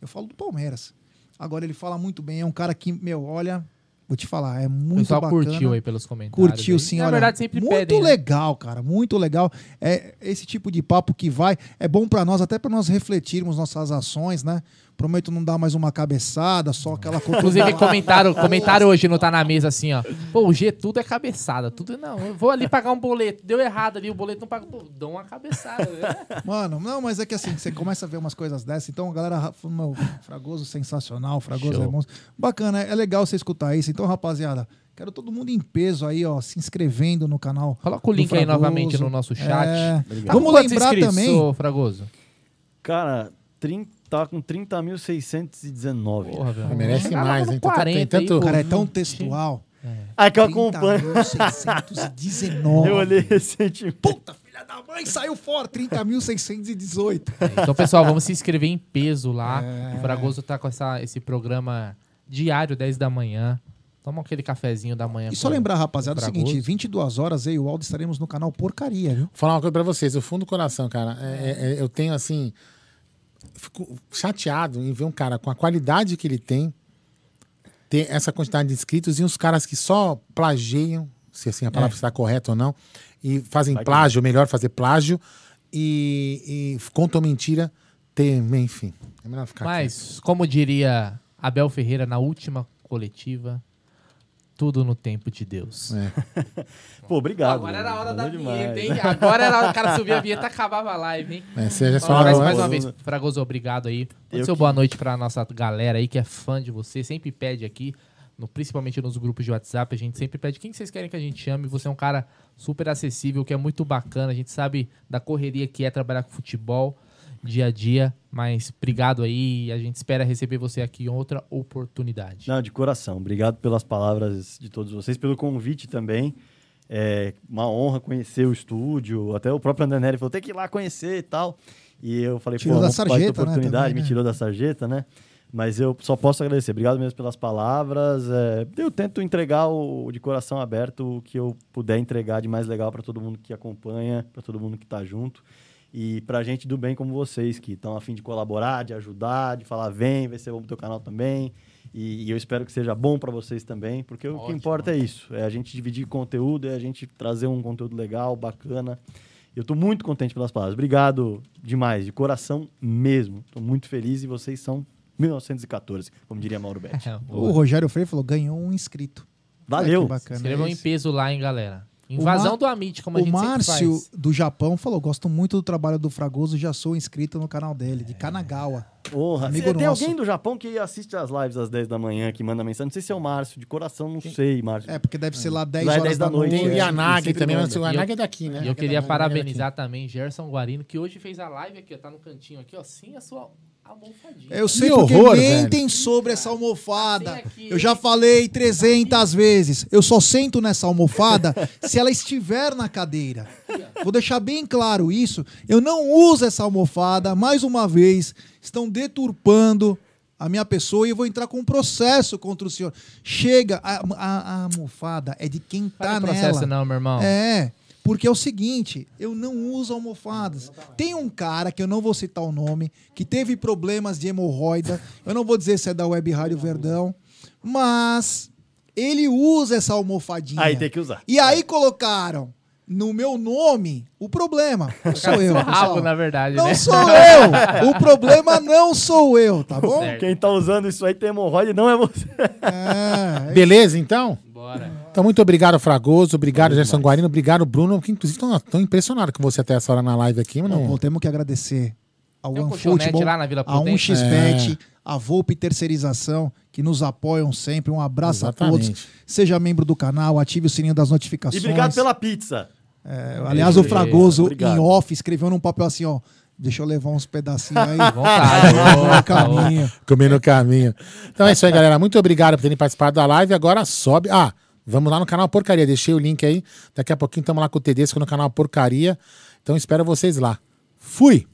Eu falo do Palmeiras. Agora ele fala muito bem, é um cara que, meu, olha, vou te falar, é O muito pessoal bacana. curtiu aí pelos comentários. Curtiu aí. sim, Na olha. verdade, sempre muito pedem, né? legal, cara, muito legal. É esse tipo de papo que vai, é bom pra nós, até pra nós refletirmos nossas ações, né? Prometo não dar mais uma cabeçada, só aquela Inclusive, [laughs] comentaram, comentaram hoje, não tá na mesa assim, ó. Pô, o G tudo é cabeçada. Tudo não. Eu vou ali pagar um boleto. Deu errado ali, o boleto não pagou. Pô, dou uma cabeçada. né? Mano, não, mas é que assim, você começa a ver umas coisas dessas. Então, a galera, meu, Fragoso sensacional, Fragoso Show. é monstro. Bacana, é legal você escutar isso. Então, rapaziada, quero todo mundo em peso aí, ó, se inscrevendo no canal. Coloca o link aí Fragoso. novamente no nosso chat. É. Tá Vamos lembrar também. Fragoso? Cara, 30, tá com 30.619. Porra, velho. Merece Tá lá mais, no hein? Tem 40 aí, tanto- O pô. cara é tão textual. Aí que eu acompanho. 30.619. Eu olhei recentemente. Puta, filha da mãe, saiu fora. 30.618. [laughs] Então, pessoal, vamos se inscrever em peso lá. É. O Fragoso tá com essa, esse programa diário, 10 da manhã. Toma aquele cafezinho da manhã. E só com- lembrar, rapaziada, o Fragoso. seguinte: 22 horas e o Aldo estaremos no canal Porcaria, viu? Vou falar uma coisa pra vocês, do fundo do coração, cara. é- é- é- eu tenho assim. Fico chateado em ver um cara com a qualidade que ele tem, ter essa quantidade de inscritos e uns caras que só plagiam, se assim a palavra está correta ou não, e fazem Vai plágio, melhor fazer plágio, e, e contam mentira, ter, enfim. É melhor ficar Mas, como diria Abel Ferreira na última coletiva, tudo no tempo de Deus. É. [laughs] Pô, obrigado. Agora era a hora da demais. vinheta, hein? Agora era a hora do cara subir a vinheta acabava a live, hein? É, você já Ó, falou, mas né? mais uma vez, Fragoso, obrigado aí. Eu seu que- boa noite pra nossa galera aí que é fã de você, sempre pede aqui, no- principalmente nos grupos de WhatsApp, a gente sempre pede quem vocês querem que a gente chame. Você é um cara super acessível, que é muito bacana, a gente sabe da correria que é trabalhar com futebol. Dia a dia. Mas obrigado aí. A gente espera receber você aqui em outra oportunidade. Não, de coração. Obrigado pelas palavras de todos vocês, pelo convite também. É uma honra conhecer o estúdio. Até o próprio André Neri falou, tem que ir lá conhecer e tal. E eu falei, Tirou pô, da sarjeta, né, oportunidade, também, me né? tirou da sarjeta, né? Mas eu só posso agradecer. Obrigado mesmo pelas palavras. É, eu tento entregar o, de coração aberto o que eu puder entregar de mais legal para todo mundo que acompanha, para todo mundo que está junto. E pra gente do bem como vocês, que estão a fim de colaborar, de ajudar, de falar, vem, vai ser bom pro teu canal também. E, e eu espero que seja bom para vocês também, porque o que Ótimo. importa é isso. É a gente dividir conteúdo, é a gente trazer um conteúdo legal, bacana. Eu tô muito contente pelas palavras. Obrigado demais, de coração mesmo. Tô muito feliz e vocês são 1914, como diria Mauro Betti. [laughs] O Rogério Freire falou: ganhou um inscrito. Valeu. Bacana. Escrevam é em peso lá, hein, galera. Invasão do Amit, como a o gente sempre Márcio do Japão falou: gosto muito do trabalho do Fragoso, já sou inscrito no canal dele, de Kanagawa. Porra, Amigo tem nosso. alguém do Japão que assiste as lives às 10 da manhã, que manda mensagem. Não sei se é o Márcio, de coração, não sei, Márcio. É, porque deve ser lá 10 Lá é horas 10 da da noite. noite. Tem o É, Yanagi sempre também, mas o Yanagi é daqui, né? E eu queria Yanagi é parabenizar também Gerson Guarino, que hoje fez a live aqui, ó, tá no cantinho aqui, ó, sem a sua almofadinha. Eu sei Que porque horror, mentem sobre essa almofada. Tem aqui, Eu já falei 300 vezes. Eu só sento nessa almofada se ela estiver na cadeira. Vou deixar bem claro isso. Eu não uso essa almofada. Mais uma vez, estão deturpando a minha pessoa e eu vou entrar com um processo contra o senhor. Chega, a, a- a almofada é de quem tá processo nela. não, meu irmão. É, porque é o seguinte, eu não uso almofadas. Tem um cara, que eu não vou citar o nome, que teve problemas de hemorroida. Eu não vou dizer se é da Web Rádio Verdão, mas ele usa essa almofadinha. Aí tem que usar. E aí colocaram no meu nome o problema. Não sou eu. Rabo, na verdade, Não né? sou eu. O problema não sou eu, tá bom? Quem tá usando isso aí tem hemorroide, não é você. É, Beleza, então? Bora. Então, muito obrigado, Fragoso. Obrigado, Gerson Guarino. Obrigado, Bruno. Que inclusive estão impressionados com você até essa hora na live aqui, mas Bom, não. temos que agradecer ao OneFootball, colchonete lá na Vila a? 1xBet, a Volpe Terceirização, que nos apoiam sempre. Um abraço a Exatamente. todos. Seja membro do canal, ative o sininho das E notificações. obrigado pela pizza. É, aliás, o Fragoso, Obrigado. em off, escreveu num papel assim, ó. Deixa eu levar uns pedacinhos aí. [laughs] Vontade, no boa, caminho. Comer no caminho. Então é isso aí, galera. Muito obrigado por terem participado da live. Agora sobe. Ah, vamos lá no canal Porcaria. Deixei o link aí. Daqui a pouquinho estamos lá com o Tedesco no canal Porcaria. Então espero vocês lá. Fui!